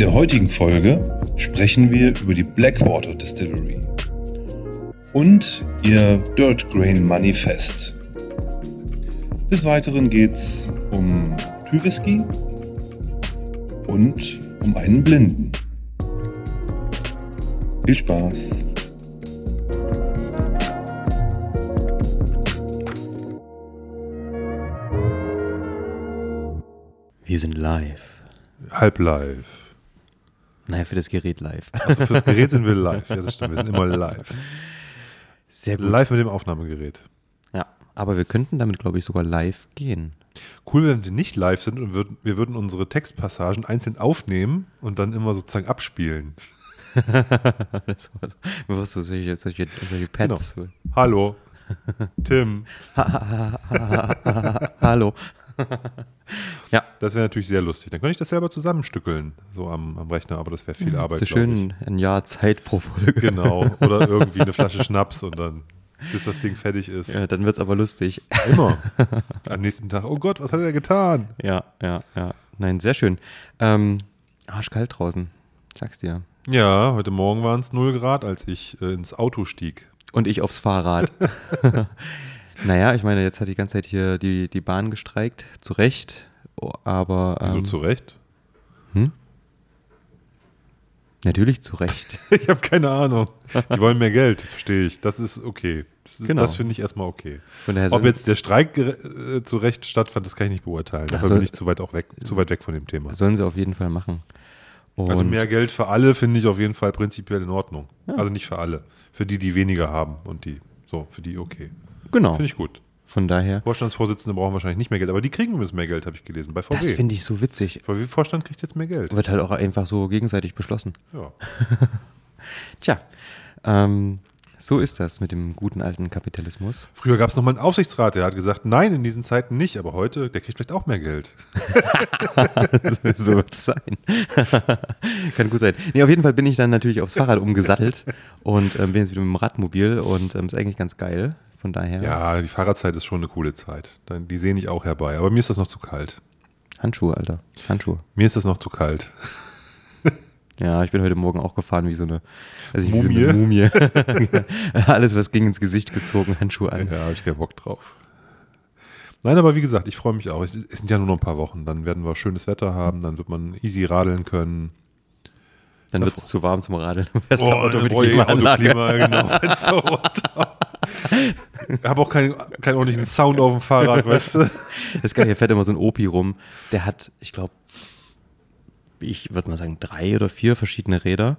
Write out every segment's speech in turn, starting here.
der heutigen Folge sprechen wir über die Blackwater Distillery und ihr Dirt Grain Manifest. Des Weiteren geht's um Tüwhisky und um einen Blinden. Viel Spaß! Wir sind live. Halb live. Naja, für das Gerät live. Also fürs Gerät sind wir live. Ja, das stimmt. Wir sind immer live. Sehr gut. Live mit dem Aufnahmegerät. Ja, aber wir könnten damit, glaube ich, sogar live gehen. Cool, wenn wir nicht live sind und würden, wir würden unsere Textpassagen einzeln aufnehmen und dann immer sozusagen abspielen. das war so, solche, solche, solche Pads. Hallo. Tim. Hallo. Ja. Das wäre natürlich sehr lustig. Dann könnte ich das selber zusammenstückeln, so am, am Rechner, aber das wäre viel Arbeit. So schön ein Jahr Zeit pro Folge. Genau. Oder irgendwie eine Flasche Schnaps und dann, bis das Ding fertig ist. Ja, dann wird es aber lustig. Immer. Am nächsten Tag, oh Gott, was hat er getan? Ja, ja, ja. Nein, sehr schön. Ähm, arschkalt draußen, sag's dir. Ja, heute Morgen waren es 0 Grad, als ich äh, ins Auto stieg. Und ich aufs Fahrrad. naja, ich meine, jetzt hat die ganze Zeit hier die, die Bahn gestreikt, zu Recht, Oh, aber. Wieso Ähm, zu Recht? hm? Natürlich zu Recht. Ich habe keine Ahnung. Die wollen mehr Geld, verstehe ich. Das ist okay. Das, Genau. das finde ich erstmal okay. Ob jetzt der Streik äh, zu Recht stattfand, das kann ich nicht beurteilen. Dafür Also- bin ich zu weit, auch weg, zu weit weg von dem Thema. sollen sie auf jeden Fall machen. Und Also mehr Geld für alle finde ich auf jeden Fall prinzipiell in Ordnung. Also nicht für alle. Für die, die weniger haben und die, so, für die okay. Genau. Finde ich gut. Von daher. Vorstandsvorsitzende brauchen wahrscheinlich nicht mehr Geld, aber die kriegen übrigens mehr Geld, habe ich gelesen, bei VW. Das finde ich so witzig. VW-Vorstand kriegt jetzt mehr Geld. Wird halt auch einfach so gegenseitig beschlossen. Ja. Tja, ähm, so ist das mit dem guten alten Kapitalismus. Früher gab es noch mal einen Aufsichtsrat, der hat gesagt, nein, in diesen Zeiten nicht, aber heute, der kriegt vielleicht auch mehr Geld. so wird es sein. Kann gut sein. Nee, auf jeden Fall bin ich dann natürlich aufs Fahrrad umgesattelt und ähm, bin jetzt wieder mit dem Radmobil und ähm, ist eigentlich ganz geil. Von daher Ja, die Fahrradzeit ist schon eine coole Zeit. Dann- Die sehne ich auch herbei. Aber mir ist das noch zu kalt. Handschuhe, Alter. Handschuhe. Mir ist das noch zu kalt. Ja, ich bin heute Morgen auch gefahren wie so eine, also ich, wie so Mumie? eine Mumie. Alles, was ging ins Gesicht gezogen, Handschuhe an. Ja, habe ich keinen Bock drauf. Nein, aber wie gesagt, ich freue mich auch. Es sind ja nur noch ein paar Wochen. Dann werden wir schönes Wetter haben. Dann wird man easy radeln können. Dann wird es zu warm zum Radeln. Du fährst Oh, Auto mit boah, Klimaanlage. Autoklima, genau, Fenster runter. Ich habe auch keinen, keinen ordentlichen Sound auf dem Fahrrad, weißt du? Das geil, hier fährt immer so ein Opi rum. Der hat, ich glaube, ich würde mal sagen, drei oder vier verschiedene Räder.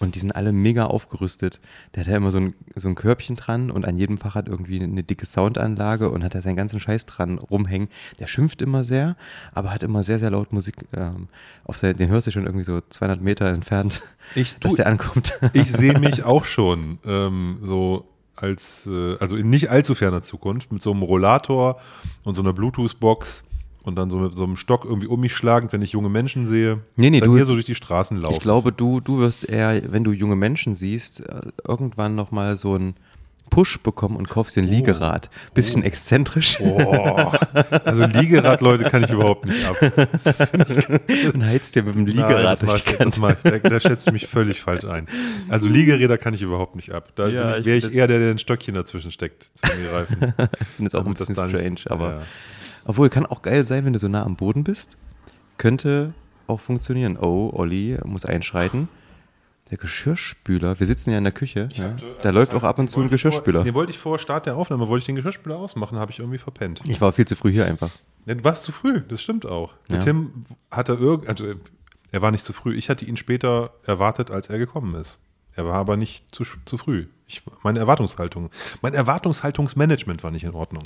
Und die sind alle mega aufgerüstet. Der hat ja immer so ein, so ein Körbchen dran und an jedem Fahrrad irgendwie eine dicke Soundanlage und hat da seinen ganzen Scheiß dran rumhängen. Der schimpft immer sehr, aber hat immer sehr, sehr laut Musik. Ähm, auf sein, den hörst du schon irgendwie so 200 Meter entfernt, Ich, dass du, der ankommt. ich sehe mich auch schon ähm, so als, äh, also in nicht allzu ferner Zukunft, mit so einem Rollator und so einer Bluetooth-Box und dann so mit so einem Stock irgendwie um mich schlagend, wenn ich junge Menschen sehe. Nee, nee, dann du- hier so durch die Straßen laufen. Ich glaube, du, du wirst eher, wenn du junge Menschen siehst, äh, irgendwann nochmal so einen Push bekommen und kaufst dir ein Liegerad. Bisschen exzentrisch Boah, also Liegerad, Leute, kann ich überhaupt nicht ab. und heizt dir mit dem Nein, Liegerad das mach durch die ich, das Kante. ich. Da, da schätzt du mich völlig falsch ein. Also Liegeräder kann ich überhaupt nicht ab. Da Ja, ich- ich- wäre ich eher der, der ein Stöckchen dazwischen steckt zwischen die Reifen. Ich finde es auch ein das bisschen strange, nicht- aber ja. Obwohl kann auch geil sein, wenn du so nah am Boden bist. Könnte auch funktionieren. Oh, Olli muss einschreiten. Der Geschirrspüler, wir sitzen ja in der Küche, ja. da läuft auch ab und zu ein vor- Geschirrspüler. Nee, wollte ich vor Start der Aufnahme, wollte ich den Geschirrspüler ausmachen, habe ich irgendwie verpennt. Ich war viel zu früh hier einfach. Ja, du warst zu früh, das stimmt auch. Der Ja. Tim hatte irgend, also er war nicht zu früh. Ich hatte ihn später erwartet, als er gekommen ist. Er war aber nicht zu, zu früh. Ich, meine Erwartungshaltung, mein Erwartungshaltungsmanagement war nicht in Ordnung.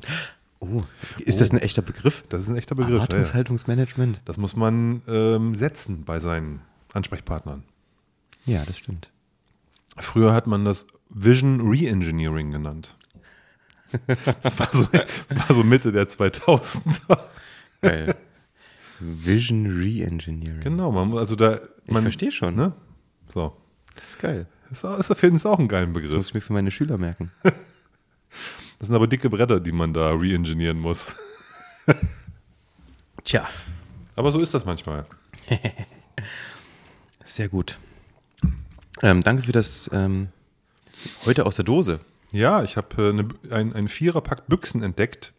Oh, ist das ein echter Begriff? Das ist ein echter Begriff. Ja, ja. Erwartungshaltungsmanagement. Das muss man ähm, setzen bei seinen Ansprechpartnern. Ja, das stimmt. Früher hat man das Vision Reengineering genannt. Das war so, das war so Mitte der 2000er. Geil. Vision Reengineering. Genau, man, muss- also da. Ich Man, verstehe schon. Ne? So. Das ist geil. Ist, auch- ist, auf jeden Fall auch ein geiler Das Begriff. muss ich mir für meine Schüler merken. Das sind aber dicke Bretter, die man da reengineeren muss. Tja. Aber so ist das manchmal. Sehr gut. Ähm, danke für das ähm, heute aus der Dose. Ja, ich habe äh, ne, ein, ein Viererpack Büchsen entdeckt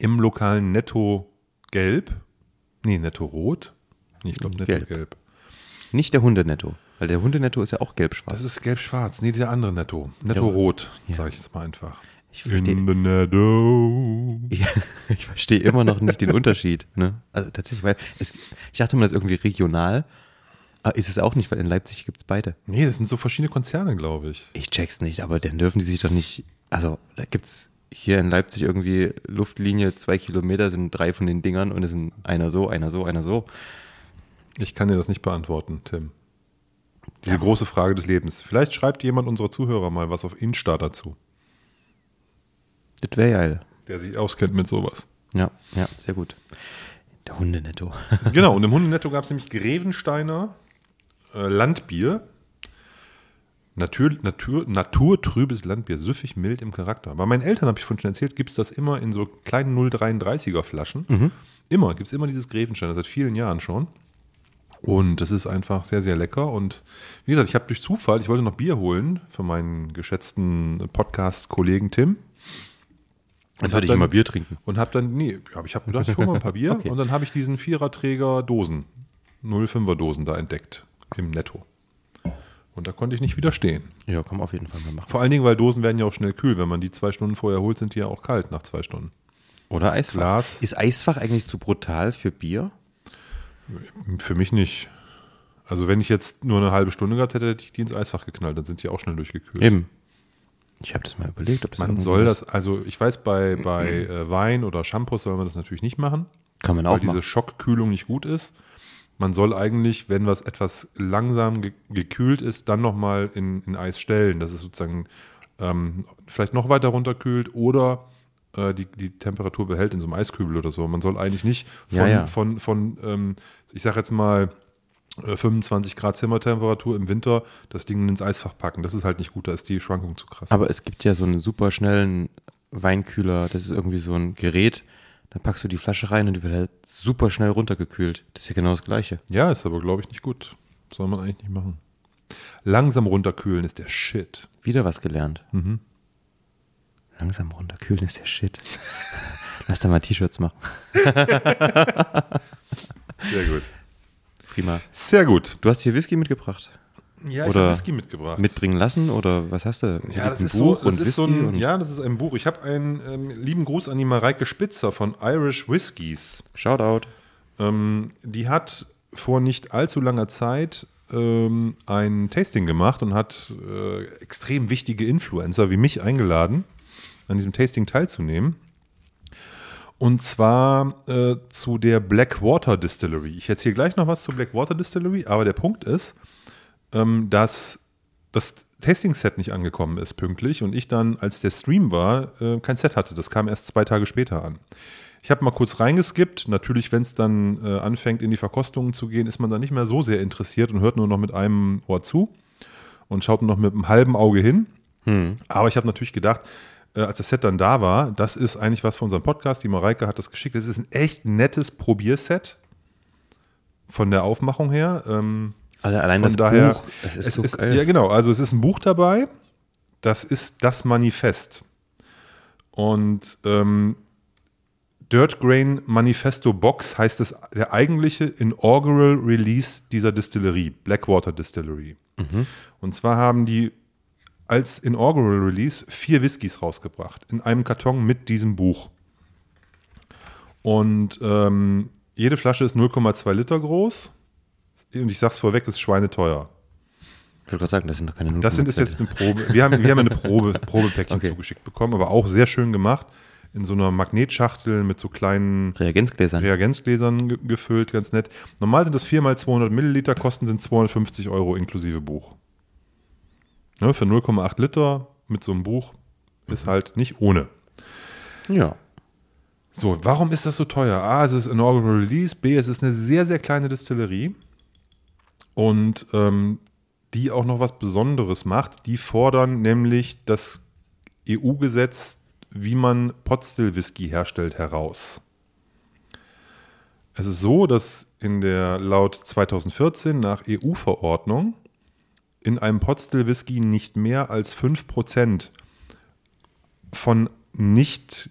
im lokalen Netto Gelb. Nee, Netto Rot. Nee, ich glaube Netto Gelb. Gelb. Nicht der Hundenetto, weil der Hundenetto ist ja auch gelb-schwarz. Das ist gelb-schwarz. Nee, der andere Netto. Netto Ja. Rot, sage ich jetzt mal einfach. Ich verstehe In the Netto. ich, ich verstehe immer noch nicht den Unterschied. Ne? Also tatsächlich, weil es, ich dachte immer, das ist irgendwie regional. Aber ist es auch nicht, weil in Leipzig gibt es beide. Nee, das sind so verschiedene Konzerne, glaube ich. Ich check's nicht, aber dann dürfen die sich doch nicht. Also, da gibt's hier in Leipzig irgendwie Luftlinie, zwei Kilometer sind drei von den Dingern und es sind einer so, einer so, einer so. Ich kann dir das nicht beantworten, Tim. Diese große Frage des Lebens. Vielleicht schreibt jemand unserer Zuhörer mal was auf Insta dazu, Das wäre geil. der sich auskennt mit sowas. Ja, ja, sehr gut. Der Hundenetto. genau, und im Hundenetto gab es nämlich Grevensteiner äh, Landbier. Natur, Natur, naturtrübes Landbier, süffig, mild im Charakter. Bei meinen Eltern, habe ich vorhin schon erzählt, gibt es das immer in so kleinen 0,33er Flaschen. Immer, gibt es immer dieses Grevensteiner, seit vielen Jahren schon. Und das ist einfach sehr, sehr lecker. Und wie gesagt, ich habe durch Zufall, ich wollte noch Bier holen für meinen geschätzten Podcast-Kollegen Tim. Als hab würde ich dann- immer Bier trinken. Und habe dann, nee, ja, ich habe gedacht, ich hole mal ein paar Bier. Okay. Und dann habe ich diesen Viererträger Dosen, 05er Dosen da entdeckt im Netto. Und da konnte ich nicht widerstehen. Ja, man auf jeden Fall mal machen. Vor allen Dingen, weil Dosen werden ja auch schnell kühl. Wenn man die zwei Stunden vorher holt, sind die ja auch kalt nach zwei Stunden. Oder Eisfach. Glas. Ist Eisfach eigentlich zu brutal für Bier? Für mich nicht. Also wenn ich jetzt nur eine halbe Stunde gehabt hätte, hätte ich die ins Eisfach geknallt. Dann sind die auch schnell durchgekühlt. Eben. Ich habe das mal überlegt, ob das Man soll ist. das, also ich weiß, bei, bei äh, Wein oder Shampoos soll man das natürlich nicht machen. Kann man weil auch diese machen. Schockkühlung nicht gut ist. Man soll eigentlich, wenn was etwas langsam ge gekühlt ist, dann nochmal in, in Eis stellen, dass es sozusagen ähm, vielleicht noch weiter runterkühlt oder äh, die, die Temperatur behält in so einem Eiskübel oder so. Man soll eigentlich nicht von, Ja, ja. von, von ähm, ich sage jetzt mal, 25 Grad Zimmertemperatur im Winter das Ding ins Eisfach packen. Das ist halt nicht gut, da ist die Schwankung zu krass. Aber es gibt ja so einen super schnellen Weinkühler. Das ist irgendwie so ein Gerät. Da packst du die Flasche rein und die wird halt super schnell runtergekühlt. Das ist ja genau das Gleiche. ja, ist aber, glaube ich, nicht gut. Soll man eigentlich nicht machen. Langsam runterkühlen ist der Shit. Wieder was gelernt. Mhm. Langsam runterkühlen ist der Shit. Lass da mal T-Shirts machen. Sehr gut. Prima. Sehr gut. Du hast hier Whisky mitgebracht. Ja, Oder habe Whisky mitgebracht. Mitbringen lassen oder was hast du? ja, das ein ist so, Buch das und ist so ein, und ja, das ist ein Buch. Ich habe einen ähm, lieben Gruß an die Mareike Spitzer von Irish Whiskies. Shoutout. Ähm, die hat vor nicht allzu langer Zeit ähm, ein Tasting gemacht und hat äh, extrem wichtige Influencer wie mich eingeladen, an diesem Tasting teilzunehmen. Und zwar äh, zu der Blackwater Distillery. Ich erzähle gleich noch was zur Blackwater Distillery, aber der Punkt ist, ähm, dass das Tasting-Set nicht angekommen ist pünktlich und ich dann, als der Stream war, äh, kein Set hatte. Das kam erst zwei Tage später an. Ich habe mal kurz reingeskippt. Natürlich, wenn es dann äh, anfängt, in die Verkostungen zu gehen, ist man da nicht mehr so sehr interessiert und hört nur noch mit einem Ohr zu und schaut nur noch mit einem halben Auge hin. Aber ich habe natürlich gedacht, äh, als das Set dann da war, das ist eigentlich was für unseren Podcast. Die Mareike hat das geschickt. Das ist ein echt nettes Probierset von der Aufmachung her. Ähm, Also allein von das daher, Buch, das ist so ist, geil. Ja, genau. Also es ist ein Buch dabei. Das ist das Manifest. Und ähm, Dirt Grain Manifesto Box heißt es der eigentliche Inaugural Release dieser Distillerie, Blackwater Distillery. Und zwar haben die als Inaugural Release vier Whiskys rausgebracht in einem Karton mit diesem Buch. Und ähm, jede Flasche ist 0,2 Liter groß. Und ich sag's vorweg, ist schweineteuer. Ich wollte gerade sagen, das sind doch keine Das sind ist 0,2 jetzt eine Probe. Wir haben, wir haben eine Probe, Probepäckchen Okay. zugeschickt bekommen, aber auch sehr schön gemacht. In so einer Magnetschachtel mit so kleinen Reagenzgläsern. Reagenzgläsern ge gefüllt, ganz nett. Normal sind das 4 mal 200 Milliliter, kosten sind 250 Euro inklusive Buch. Ne, für 0,8 Liter mit so einem Buch ist halt nicht ohne. Ja. So, warum ist das so teuer? A, es ist Inaugural Release. B, es ist eine sehr, sehr kleine Distillerie. Und ähm, die auch noch was Besonderes macht. Die fordern nämlich das EU-Gesetz, wie man Potstill Whisky herstellt, heraus. Es ist so, dass in der laut 2014 nach EU-Verordnung in einem Potstill Whisky nicht mehr als 5% von nicht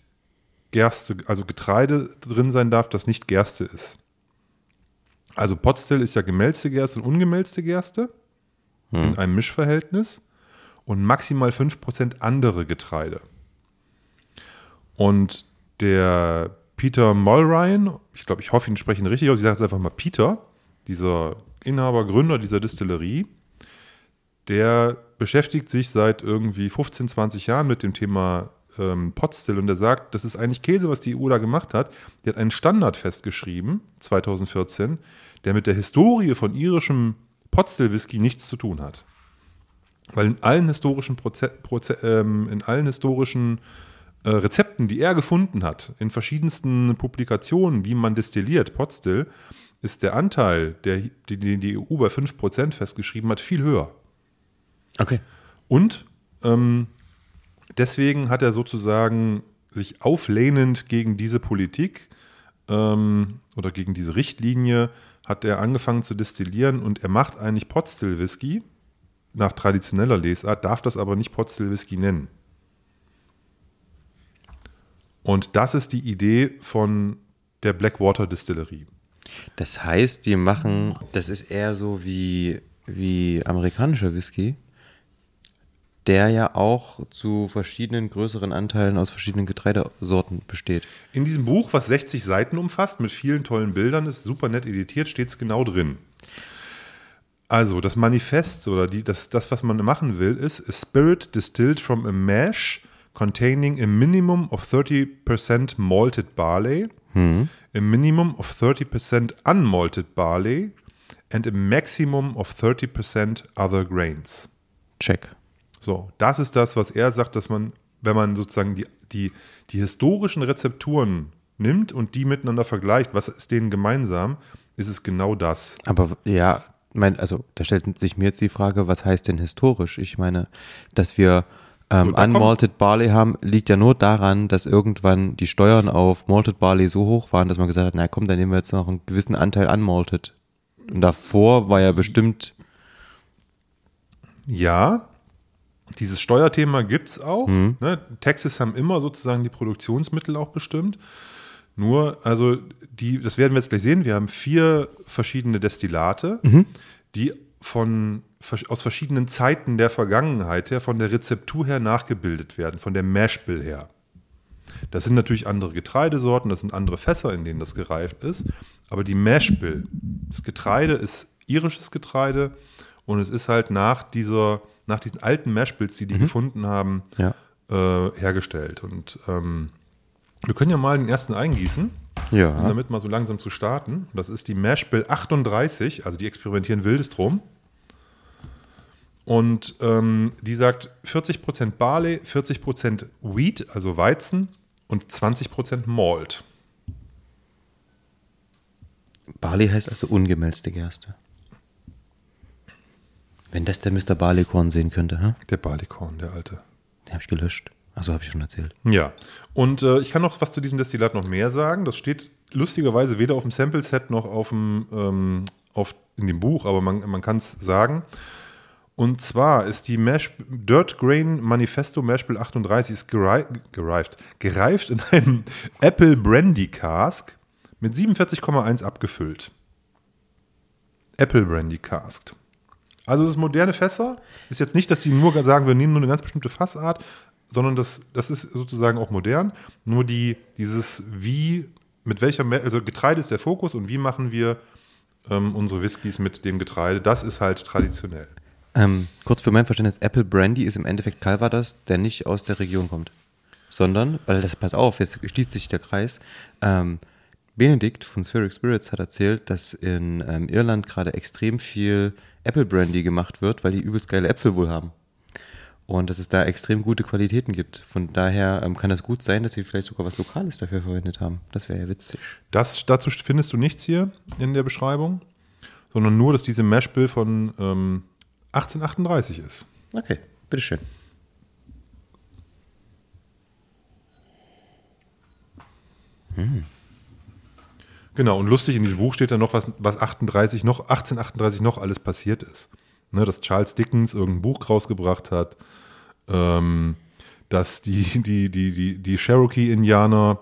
Gerste, also Getreide drin sein darf, das nicht Gerste ist. Also Potstill ist ja gemälzte Gerste und ungemälzte Gerste in einem Mischverhältnis und maximal 5% andere Getreide. Und der Peter Mulryan, ich glaube, ich hoffe, ihn sprechen richtig aus, ich sage jetzt einfach mal Peter, dieser Inhaber, Gründer dieser Distillerie, der beschäftigt sich seit irgendwie 15, 20 Jahren mit dem Thema ähm, Potstill und der sagt, das ist eigentlich Käse, was die EU da gemacht hat. Die hat einen Standard festgeschrieben, 2014, der mit der Historie von irischem Potstill-Whisky nichts zu tun hat. Weil in allen historischen, Proze Proze ähm, in allen historischen äh, Rezepten, die er gefunden hat, in verschiedensten Publikationen, wie man destilliert, Potstill, ist der Anteil, den die EU bei 5% festgeschrieben hat, viel höher. Okay. Und ähm, deswegen hat er sozusagen sich auflehnend gegen diese Politik ähm, oder gegen diese Richtlinie hat er angefangen zu destillieren und er macht eigentlich Potstill Whisky nach traditioneller Lesart, darf das aber nicht Potstill Whisky nennen. Und das ist die Idee von der Blackwater Distillerie. Das heißt, die machen, das ist eher so wie, wie amerikanischer Whisky, der ja auch zu verschiedenen größeren Anteilen aus verschiedenen Getreidesorten besteht. In diesem Buch, was 60 Seiten umfasst, mit vielen tollen Bildern, ist super nett editiert, steht es genau drin. Also, das Manifest oder die, das, das, was man machen will, ist a spirit distilled from a mash containing a minimum of 30% malted barley, a minimum of 30% unmalted barley and a maximum of 30% other grains. Check. So, das ist das, was er sagt, dass man, wenn man sozusagen die, die, die historischen Rezepturen nimmt und die miteinander vergleicht, was ist denen gemeinsam, ist es genau das. Aber ja, mein, also da stellt sich mir jetzt die Frage, was heißt denn historisch? Ich meine, dass wir ähm, So, da Unmalted Barley haben, liegt ja nur daran, dass irgendwann die Steuern auf Malted Barley so hoch waren, dass man gesagt hat, na komm, dann nehmen wir jetzt noch einen gewissen Anteil Unmalted. Und davor war ja bestimmt, Ja, dieses Steuerthema gibt es auch. Ne? Texas haben immer sozusagen die Produktionsmittel auch bestimmt. Nur, also die, das werden wir jetzt gleich sehen. Wir haben vier verschiedene Destillate, die von, aus verschiedenen Zeiten der Vergangenheit her, von der Rezeptur her nachgebildet werden, von der Mashbill her. Das sind natürlich andere Getreidesorten, das sind andere Fässer, in denen das gereift ist. Aber die Mashbill, das Getreide ist irisches Getreide und es ist halt nach dieser, nach diesen alten Mashbills, die die gefunden haben, ja. äh, hergestellt. Und ähm, wir können ja mal den ersten eingießen, um Ja. damit mal so langsam zu starten. Das ist die Mashbill 38, also die experimentieren wildes drum. Und ähm, die sagt 40% Barley, 40% Wheat, also Weizen und 20% Malt. Barley heißt also ungemälzte Gerste. Wenn das der Mr. Barleykorn sehen könnte, hä? Der Barleykorn, der alte. den habe ich gelöscht. Achso, habe ich schon erzählt. Ja, und äh, ich kann noch was zu diesem Destillat noch mehr sagen. Das steht lustigerweise weder auf dem Sample-Set noch auf dem, ähm, auf, in dem Buch, aber man, man kann es sagen. Und zwar ist die Mash, Dirt Grain Manifesto Mashbill 38 ist gerei gereift, gereift in einem Apple Brandy Cask mit 47,1 abgefüllt. Apple Brandy Cask. Also das moderne Fässer. Ist jetzt nicht, dass sie nur sagen, wir nehmen nur eine ganz bestimmte Fassart, sondern das, das ist sozusagen auch modern. Nur die, dieses wie, mit welcher, also Getreide ist der Fokus und wie machen wir ähm, unsere Whiskys mit dem Getreide, das ist halt traditionell. Ähm, kurz für mein Verständnis, Apple Brandy ist im Endeffekt Calvados, der nicht aus der Region kommt. Sondern, weil das, pass auf, jetzt schließt sich der Kreis. Ähm, Benedikt von Spheric Spirits hat erzählt, dass in ähm, Irland gerade extrem viel Apple Brandy gemacht wird, weil die übelst geile Äpfel wohl haben. Und dass es da extrem gute Qualitäten gibt. Von daher ähm, kann es gut sein, dass sie vielleicht sogar was Lokales dafür verwendet haben. Das wäre ja witzig. Das, dazu findest du nichts hier in der Beschreibung, sondern nur, dass diese Mashbill von ähm, 1838 ist. Okay, bitteschön. Genau, und lustig, in diesem Buch steht dann noch, was, was 38 noch, 1838 noch alles passiert ist. Ne, dass Charles Dickens irgendein Buch rausgebracht hat, ähm, dass die, die, die, die, die Cherokee-Indianer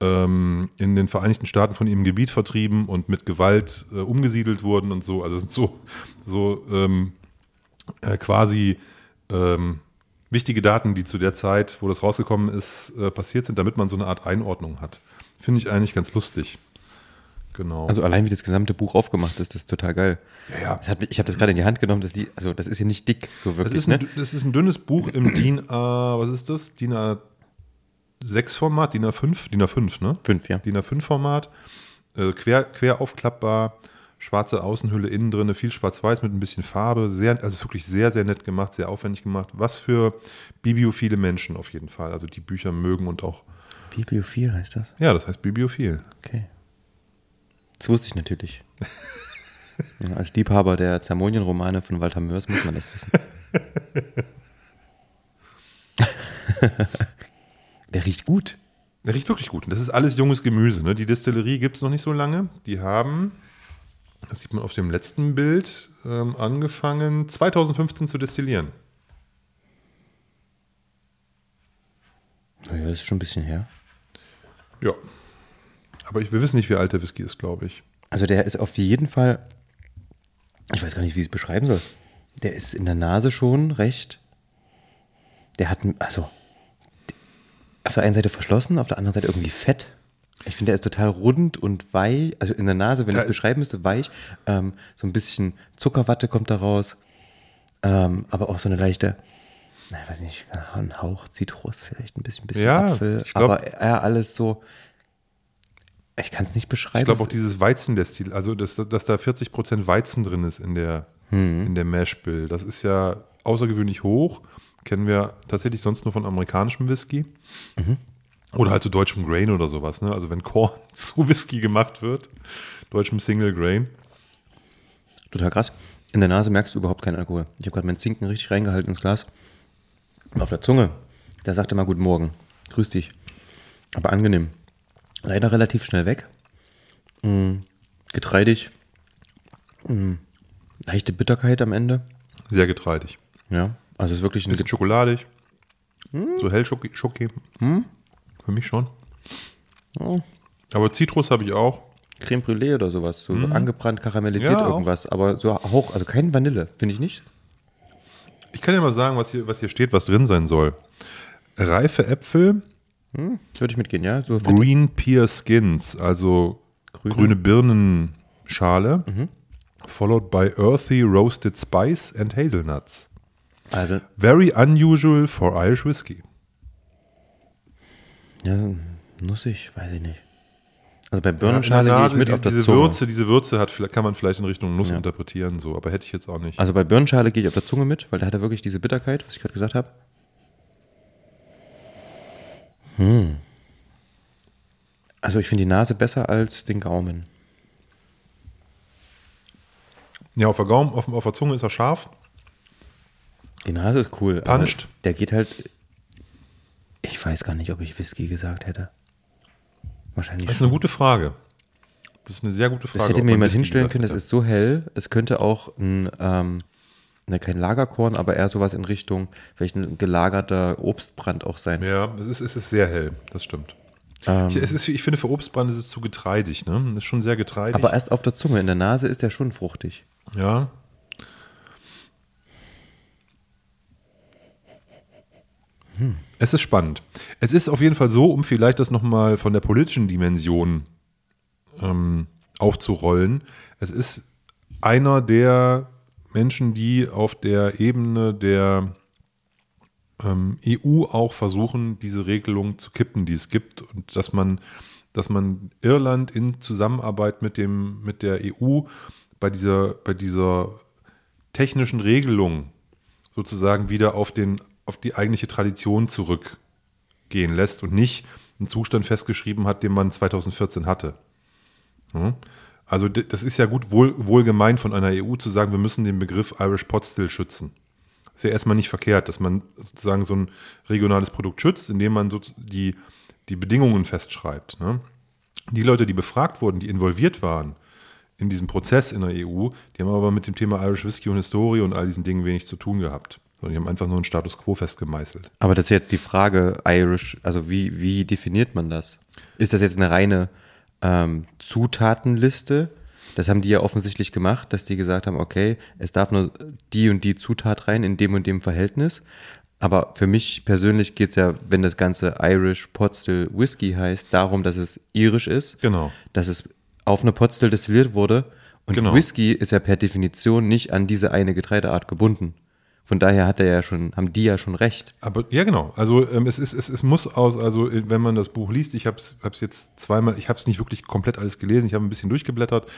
ähm, in den Vereinigten Staaten von ihrem Gebiet vertrieben und mit Gewalt äh, umgesiedelt wurden und so. Also sind so, so ähm, äh, quasi ähm, wichtige Daten, die zu der Zeit, wo das rausgekommen ist, äh, passiert sind, damit man so eine Art Einordnung hat. Finde ich eigentlich ganz lustig. Genau. Also allein wie das gesamte Buch aufgemacht ist, das ist total geil. Ja, ja. Das mich- ich habe das gerade in die Hand genommen, das, die, also das ist hier nicht dick, so Das wirklich. ist, ein, ne? das ist ein dünnes Buch im DIN A, was ist das? DIN A6 Format, DIN A5, DIN A5, ne? Fünf, ja. DIN A5 Format, äh, quer, quer aufklappbar, schwarze Außenhülle innen drin, viel schwarz-weiß mit ein bisschen Farbe, sehr, also wirklich sehr, sehr nett gemacht, sehr aufwendig gemacht. Was für bibliophile Menschen auf jeden Fall, also die Bücher mögen und auch, Bibliophil heißt das. ja, das heißt bibliophil. Okay. Das wusste ich natürlich. ja, als Liebhaber der Zermonien-Romane von Walter Mörs muss man das wissen. Der riecht gut. Der riecht wirklich gut. Und das ist alles junges Gemüse. Ne? Die Destillerie gibt es noch nicht so lange. Die haben, das sieht man auf dem letzten Bild, ähm, angefangen 2015 zu destillieren. Naja, das ist schon ein bisschen her. Ja. Aber ich, wir wissen nicht, wie alt der Whisky ist, glaube ich. Also der ist auf jeden Fall, ich weiß gar nicht, wie ich es beschreiben soll. Der ist in der Nase schon recht, der hat, also auf der einen Seite verschlossen, auf der anderen Seite irgendwie fett. Ich finde, der ist total rund und weich, also in der Nase, wenn ich es beschreiben müsste, weich. Ähm, so ein bisschen Zuckerwatte kommt da raus, ähm, aber auch so eine leichte, na, ich weiß nicht, ein Hauch Zitrus, vielleicht ein bisschen, bisschen Ja, Apfel, glaub- aber eher alles so, ich kann es nicht beschreiben. Ich glaube auch Es- dieses Weizendestil, also dass, dass da 40% Weizen drin ist in der, in der Mash-Bill. Das ist ja außergewöhnlich hoch. Kennen wir tatsächlich sonst nur von amerikanischem Whisky. Oder halt zu deutschem Grain oder sowas. Ne? Also wenn Korn zu Whisky gemacht wird, deutschem Single Grain. Total krass. In der Nase merkst du überhaupt keinen Alkohol. Ich habe gerade meinen Zinken richtig reingehalten ins Glas. Auf der Zunge, da sagt er mal Guten Morgen. Grüß dich. Aber angenehm. Leider relativ schnell weg. Mm, getreidig. Mm, leichte Bitterkeit am Ende. Sehr getreidig. Ja. Also es ist wirklich ein Bisschen schokoladig. So hell Schoki. Schoki. Für mich schon. Aber Zitrus habe ich auch. Creme Brûlée oder sowas. So angebrannt, karamellisiert Mhm. Ja, auch. irgendwas. Aber so hoch, also kein Vanille, finde ich nicht. Ich kann ja mal sagen, was hier, was hier steht, was drin sein soll. Reife Äpfel, Würde ich mitgehen, ja? So. Green Pear Skins, also Grüne. grüne, Birnenschale, followed by earthy roasted spice and hazelnuts. Also, Very unusual for Irish whiskey. ja, nussig, weiß ich nicht. Also bei Ja, Birnenschale der gehe ich mit die, auf der diese Zunge. Würze, diese Würze hat, kann man vielleicht in Richtung Nuss Ja. interpretieren, so, aber hätte ich jetzt auch nicht. Also bei Birnenschale gehe ich auf der Zunge mit, weil da hat er wirklich diese Bitterkeit, was ich gerade gesagt habe. Hm. Also ich finde die Nase besser als den Gaumen. ja, auf der Gaumen, auf, auf der Zunge ist er scharf. Die Nase ist cool. Puncht. Der geht halt. Ich weiß gar nicht, ob ich Whisky gesagt hätte. Wahrscheinlich Das ist schon. eine gute Frage. Das ist eine sehr gute Frage. Das hätte mir man jemand hinstellen können, das ist so hell. Es könnte auch ein, ähm, ne, kein Lagerkorn, aber eher sowas in Richtung, vielleicht ein gelagerter Obstbrand auch sein. Ja, es ist, es ist sehr hell, das stimmt. Ähm, Ich, es ist, ich finde, für Obstbrand ist es zu getreidig, ne? Das ist schon sehr getreidig. aber erst auf der Zunge, in der Nase ist der schon fruchtig. Ja. Es ist spannend. Es ist auf jeden Fall so, um vielleicht das nochmal von der politischen Dimension ähm, aufzurollen. Es ist einer der Menschen, die auf der Ebene der ähm, EU auch versuchen, diese Regelung zu kippen, die es gibt und dass man, dass man Irland in Zusammenarbeit mit dem mit der EU bei dieser bei dieser technischen Regelung sozusagen wieder auf den auf die eigentliche Tradition zurückgehen lässt und nicht einen Zustand festgeschrieben hat, den man 2014 hatte. Ja? Also das ist ja gut wohl, wohl gemeint von einer EU zu sagen, wir müssen den Begriff Irish Pot Still schützen. Ist ja erstmal nicht verkehrt, dass man sozusagen so ein regionales Produkt schützt, indem man so die, die Bedingungen festschreibt. Ne? Die Leute, die befragt wurden, die involviert waren in diesem Prozess in der EU, die haben aber mit dem Thema Irish Whiskey und Historie und all diesen Dingen wenig zu tun gehabt. Sondern die haben einfach nur einen Status quo festgemeißelt. Aber das ist jetzt die Frage, Irish, also wie, wie definiert man das? Ist das jetzt eine reine ähm, Zutatenliste? Das haben die ja offensichtlich gemacht, dass die gesagt haben, okay, es darf nur die und die Zutat rein in dem und dem Verhältnis. Aber für mich persönlich geht es ja, wenn das Ganze Irish Potstill Whisky heißt, darum, dass es irisch ist. Genau. Dass es auf eine Potstill destilliert wurde. Und Genau. Whisky ist ja per Definition nicht an diese eine Getreideart gebunden. Von daher hat er ja schon, haben die ja schon recht. Aber ja, genau. Also ähm, es, ist, es, es muss aus, also wenn man das Buch liest, ich habe es jetzt zweimal, ich habe es nicht wirklich komplett alles gelesen, ich habe ein bisschen durchgeblättert,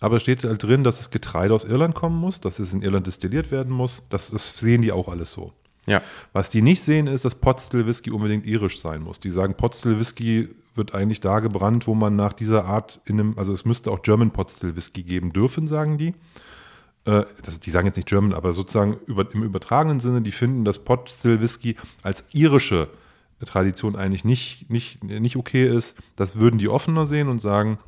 aber es steht halt drin, dass das Getreide aus Irland kommen muss, dass es in Irland destilliert werden muss. Das, das sehen die auch alles so. Ja. Was die nicht sehen, ist, dass Potstill Whisky unbedingt irisch sein muss. Die sagen, Potstill Whisky wird eigentlich da gebrannt, wo man nach dieser Art in einem, also es müsste auch German Potstill Whisky geben dürfen, sagen die. Äh, das, die sagen jetzt nicht German, aber sozusagen über, im übertragenen Sinne, die finden, dass Potstill Whisky als irische Tradition eigentlich nicht, nicht, nicht okay ist. Das würden die offener sehen und sagen,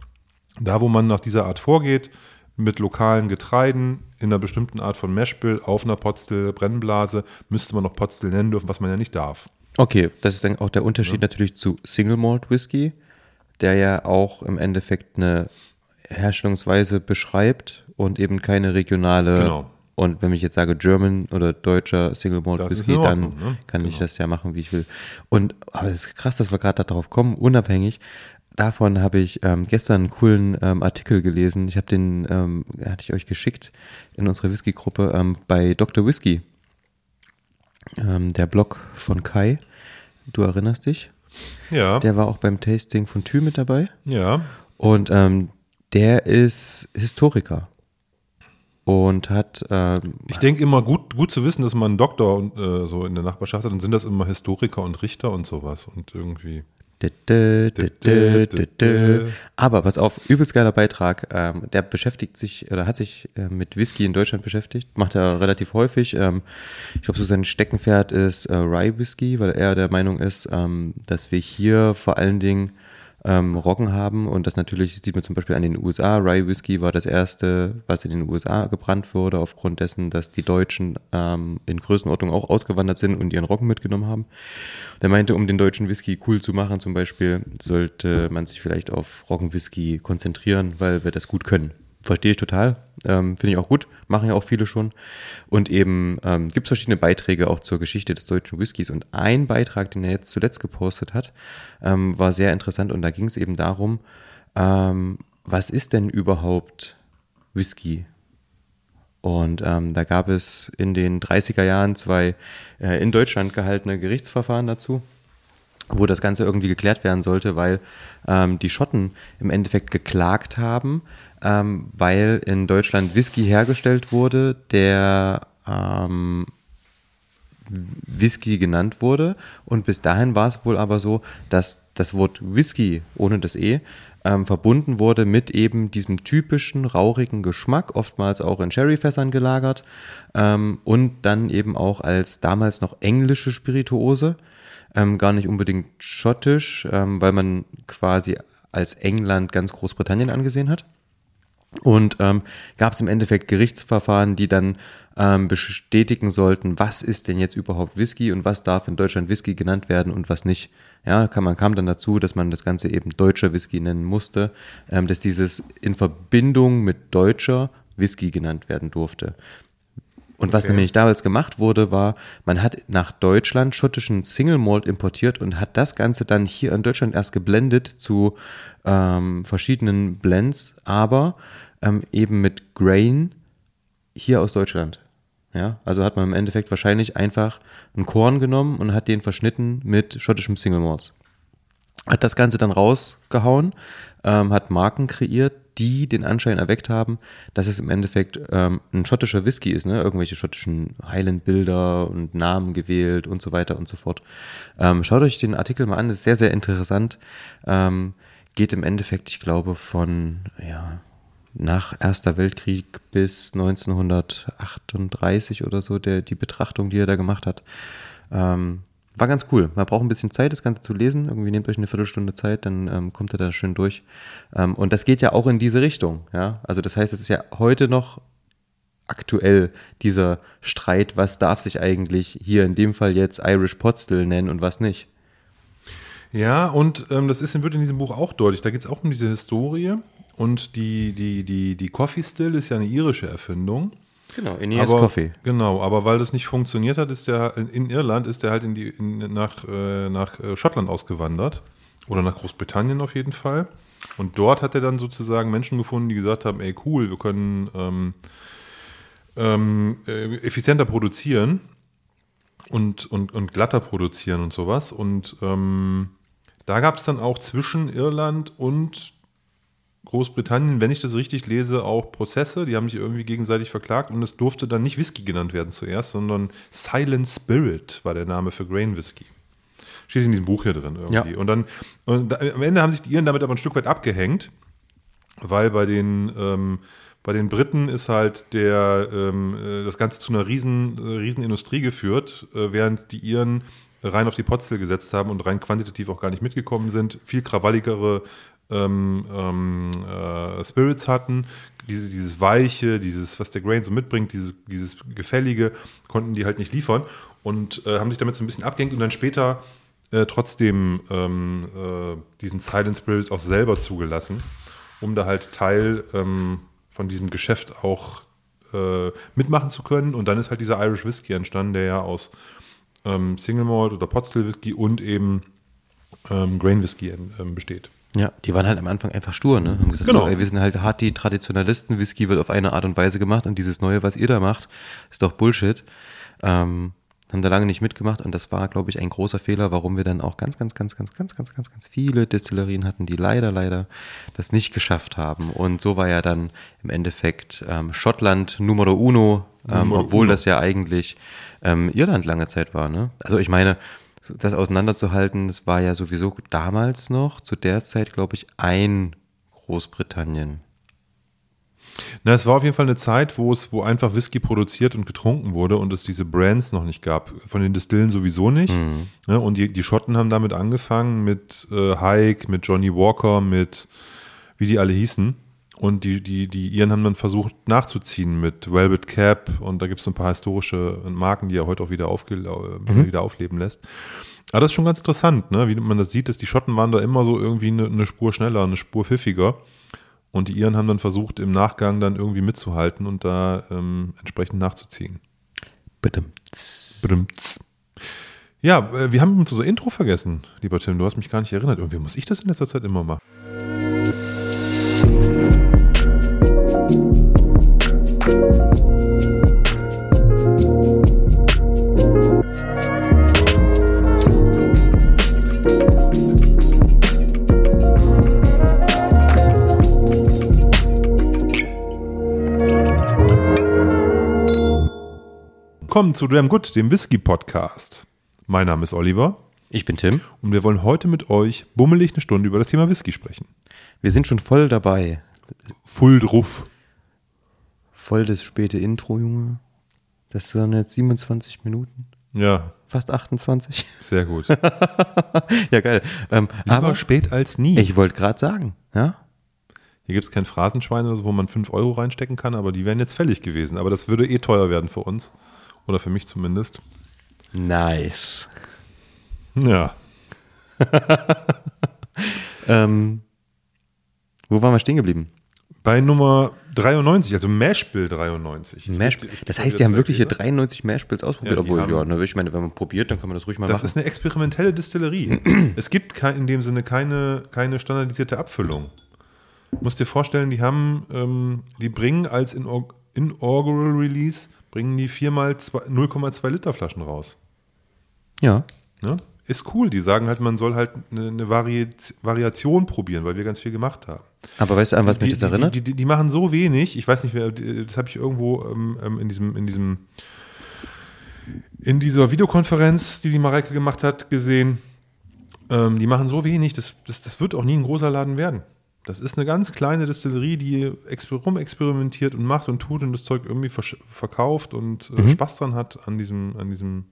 da wo man nach dieser Art vorgeht, mit lokalen Getreiden in einer bestimmten Art von Meshbill auf einer Potstill Brennblase, müsste man noch Potstill nennen dürfen, was man ja nicht darf. Okay, das ist dann auch der Unterschied natürlich zu Single Malt Whisky, der ja auch im Endeffekt eine Herstellungsweise beschreibt und eben keine regionale. Genau. Und wenn ich jetzt sage German oder deutscher Single Malt Whisky, dann ne? kann ich Genau. das ja machen, wie ich will. Und aber es ist krass, dass wir gerade darauf kommen, unabhängig. Davon habe ich ähm, gestern einen coolen ähm, Artikel gelesen. Ich habe den, ähm, hatte ich euch geschickt in unsere Whisky-Gruppe ähm, bei Dr. Whisky. Ähm, der Blog von Kai. Du erinnerst dich? Ja, Der war auch beim Tasting von Thü mit dabei. ja. Und ähm, der ist Historiker. Und hat, ähm, Ich denke immer gut, gut zu wissen, dass man einen Doktor und, äh, so in der Nachbarschaft hat, dann sind das immer Historiker und Richter und sowas und irgendwie. Aber pass auf, übelst geiler Beitrag. Ähm, der beschäftigt sich oder hat sich äh, mit Whisky in Deutschland beschäftigt. Macht er relativ häufig. Ähm, ich glaube, so sein Steckenpferd ist äh, Rye Whisky, weil er der Meinung ist, ähm, dass wir hier vor allen Dingen ähm, Roggen haben und das natürlich sieht man zum Beispiel an den USA. Rye Whisky war das erste, was in den USA gebrannt wurde, aufgrund dessen, dass die Deutschen ähm, in Größenordnung auch ausgewandert sind und ihren Roggen mitgenommen haben. Der meinte, um den deutschen Whisky cool zu machen, zum Beispiel, sollte man sich vielleicht auf Roggenwhisky konzentrieren, weil wir das gut können. Verstehe ich total. Ähm, Finde ich auch gut. Machen ja auch viele schon. Und eben ähm, gibt es verschiedene Beiträge auch zur Geschichte des deutschen Whiskys. Und ein Beitrag, den er jetzt zuletzt gepostet hat, ähm, war sehr interessant. Und da ging es eben darum, ähm, was ist denn überhaupt Whisky? Und ähm, da gab es in den 30er Jahren zwei äh, in Deutschland gehaltene Gerichtsverfahren dazu wo das Ganze irgendwie geklärt werden sollte, weil ähm, die Schotten im Endeffekt geklagt haben, ähm, weil in Deutschland Whisky hergestellt wurde, der ähm, Whisky genannt wurde. Und bis dahin war es wohl aber so, dass das Wort Whisky ohne das E ähm, verbunden wurde mit eben diesem typischen rauchigen Geschmack, oftmals auch in Sherryfässern gelagert ähm, und dann eben auch als damals noch englische Spirituose, ähm, gar nicht unbedingt schottisch, ähm, weil man quasi als England ganz Großbritannien angesehen hat. Und ähm, gab es im Endeffekt Gerichtsverfahren, die dann ähm, bestätigen sollten, was ist denn jetzt überhaupt Whisky und was darf in Deutschland Whisky genannt werden und was nicht. Ja, kann, man kam dann dazu, dass man das Ganze eben deutscher Whisky nennen musste, ähm, dass dieses in Verbindung mit deutscher Whisky genannt werden durfte. Und was Okay. nämlich damals gemacht wurde, war, man hat nach Deutschland schottischen Single Malt importiert und hat das Ganze dann hier in Deutschland erst geblendet zu ähm, verschiedenen Blends, aber ähm, eben mit Grain hier aus Deutschland. Ja, also hat man im Endeffekt wahrscheinlich einfach einen Korn genommen und hat den verschnitten mit schottischem Single Malts hat das Ganze dann rausgehauen, ähm, hat Marken kreiert, die den Anschein erweckt haben, dass es im Endeffekt ähm, ein schottischer Whisky ist, ne? Irgendwelche schottischen Highland-Bilder und Namen gewählt und so weiter und so fort. Ähm, schaut euch den Artikel mal an, ist sehr, sehr interessant. Ähm, geht im Endeffekt, ich glaube, von ja, nach Erster Weltkrieg bis 1938 oder so, der, die Betrachtung, die er da gemacht hat. Ähm, war ganz cool. Man braucht ein bisschen Zeit, das Ganze zu lesen. Irgendwie nehmt euch eine Viertelstunde Zeit, dann ähm, kommt ihr da schön durch. Ähm, und das geht ja auch in diese Richtung. Ja, also das heißt, es ist ja heute noch aktuell dieser Streit, was darf sich eigentlich hier in dem Fall jetzt Irish Pot Still nennen und was nicht. Ja, und ähm, das ist, wird in diesem Buch auch deutlich. Da geht es auch um diese Historie. Und die, die, die, die Coffee Still ist ja eine irische Erfindung. Genau, Ineas aber, Coffee. Genau, aber weil das nicht funktioniert hat, ist der in Irland ist der halt in die, in, nach, äh, nach äh, Schottland ausgewandert. Oder nach Großbritannien auf jeden Fall. Und dort hat er dann sozusagen Menschen gefunden, die gesagt haben, ey cool, wir können ähm, ähm, äh, effizienter produzieren und, und, und glatter produzieren und sowas. Und ähm, da gab es dann auch zwischen Irland und Großbritannien, wenn ich das richtig lese, auch Prozesse. Die haben sich irgendwie gegenseitig verklagt und es durfte dann nicht Whisky genannt werden zuerst, sondern Silent Spirit war der Name für Grain Whisky. Steht in diesem Buch hier drin irgendwie. Ja. Und dann und da, am Ende haben sich die Iren damit aber ein Stück weit abgehängt, weil bei den ähm, bei den Briten ist halt der, ähm, äh, das Ganze zu einer riesen, äh, riesen Industrie geführt, äh, während die Iren rein auf die Potzel gesetzt haben und rein quantitativ auch gar nicht mitgekommen sind, viel krawalligere ähm, ähm, äh, Spirits hatten. Diese, dieses Weiche, dieses, was der Grain so mitbringt, dieses, dieses Gefällige, konnten die halt nicht liefern und äh, haben sich damit so ein bisschen abgehängt und dann später äh, trotzdem ähm, äh, diesen Silent Spirit auch selber zugelassen, um da halt Teil ähm, von diesem Geschäft auch äh, mitmachen zu können. Und dann ist halt dieser Irish Whisky entstanden, der ja aus ähm, Single Malt oder Pot Still Whisky und eben ähm, Grain Whisky besteht. Ja, die waren halt am Anfang einfach stur, ne? Haben gesagt, Genau. so, ey, wir sind halt hart die Traditionalisten, Whisky wird auf eine Art und Weise gemacht und dieses Neue, was ihr da macht, ist doch Bullshit. Ähm, haben da lange nicht mitgemacht und das war, glaube ich, ein großer Fehler, warum wir dann auch ganz, ganz, ganz, ganz, ganz, ganz, ganz, ganz viele Destillerien hatten, die leider, leider das nicht geschafft haben. Und so war ja dann im Endeffekt ähm, Schottland Numero Uno, ähm, Numero obwohl uno. das ja eigentlich ähm, Irland lange Zeit war. Ne? Also ich meine, das auseinanderzuhalten, das war ja sowieso damals noch, zu der Zeit, glaube ich, ein Großbritannien. Na, es war auf jeden Fall eine Zeit, wo es, wo einfach Whisky produziert und getrunken wurde und es diese Brands noch nicht gab. Von den Distillen sowieso nicht. Ne, und die, die Schotten haben damit angefangen mit äh, Hike, mit Johnny Walker, mit wie die alle hießen. Und die, die, die Iren haben dann versucht nachzuziehen mit Velvet Cap und da gibt es so ein paar historische Marken, die er heute auch wieder, aufge, äh, wieder aufleben lässt. Aber das ist schon ganz interessant, ne? wie man das sieht, dass die Schotten waren da immer so irgendwie eine, eine Spur schneller, eine Spur pfiffiger. Und die Iren haben dann versucht, im Nachgang dann irgendwie mitzuhalten und da ähm, entsprechend nachzuziehen. Bitte. Badumts. Ja, äh, wir haben unser Intro vergessen, lieber Tim. Du hast mich gar nicht erinnert. Irgendwie muss ich das in letzter Zeit immer machen. Willkommen zu Damn Good, dem Whisky-Podcast. Mein Name ist Oliver Ich bin Tim. und wir wollen heute mit euch bummelig eine Stunde über das Thema Whisky sprechen. Wir sind schon voll dabei. Full druff. Voll das späte Intro, Junge. Das sind jetzt 27 Minuten. Ja, Fast 28. sehr gut. ja, geil. Ähm, Aber aber spät als nie. ich wollte gerade sagen, ja? Hier gibt es kein Phrasenschwein oder so, wo man 5 Euro reinstecken kann, aber die wären jetzt fällig gewesen. Aber das würde eh teuer werden für uns. Oder für mich zumindest. Nice. Ja. Ähm, wo waren wir stehen geblieben? Bei Nummer 93, also Mashbill 93. Ich Mash, geb dir- ich das heißt, die haben wirklich hier Gläser. 93 Mashbills ausprobiert, Ja, obwohl, ja, ne, ich meine, wenn man probiert, dann kann man das ruhig mal Das machen. ist eine experimentelle Distillerie. es gibt in dem Sinne keine, keine standardisierte Abfüllung. Du musst dir vorstellen, die haben, ähm, die bringen als Inaug- Inaugural Release, bringen die viermal zwei- 0,2 Liter Flaschen raus. ja. Ne? Ist cool. Die sagen halt, man soll halt eine, eine Vari Variation probieren, weil wir ganz viel gemacht haben. Aber weißt du, an was mich Die, das erinnert? die, die, die machen so wenig, ich weiß nicht, wer, das habe ich irgendwo ähm, ähm, in diesem, in diesem, in dieser Videokonferenz, die die Mareike gemacht hat, gesehen. Ähm, die machen so wenig, das, das, das wird auch nie ein großer Laden werden. Das ist eine ganz kleine Distillerie, die exper rumexperimentiert und macht und tut und das Zeug irgendwie verkauft und äh, Spaß dran hat an diesem, an diesem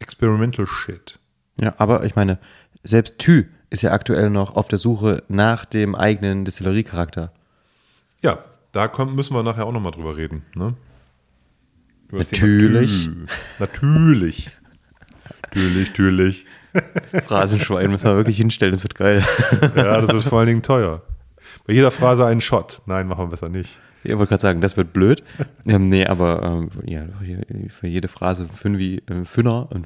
Experimental Shit. Ja, aber ich meine, selbst Thü ist ja aktuell noch auf der Suche nach dem eigenen Distillerie-Charakter. Ja, da kommen, müssen wir nachher auch nochmal drüber reden. Ne? Natürlich. Natürlich. natürlich, natürlich. Phrasenschwein müssen wir wirklich hinstellen, das wird geil. Ja, das wird vor allen Dingen teuer. Bei jeder Phrase einen Shot. Nein, machen wir besser nicht. Ich wollte gerade sagen, das wird blöd. Ähm, nee, aber ähm, ja, für jede Phrase Fünfi, äh, Fünner, ein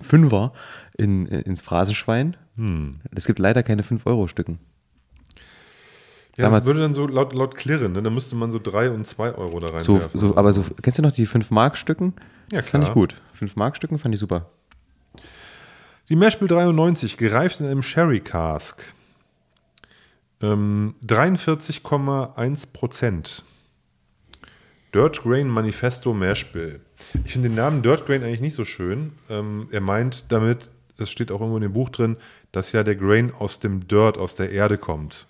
Fünfer in, äh, ins Phrasenschwein. Hm. Es gibt leider keine 5-Euro-Stücken. Ja, Damals- das würde dann so laut, laut klirren, ne? Da müsste man so drei und zwei Euro da So, reinwerfen. so, aber so, kennst du noch die 5-Mark-Stücken? Ja, Fand ich klar. gut. 5-Mark-Stücken fand ich super. Die Mashbill 93, gereift in einem Sherry Cask. Ähm, 43,1 Prozent. Dirt Grain Manifesto Mashbill. Ich finde den Namen Dirt Grain eigentlich nicht so schön. Ähm, er meint damit, es steht auch irgendwo in dem Buch drin, dass ja der Grain aus dem Dirt, aus der Erde kommt.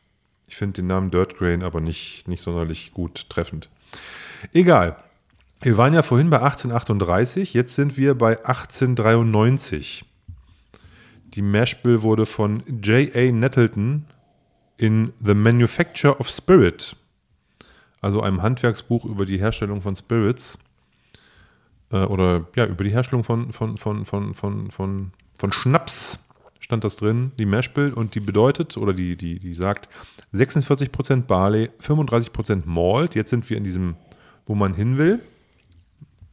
Ich finde den Namen Dirt Grain aber nicht, nicht sonderlich gut treffend. Egal. Wir waren ja vorhin bei 1838, jetzt sind wir bei 1893. Die Mashbill wurde von J.A. Nettleton in The Manufacture of Spirit, also einem Handwerksbuch über die Herstellung von Spirits, äh, oder ja, über die Herstellung von, von, von, von, von, von, von Schnaps stand das drin, die Mashbill, und die bedeutet, oder die, die, die sagt, 46% Barley, 35% Malt, jetzt sind wir in diesem, wo man hin will,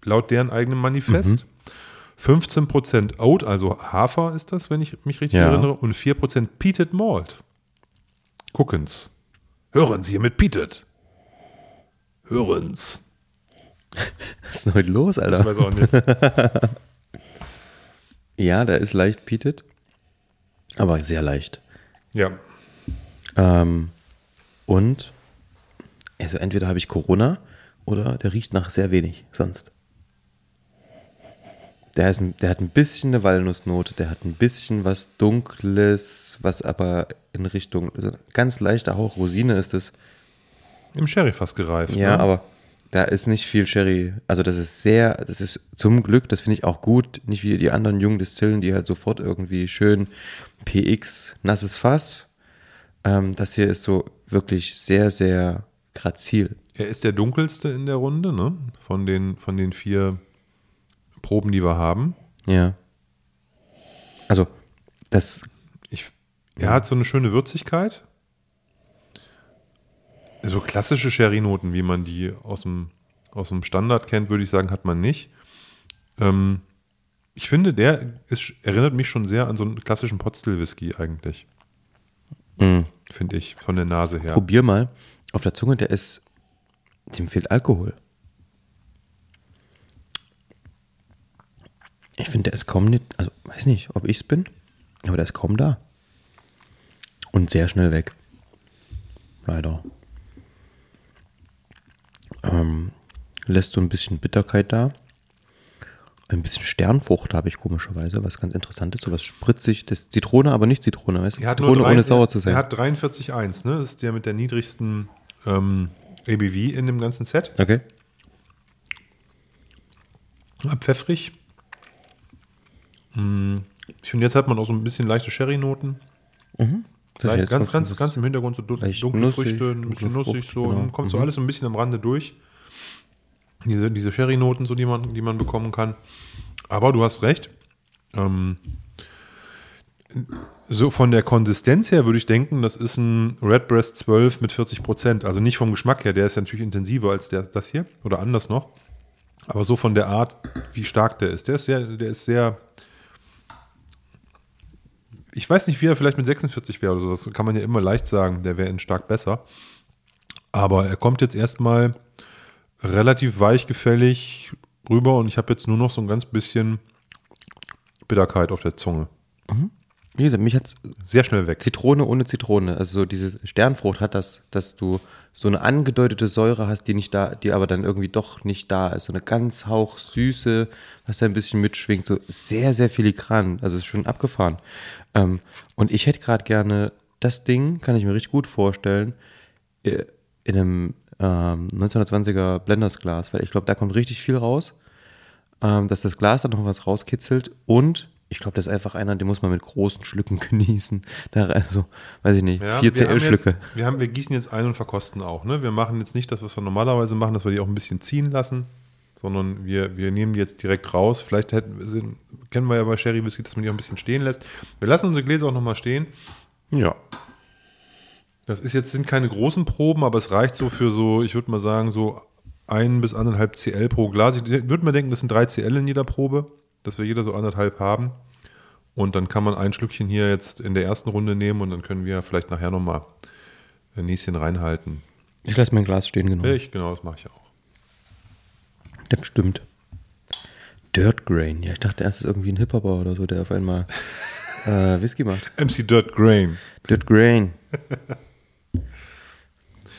laut deren eigenem Manifest. 15% Oat, also Hafer ist das, wenn ich mich richtig Ja. erinnere, und 4% Peated Malt. Guckens. Hören Sie mit Peated. Hören's. Was ist denn heute los, Ich Alter? weiß auch nicht. Ja, der ist leicht peated. Aber sehr leicht. ja. Ähm, und, also entweder habe ich Corona oder der riecht nach sehr wenig sonst. Der, ist ein, der hat ein bisschen eine Walnussnote, der hat ein bisschen was Dunkles, was aber in Richtung, also ganz leichter Hauch Rosine ist es. Im Sherryfass gereift. Ja, ne? aber da ist nicht viel Sherry. Also das ist sehr, das ist zum Glück, das finde ich auch gut, nicht wie die anderen jungen Distillen, die halt sofort irgendwie schön PX, nasses Fass. Ähm, das hier ist so wirklich sehr, sehr grazil. Er ist der dunkelste in der Runde, ne? Von den, von den vier Proben, die wir haben. Ja. Also, das, Ich, er hat so eine schöne Würzigkeit. So klassische Sherry-Noten, wie man die aus dem, aus dem Standard kennt, würde ich sagen, hat man nicht. Ähm, ich finde, der ist, erinnert mich schon sehr an so einen klassischen Potstill-Whisky eigentlich. mh, Finde ich, von der Nase her. probier mal. Auf der Zunge, der ist, dem fehlt Alkohol. Ich finde, der ist kaum nicht, also weiß nicht, ob ich es bin, aber der ist kaum da. Und sehr schnell weg. Leider. Ähm, lässt so ein bisschen Bitterkeit da. Ein bisschen Sternfrucht habe ich komischerweise, was ganz interessant ist, so was spritzig. Das ist Zitrone, aber nicht Zitrone, weißt du? Er hat Zitrone drei, ohne sauer zu sein. Er hat 43,1, ne? Das ist der mit der niedrigsten ähm, ABV in dem ganzen Set. okay. Pfeffrig. Mm, Ich finde, jetzt hat man auch so ein bisschen leichte Sherry-Noten. Ich Leicht- Ganz, ganz, ganz im Hintergrund so dunkle nussig, Früchte, ein bisschen nussig, so, genau. kommt so Mhm. alles so ein bisschen am Rande durch. Diese, diese Sherry-Noten, so, die man, die man bekommen kann. Aber du hast recht. Ähm, so von der Konsistenz her würde ich denken, das ist ein Redbreast 12 mit 40 Prozent. Also nicht vom Geschmack her, der ist ja natürlich intensiver als der, das hier oder anders noch. Aber so von der Art, wie stark der ist. Der ist sehr, der ist sehr. Ich weiß nicht, wie er vielleicht mit 46 wäre oder so. Das kann man ja immer leicht sagen. Der wäre in stark besser. Aber er kommt jetzt erstmal relativ weichgefällig rüber und ich habe jetzt nur noch so ein ganz bisschen Bitterkeit auf der Zunge. Wie gesagt, mich hat Sehr schnell weg. Zitrone ohne Zitrone. Also so diese Sternfrucht hat das, dass du so eine angedeutete Säure hast, die nicht da, die aber dann irgendwie doch nicht da ist. So eine ganz hauchsüße, was da ein bisschen mitschwingt. So sehr, sehr filigran. Also ist schon abgefahren. Ähm, und ich hätte gerade gerne das Ding, kann ich mir richtig gut vorstellen, äh, in einem ähm, 1920er Blenders Glas, weil ich glaube, da kommt richtig viel raus. Ähm, dass das Glas dann noch was rauskitzelt und Ich glaube, das ist einfach einer, den muss man mit großen Schlücken genießen. Da, also, weiß ich nicht, Ja, vier wir haben CL-Schlücke. jetzt- Wir, haben, wir gießen jetzt ein und verkosten auch. Ne? Wir machen jetzt nicht das, was wir normalerweise machen, dass wir die auch ein bisschen ziehen lassen, sondern wir, wir nehmen die jetzt direkt raus. Vielleicht hätten, kennen wir ja bei Sherry Whisky, dass man die auch ein bisschen stehen lässt. Wir lassen unsere Gläser auch nochmal stehen. Ja. Das ist jetzt, sind keine großen Proben, aber es reicht so für so, ich würde mal sagen, so ein bis anderthalb CL pro Glas. Ich würde mal denken, das sind drei CL in jeder Probe, dass wir jeder so anderthalb haben. Und dann kann man ein Schlückchen hier jetzt in der ersten Runde nehmen und dann können wir vielleicht nachher nochmal ein Näschen reinhalten. Ich lasse mein Glas stehen, genau. Ich, genau, das mache ich auch. Das stimmt. Dirt Grain. Ja, ich dachte erst, es ist irgendwie ein Hip-Hopper oder so, der auf einmal äh, Whisky macht. MC Dirt Grain. Dirt Grain.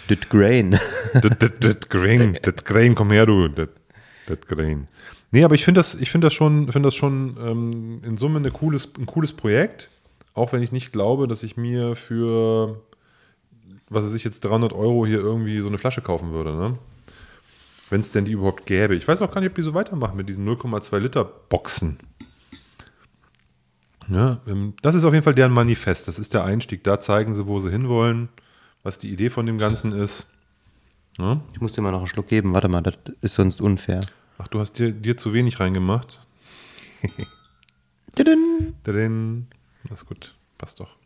Dirt Grain. Das Grain, das Grain, komm her, du. Das Grain. Nee, aber ich finde das, ich das schon, finde das schon ähm, in Summe eine cooles, ein cooles Projekt. Auch wenn ich nicht glaube, dass ich mir für, was weiß ich jetzt, 300 Euro hier irgendwie so eine Flasche kaufen würde, ne? Wenn es denn die überhaupt gäbe. Ich weiß auch gar nicht, ob die so weitermachen mit diesen 0,2 Liter Boxen. Ja, ähm, das ist auf jeden Fall deren Manifest. Das ist der Einstieg. Da zeigen sie, wo sie hinwollen, was die Idee von dem Ganzen ist. Ja? Ich muss dir mal noch einen Schluck geben. Warte mal, das ist sonst unfair. Ach, du hast dir, dir zu wenig reingemacht. Tadam. Tadam. Das ist gut. Passt doch.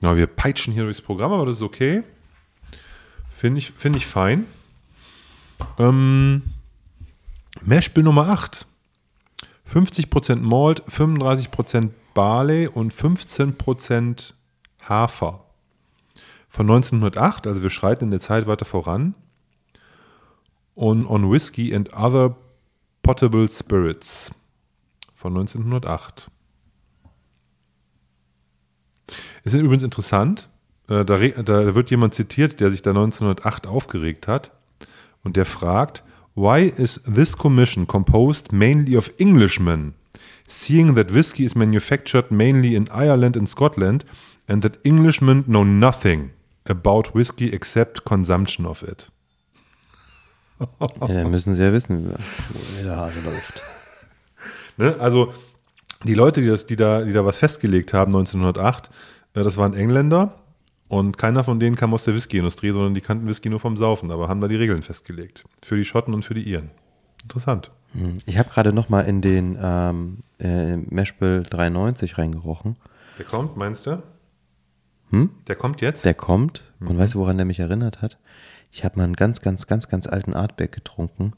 Ja, wir peitschen hier durchs Programm, aber das ist okay. Finde ich, finde ich fein. Ähm, Mashbill Nummer 8. 50% Malt, 35% Barley und 15% Hafer. Von 1908, also wir schreiten in der Zeit weiter voran. On, on Whiskey and Other Potable Spirits von 1908. Es ist übrigens interessant, äh, da, da wird jemand zitiert, der sich da 1908 aufgeregt hat und der fragt, Why is this commission composed mainly of Englishmen, seeing that whiskey is manufactured mainly in Ireland and Scotland and that Englishmen know nothing about whiskey except consumption of it? Ja, dann müssen sie ja wissen, wo der Hase läuft. Ne? Also die Leute, die, das, die, da, die da was festgelegt haben 1908, äh, das waren Engländer und keiner von denen kam aus der Whisky-Industrie, sondern die kannten Whisky nur vom Saufen, aber haben da die Regeln festgelegt. Für die Schotten und für die Iren. Interessant. Hm. Ich habe gerade noch mal in den ähm, äh, Mashbill 93 reingerochen. Der kommt, meinst du? Hm? Der kommt jetzt? Der kommt und weißt du, woran der mich erinnert hat? Ich habe mal einen ganz, ganz, ganz, ganz alten Artback getrunken,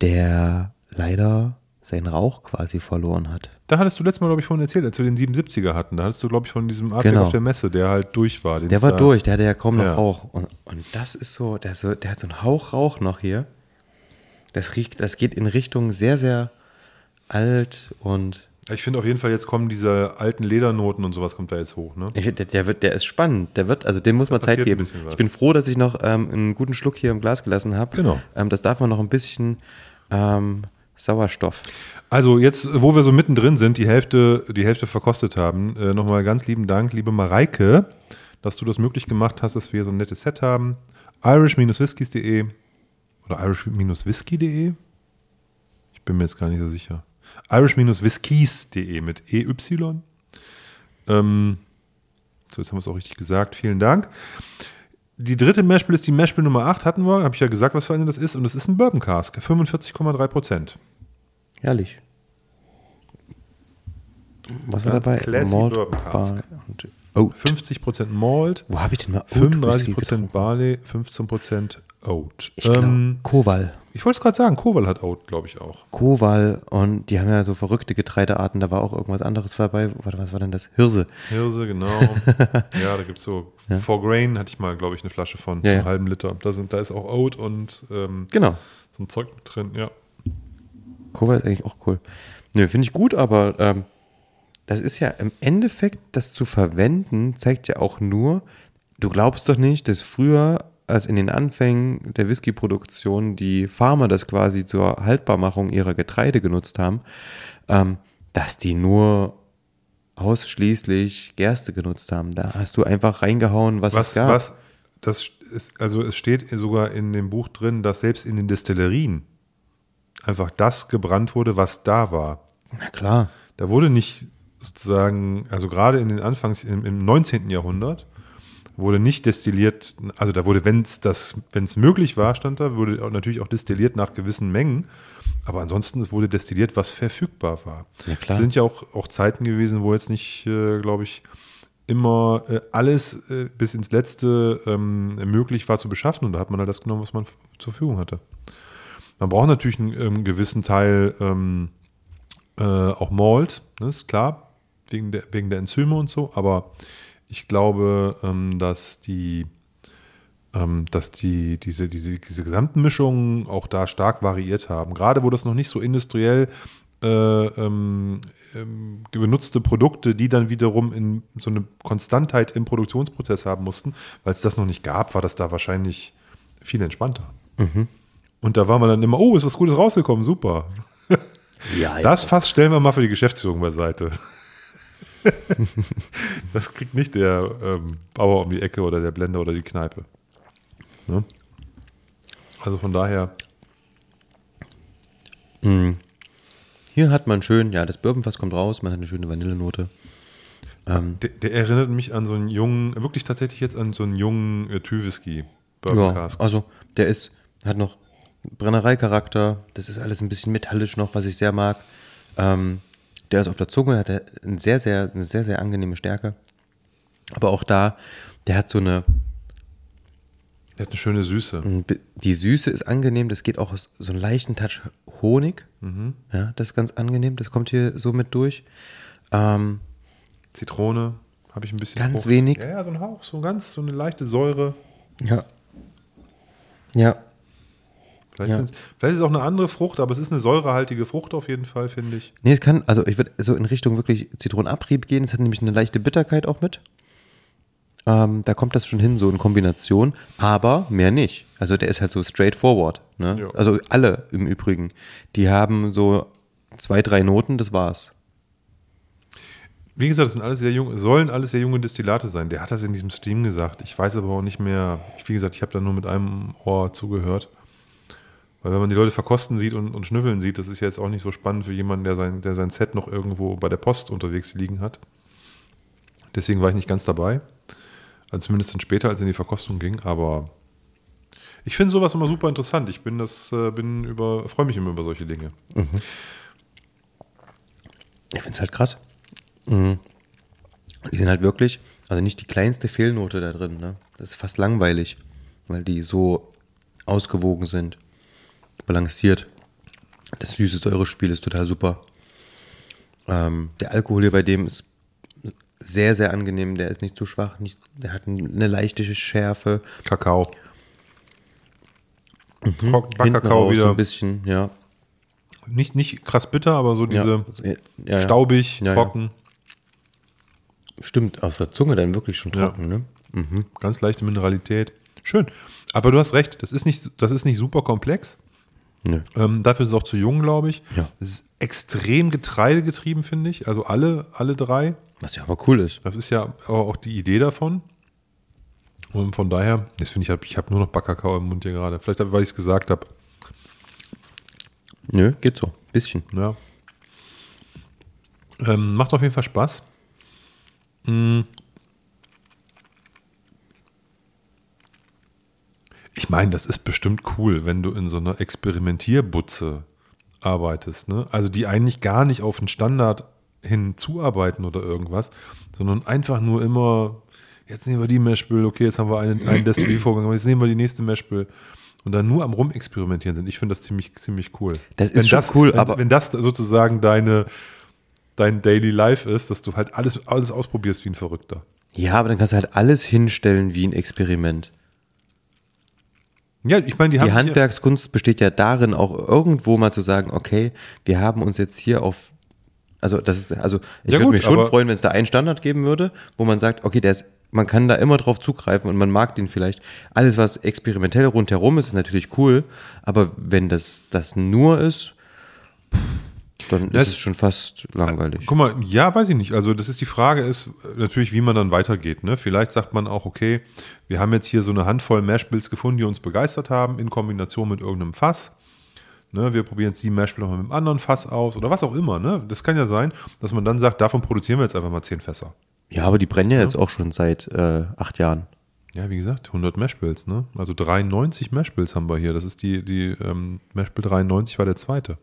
der leider seinen Rauch quasi verloren hat. da hattest du letztes Mal, glaube ich, von erzählt, als wir den 77er hatten. Da hattest du, glaube ich, von diesem Artback Genau. auf der Messe, der halt durch war. Der war da- durch, der hatte ja kaum noch Ja. Rauch. Und, und das ist so der, so, der hat so einen Hauch Rauch noch hier. Das riecht, das geht in Richtung sehr, sehr alt und Ich finde auf jeden Fall, jetzt kommen diese alten Ledernoten und sowas kommt da jetzt hoch. Ne? ich, der, der wird, der ist spannend. Der wird, also dem muss man Zeit geben. Ich bin froh, dass ich noch ähm, einen guten Schluck hier im Glas gelassen habe. Genau. Ähm, das darf man noch ein bisschen ähm, Sauerstoff. Also jetzt, wo wir so mittendrin sind, die Hälfte, die Hälfte verkostet haben, äh, nochmal ganz lieben Dank, liebe Mareike, dass du das möglich gemacht hast, dass wir so ein nettes Set haben. irish-whiskies.de oder irish-whisky.de? Ich bin mir jetzt gar nicht so sicher. irish-whiskies.de mit EY. Ähm, so, jetzt haben wir es auch richtig gesagt. Vielen Dank. Die dritte Mashbill ist die Mashbill Nummer 8, hatten wir. Habe ich ja gesagt, was für eine das ist. Und das ist ein Bourbon Cask. 45,3 Prozent. Herrlich. Was war dabei? classy Malt, Bourbon Cask. Und Oat. 50% Malt, Wo habe ich denn mal Oat Whisky 35% getrunken? Barley, 15% Oat. Ich glaub, ähm, Koval. ich wollte es gerade sagen, Koval hat Oat, glaube ich auch. Koval und die haben ja so verrückte Getreidearten, da war auch irgendwas anderes dabei. Warte, was war denn das? Hirse. Hirse, genau. ja, da gibt es so, For Grain hatte ich mal, glaube ich, eine Flasche von, Ja, so einen ja. halben Liter. Da, sind, da ist auch Oat und ähm, Genau. so ein Zeug mit drin, ja. Koval ist eigentlich auch cool. Nö, finde ich gut, aber ähm, das ist ja im Endeffekt, das zu verwenden, zeigt ja auch nur, du glaubst doch nicht, dass früher, als in den Anfängen der Whisky-Produktion, die Farmer das quasi zur Haltbarmachung ihrer Getreide genutzt haben, ähm, dass die nur ausschließlich Gerste genutzt haben. Da hast du einfach reingehauen, was, es Was, gab. was, das ist, also es steht sogar in dem Buch drin, dass selbst in den Destillerien einfach das gebrannt wurde, was da war. Na klar. Da wurde nicht sozusagen, also gerade in den Anfangs, im, im 19. Jahrhundert, wurde nicht destilliert, also da wurde, wenn es das, wenn es möglich war, stand da, wurde auch natürlich auch destilliert nach gewissen Mengen. Aber ansonsten, es wurde destilliert, was verfügbar war. Ja, klar. Es sind ja auch, auch Zeiten gewesen, wo jetzt nicht, äh, glaube ich, immer äh, alles äh, bis ins Letzte ähm, möglich war zu beschaffen. Und da hat man halt das genommen, was man zur Verfügung hatte. Man braucht natürlich einen ähm, gewissen Teil ähm, äh, auch Malt, ne, ist klar, wegen der, wegen der Enzyme und so, aber ich glaube, ähm, dass die ähm, dass die, diese, diese, diese gesamten Mischungen auch da stark variiert haben. Gerade wo das noch nicht so industriell äh, ähm, ähm, benutzte Produkte, die dann wiederum in so eine Konstantheit im Produktionsprozess haben mussten, weil es das noch nicht gab, war das da wahrscheinlich viel entspannter. Und da war man dann immer, oh, ist was Gutes rausgekommen, super. Ja, Das Fass stellen wir mal für die Geschäftsführung beiseite. das kriegt nicht der ähm, Bauer um die Ecke oder der Blender oder die Kneipe. Ne? Also von daher, Hier hat man schön, ja, das Bourbonfass kommt raus, man hat eine schöne Vanillenote. Ähm, der, der erinnert mich an so einen jungen, wirklich tatsächlich jetzt an so einen jungen äh. Bourbon ja, also der ist, hat noch Brennereicharakter, das ist alles ein bisschen metallisch noch, was ich sehr mag. Ähm, der ist auf der Zunge, hat er ein sehr, sehr, eine sehr, sehr angenehme Stärke. Aber auch da, der hat so eine, Der hat eine schöne Süße. die Süße ist angenehm, das geht auch so einen leichten Touch Honig. Ja, das ist ganz angenehm, das kommt hier so mit durch. Ähm, Zitrone habe ich ein bisschen. Ganz Frucht. wenig. Ja, ja, so ein Hauch, so ganz, so eine leichte Säure. ja. Ja, Vielleicht, Ja. vielleicht ist es auch eine andere Frucht, aber es ist eine säurehaltige Frucht auf jeden Fall, finde ich. Nee, es kann, also ich würde so in Richtung wirklich Zitronenabrieb gehen. Es hat nämlich eine leichte Bitterkeit auch mit. Ähm, da kommt das schon hin, so in Kombination, aber mehr nicht. Also der ist halt so straightforward. Ne? Ja. Also alle im Übrigen, die haben so zwei, drei Noten, das war's. Wie gesagt, das sind alles sehr jung, sollen alles sehr junge Destillate sein. Der hat das in diesem Stream gesagt. Ich weiß aber auch nicht mehr. Ich, wie gesagt, ich habe da nur mit einem Ohr zugehört. Weil wenn man die Leute verkosten sieht und, und schnüffeln sieht, das ist ja jetzt auch nicht so spannend für jemanden, der sein, der sein Set noch irgendwo bei der Post unterwegs liegen hat. Deswegen war ich nicht ganz dabei. Also zumindest dann später, als in die Verkostung ging. Aber ich finde sowas immer super interessant. Ich bin das, äh, bin über, freue mich immer über solche Dinge. Ich finde es halt krass. Mhm. Die sind halt wirklich, also nicht die kleinste Fehlnote da drin. Ne? Das ist fast langweilig, weil die so ausgewogen sind, balanciert. Das süße Säurespiel ist total super. Ähm, der Alkohol hier bei dem ist sehr, sehr angenehm. Der ist nicht zu schwach, nicht, der hat eine leichte Schärfe. Kakao. Hinten Backkakao raus so wieder. ein bisschen, ja. Nicht, nicht krass bitter, aber so diese ja, ja, ja. staubig, trocken, Stimmt, auf der Zunge dann wirklich schon trocken, ne? ganz leichte Mineralität. Schön. Aber du hast recht, das ist nicht, das ist nicht super komplex. Ähm, dafür ist es auch zu jung, glaube ich. Ja. Es ist extrem getreidegetrieben, finde ich. Also alle, alle drei. Was ja aber cool ist. Das ist ja aber auch die Idee davon. Und von daher, das finde ich, ich habe nur noch Backkakao im Mund hier gerade. Vielleicht, weil ich es gesagt habe. Nö, geht so. Bisschen. Ja. Ähm, macht auf jeden Fall Spaß. Mm. Ich meine, das ist bestimmt cool, wenn du in so einer Experimentierbutze arbeitest, ne? Also die eigentlich gar nicht auf den Standard hinzuarbeiten oder irgendwas, sondern einfach nur immer, jetzt nehmen wir die Meshbill, okay, jetzt haben wir einen, einen Destilliervorgang, aber jetzt nehmen wir die nächste Meshbill und dann nur am Rumexperimentieren sind. Ich finde das ziemlich, ziemlich cool. Das ist wenn das, cool, wenn, aber- wenn das sozusagen deine, dein Daily Life ist, dass du halt alles, alles ausprobierst wie ein Verrückter. Ja, aber dann kannst du halt alles hinstellen wie ein Experiment. Ja, ich meine, die, Die Handwerkskunst besteht ja darin, auch irgendwo mal zu sagen, okay, wir haben uns jetzt hier auf, also das ist, also ich Ja würde mich schon freuen, wenn es da einen Standard geben würde, wo man sagt, okay, der ist, man kann da immer drauf zugreifen und man mag den vielleicht. Alles, was experimentell rundherum ist, ist natürlich cool, aber wenn das, das nur ist, pff, dann Das- ist es schon fast langweilig. Guck mal, ja, weiß ich nicht. Also, das ist die Frage, ist äh, natürlich, wie man dann weitergeht. Ne? Vielleicht sagt man auch, okay, wir haben jetzt hier so eine Handvoll Mashbills gefunden, die uns begeistert haben, in Kombination mit irgendeinem Fass. Ne, wir probieren jetzt die Mashbill nochmal mit einem anderen Fass aus oder was auch immer. Ne? Das kann ja sein, dass man dann sagt, davon produzieren wir jetzt einfach mal zehn Fässer. Ja, aber die brennen ja jetzt auch schon seit äh, acht Jahren. Ja, wie gesagt, 100 Mashbills, ne? Also 93 Mashbills haben wir hier. Das ist die, die ähm, Mashbill 93 war der zweite.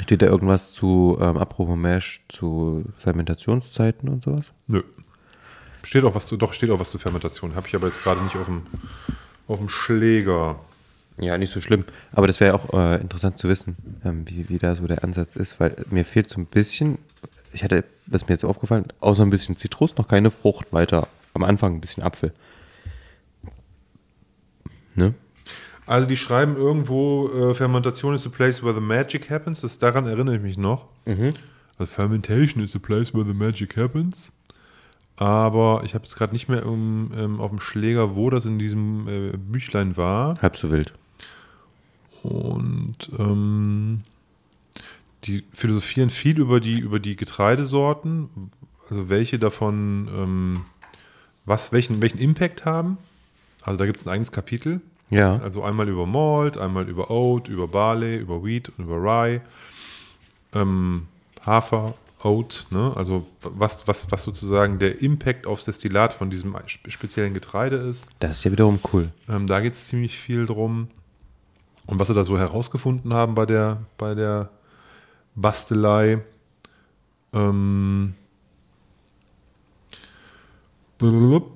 Steht da irgendwas zu, ähm, apropos Mash, zu Fermentationszeiten und sowas? Nö. Steht auch was zu, doch, steht auch was zur Fermentation. Habe ich aber jetzt gerade nicht auf dem, auf dem Schläger. Ja, nicht so schlimm. Aber das wäre auch äh, interessant zu wissen, ähm, wie, wie da so der Ansatz ist, weil mir fehlt so ein bisschen, ich hatte, was mir jetzt aufgefallen, außer ein bisschen Zitrus, noch keine Frucht weiter. Am Anfang ein bisschen Apfel. Ne? Also die schreiben irgendwo, äh, Fermentation is the place where the magic happens. Das, daran erinnere ich mich noch. Also Fermentation is the place where the magic happens. Aber ich habe jetzt gerade nicht mehr im, ähm, auf dem Schläger, wo das in diesem äh, Büchlein war. Halb so wild. Und ähm, die philosophieren viel über die, über die Getreidesorten, also welche davon ähm, was, welchen, welchen Impact haben. Also da gibt es ein eigenes Kapitel. Ja. Also einmal über Malt, einmal über Oat, über Barley, über Wheat und über Rye. Ähm, Hafer, Oat, ne? also was, was, was sozusagen der Impact aufs Destillat von diesem spe- speziellen Getreide ist. Das ist ja wiederum cool. Ähm, da geht es ziemlich viel drum. Und was sie da so herausgefunden haben bei der, bei der Bastelei. Ähm, blub.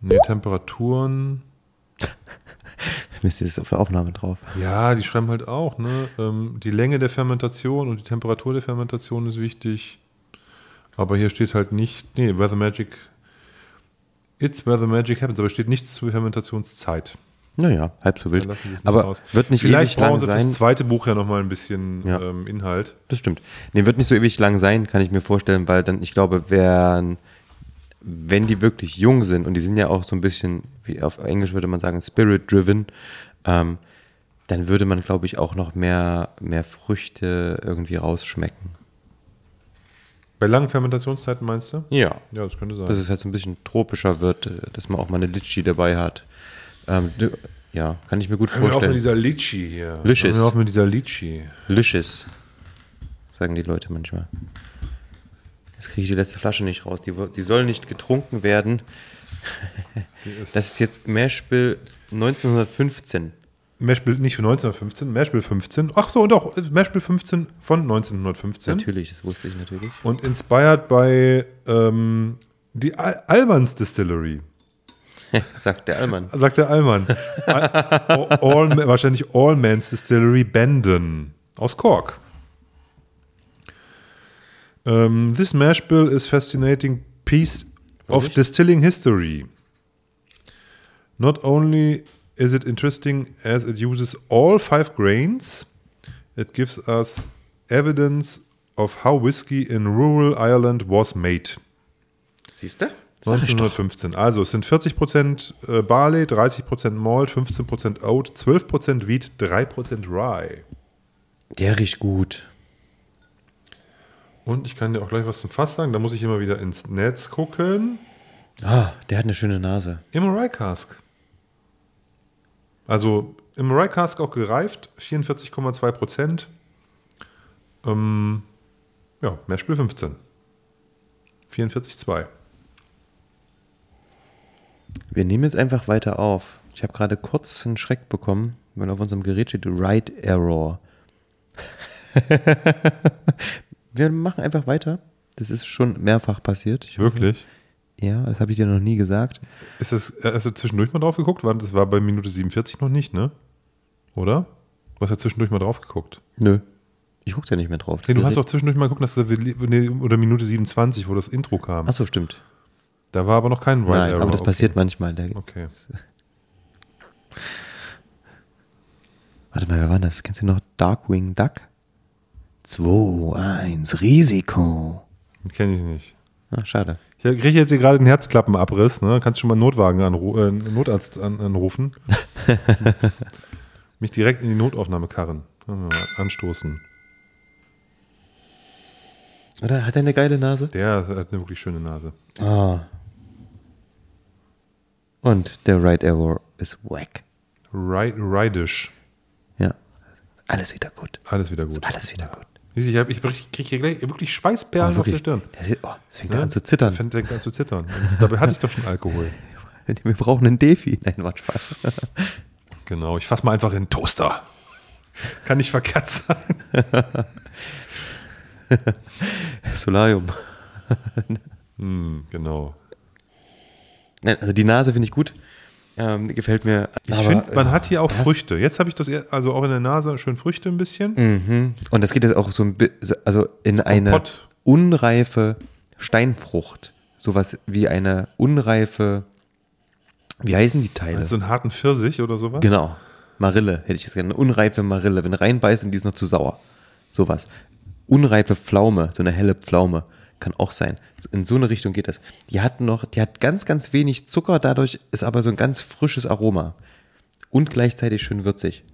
Nee, Temperaturen. Mist, ist auf der Aufnahme drauf. Ja, die schreiben halt auch, ne? Ähm, die Länge der Fermentation und die Temperatur der Fermentation ist wichtig. Aber hier steht halt nicht, nee, where the magic, it's where the magic happens, aber steht nichts zur Fermentationszeit. Naja, halb so wild. Aber aus. wird nicht Vielleicht ewig lang brauchen sie fürs sein. zweite Buch ja nochmal ein bisschen Ja. ähm, Inhalt. Das stimmt. Nee, wird nicht so ewig lang sein, kann ich mir vorstellen, weil dann, ich glaube, wenn, wenn die wirklich jung sind und die sind ja auch so ein bisschen, wie auf Englisch würde man sagen, spirit-driven, ähm, dann würde man, glaube ich, auch noch mehr, mehr Früchte irgendwie rausschmecken. Bei langen Fermentationszeiten meinst du? Ja. Ja, das könnte sein. Dass es halt so ein bisschen tropischer wird, dass man auch mal eine Litschi dabei hat. Ähm, ja, kann ich mir gut Hör mir auf mit vorstellen. dieser Litchi hier. Licious. Hör auf mit dieser Litchi. Licious, sagen die Leute manchmal. Jetzt kriege ich die letzte Flasche nicht raus. Die, die soll nicht getrunken werden. Das ist jetzt Mashbill 1915. Mashbill nicht für 1915, Mashbill 15. Ach so, doch, Mashbill 15 von 1915. Natürlich, das wusste ich natürlich. Und inspired by ähm, die Al Almans Distillery, Sagt der Allmann. sagt der Allmann. all, all, wahrscheinlich Allmans Distillery Bandon aus Cork. Um, this mash bill is fascinating piece of distilling history. Not only is it interesting as it uses all five grains, it gives us evidence of how whiskey in rural Ireland was made. Siehst du? 1915. Also es sind 40% äh, Barley, 30% Malt, 15% Oat, 12% Wheat, 3% Rye. Der riecht gut. Und ich kann dir auch gleich was zum Fass sagen. Da muss ich immer wieder ins Netz gucken. Ah, der hat eine schöne Nase. Im Cask. Also im Cask auch gereift, 44,2%. Ähm, ja, Mashbill 15. 44,2. Wir nehmen jetzt einfach weiter auf. Ich habe gerade kurz einen Schreck bekommen, weil auf unserem Gerät steht Write Error. Wir machen einfach weiter. Das ist schon mehrfach passiert. Ich hoffe- Wirklich? Ja, das habe ich dir noch nie gesagt. Ist das, hast du zwischendurch mal drauf geguckt? Das war bei Minute 47 noch nicht, ne? Oder? Du hast ja zwischendurch mal drauf geguckt. Nö. Ich gucke da nicht mehr drauf. Nee, du hast doch zwischendurch mal geguckt, dass du, nee, oder Minute 27, wo das Intro kam. Ach so, stimmt. Da war aber noch kein Right Nein, Arrow. aber das Okay. passiert manchmal. Der, Okay. Warte mal, wer war das? Kennst du noch Darkwing Duck? 2, 1, Risiko. Kenne ich nicht. Ach, schade. Ich kriege jetzt hier gerade den Herzklappenabriss, ne? Kannst schon mal einen Notwagen anru äh, einen Notarzt an anrufen. Mich direkt in die Notaufnahme karren. Anstoßen. Oder hat er eine geile Nase? Der hat eine wirklich schöne Nase. Ah. Und der Right Error ist wack. Ri- Ridish. Ja. Alles wieder gut. Alles wieder gut. Ist alles wieder gut. Ich, hab, ich kriege hier gleich wirklich Schweißperlen Oh, auf der wirklich. Stirn. Sieht, oh, es fängt Ne? an zu zittern. Fängt fängt an zu zittern. Und dabei hatte ich doch schon Alkohol. Wir brauchen einen Defi. Nein, war Spaß. Genau, ich fasse mal einfach in den Toaster. Kann nicht verkehrt sein. Solarium. Hm, genau. Nein, also die Nase finde ich gut. Ähm, gefällt mir. Ich finde, man äh, hat hier auch das- Früchte. Jetzt habe ich das, also auch in der Nase schön Früchte ein bisschen. Mhm. Und das geht jetzt auch so ein bisschen, also in eine Kompott. unreife Steinfrucht. Sowas wie eine unreife, wie heißen die Teile? Also so einen harten Pfirsich oder sowas. Genau. Marille hätte ich jetzt gerne. Eine unreife Marille. Wenn du reinbeißt und die ist noch zu sauer. Sowas. Unreife Pflaume, so eine helle Pflaume. Kann auch sein. In so eine Richtung geht das. Die hat noch, die hat ganz, ganz wenig Zucker, dadurch ist aber so ein ganz frisches Aroma. Und gleichzeitig schön würzig.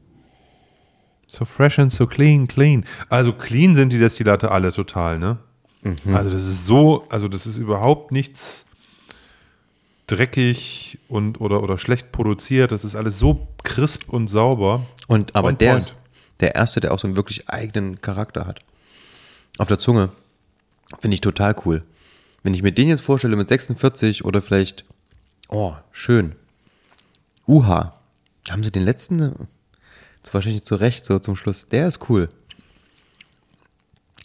So fresh and so clean, clean. Also clean sind die Destillate alle total, ne? Mhm. Also das ist so, also das ist überhaupt nichts dreckig und oder, oder schlecht produziert. Das ist alles so crisp und sauber. Und aber On der point. ist der erste, der auch so einen wirklich eigenen Charakter hat. Auf der Zunge finde ich total cool. Wenn ich mir den jetzt vorstelle mit 46 oder vielleicht, oh, schön. Uha. Haben sie den letzten? Jetzt wahrscheinlich zu Recht, so zum Schluss. Der ist cool.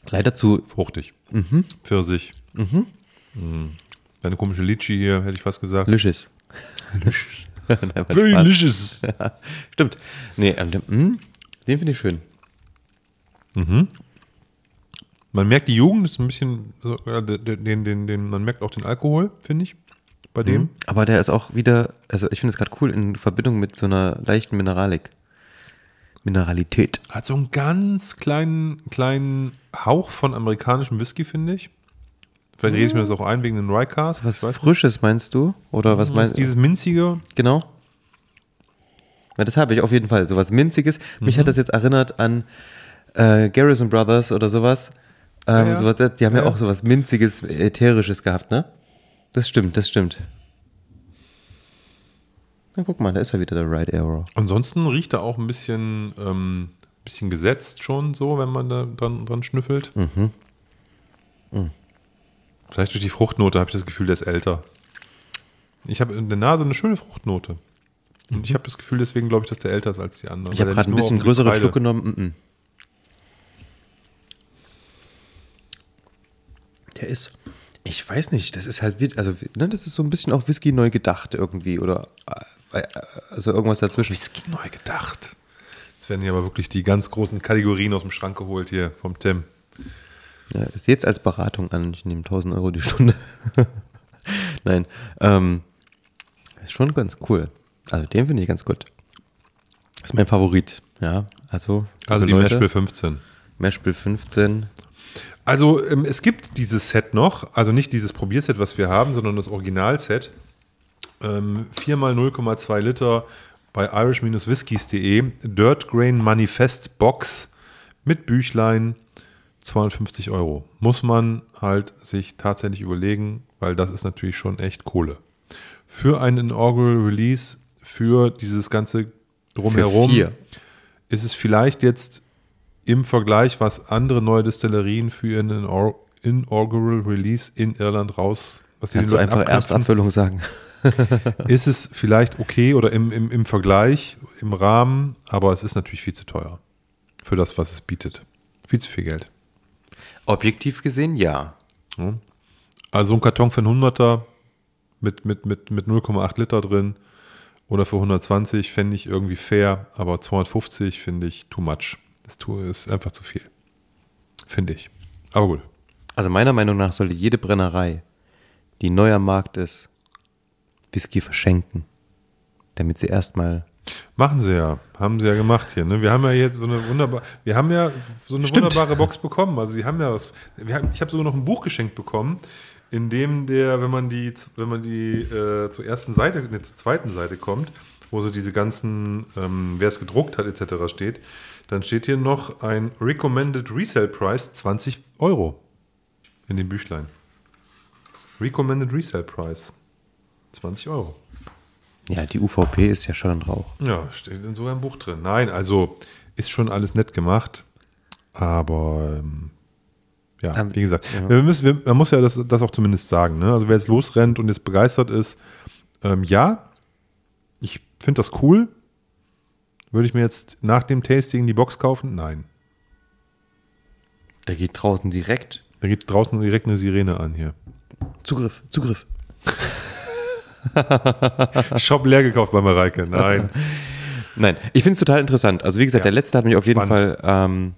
Leider zu, Fruchtig. Mhm. Pfirsich. Mhm. Deine komische Litschi hier, hätte ich fast gesagt. Nein, war Spaß. delicious. Stimmt. Nee, ähm, den, mm, den finde ich schön. Man merkt die Jugend, ist ein bisschen, so, den, den, den, den, man merkt auch den Alkohol, finde ich, bei dem. Aber der ist auch wieder, also ich finde es gerade cool in Verbindung mit so einer leichten Mineralik. Mineralität. Hat so einen ganz kleinen, kleinen Hauch von amerikanischem Whisky, finde ich. Vielleicht rede ich mir das auch ein wegen den Rye Cask. Was Frisches meinst du? Oder was nicht. meinst du? Dieses minzige. Genau. Ja, das habe ich auf jeden Fall. So was Minziges. Mich Mhm. hat das jetzt erinnert an äh, Garrison Brothers oder sowas. Ähm, Ja, sowas die haben ja, Ja, auch sowas Minziges, Ätherisches gehabt, ne? Das stimmt, das stimmt. Na guck mal, da ist ja wieder der Right Arrow. Ansonsten riecht er auch ein bisschen, ähm, bisschen gesetzt schon so, wenn man da dran, dran schnüffelt. Mhm. Vielleicht durch die Fruchtnote habe ich das Gefühl, der ist älter. Ich habe in der Nase eine schöne Fruchtnote. Und ich habe das Gefühl, deswegen glaube ich, dass der älter ist als die anderen. Mhm. Ich habe gerade ein bisschen größeren Schluck genommen. Mm -mm. Der ist, ich weiß nicht, das ist halt, also, ne, das ist so ein bisschen auch Whisky neu gedacht irgendwie oder, äh, äh, also irgendwas dazwischen. Whisky neu gedacht. Jetzt werden hier aber wirklich die ganz großen Kategorien aus dem Schrank geholt hier vom Tim. Ja, sehe jetzt als Beratung an, ich nehme 1000 Euro die Stunde. Nein, ähm, ist schon ganz cool. Also den finde ich ganz gut. ist mein Favorit, ja. Also, Also die Leute, Mashbill 15. Mashbill 15. Also ähm, es gibt dieses Set noch, also nicht dieses Probierset, was wir haben, sondern das Originalset. Ähm, 4x 0,2 Liter bei irish-whiskies.de. Dirt Grain Manifest Box mit Büchlein 250 Euro. Muss man halt sich tatsächlich überlegen, weil das ist natürlich schon echt Kohle. Für ein Inaugural Release, für dieses ganze drumherum, ist es vielleicht jetzt im Vergleich, was andere neue Destillerien für ihren Inaur- Inaugural Release in Irland raus, was die Kannst du einfach erst abknüpfen, Abfüllung sagen. ist es vielleicht okay oder im, im, im Vergleich, im Rahmen, aber es ist natürlich viel zu teuer für das, was es bietet. Viel zu viel Geld. Objektiv gesehen, ja. Also so ein Karton für einen 100er mit, mit, mit, mit 0,8 Liter drin oder für 120 fände ich irgendwie fair, aber 250 finde ich too much. Das tu- ist einfach zu viel. Finde ich. Aber gut. Also meiner Meinung nach sollte jede Brennerei, die neu am Markt ist, Whisky verschenken. Damit sie erstmal. Machen sie ja. Haben sie ja gemacht hier. Ne? Wir haben ja jetzt so eine wunderbare, wir haben ja so eine Stimmt. wunderbare Box bekommen. Also sie haben ja was. Haben, ich habe sogar noch ein Buch geschenkt bekommen, in dem der, wenn man die, wenn man die äh, zur ersten Seite, ne, zur zweiten Seite kommt, wo so diese ganzen, ähm, wer es gedruckt hat, etc. steht, dann steht hier noch ein Recommended Resale Price 20 Euro in dem Büchlein. Recommended Resale Price 20 Euro. Ja, die UVP ist ja und Rauch. Ja, steht in sogar im Buch drin. Nein, also ist schon alles nett gemacht, aber ähm, ja, Ähm, wie gesagt, ja. Wir müssen, wir, man muss ja das, das auch zumindest sagen. Ne? Also wer jetzt losrennt und jetzt begeistert ist, ähm, ja, finde das cool. Würde ich mir jetzt nach dem Tasting die Box kaufen? Nein. Da geht draußen direkt Da geht draußen direkt eine Sirene an hier. Zugriff, Zugriff. Shop leer gekauft bei Mareike. Nein. Nein, ich finde es total interessant. Also wie gesagt, Ja. der letzte hat mir auf jeden Spannend. Fall ähm,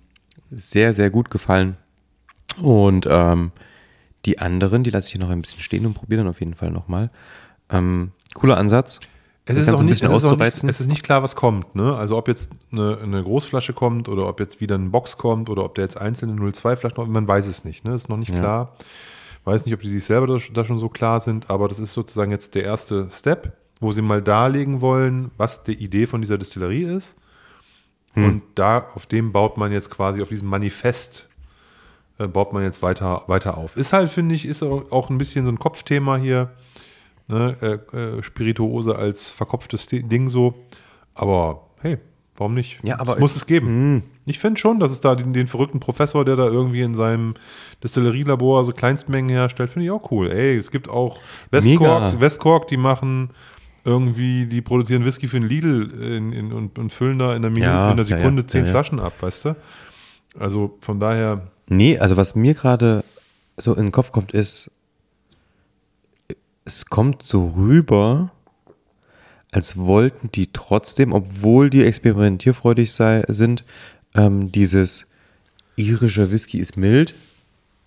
sehr, sehr gut gefallen. Und ähm, die anderen, die lasse ich hier noch ein bisschen stehen und probiere dann auf jeden Fall nochmal. Ähm, cooler Ansatz. Es ist, auch ein nicht, es, ist auch nicht, es ist nicht klar, was kommt. Ne? Also ob jetzt eine, eine Großflasche kommt oder ob jetzt wieder eine Box kommt oder ob der jetzt einzelne 02 Flaschen kommt, man weiß es nicht. Ne? Das ist noch nicht Ja. klar. Weiß nicht, ob die sich selber da, schon so klar sind, aber das ist sozusagen jetzt der erste Step, wo sie mal darlegen wollen, was die Idee von dieser Distillerie ist. Hm. Und da, auf dem baut man jetzt quasi, auf diesem Manifest, äh, baut man jetzt weiter, weiter auf. Ist halt, finde ich, ist auch ein bisschen so ein Kopfthema hier. Ne? Äh, äh, Spirituose als verkopftes Di- Ding so. Aber hey, warum nicht? Ja, aber- Muss es geben. Ich finde schon, dass es da den, den verrückten Professor, der da irgendwie in seinem Destillerielabor so Kleinstmengen herstellt, finde ich auch cool. Ey, es gibt auch Westcork. Westcork die machen irgendwie, die produzieren Whisky für den Lidl in, in, und, und füllen da in der Minute, Ja, in der Sekunde ja, zehn ja, ja. Flaschen ab, weißt du? Also von daher, Nee, also was mir gerade so in den Kopf kommt, ist, es kommt so rüber, als wollten die trotzdem, obwohl die experimentierfreudig sei, sind, ähm, dieses irische Whisky ist mild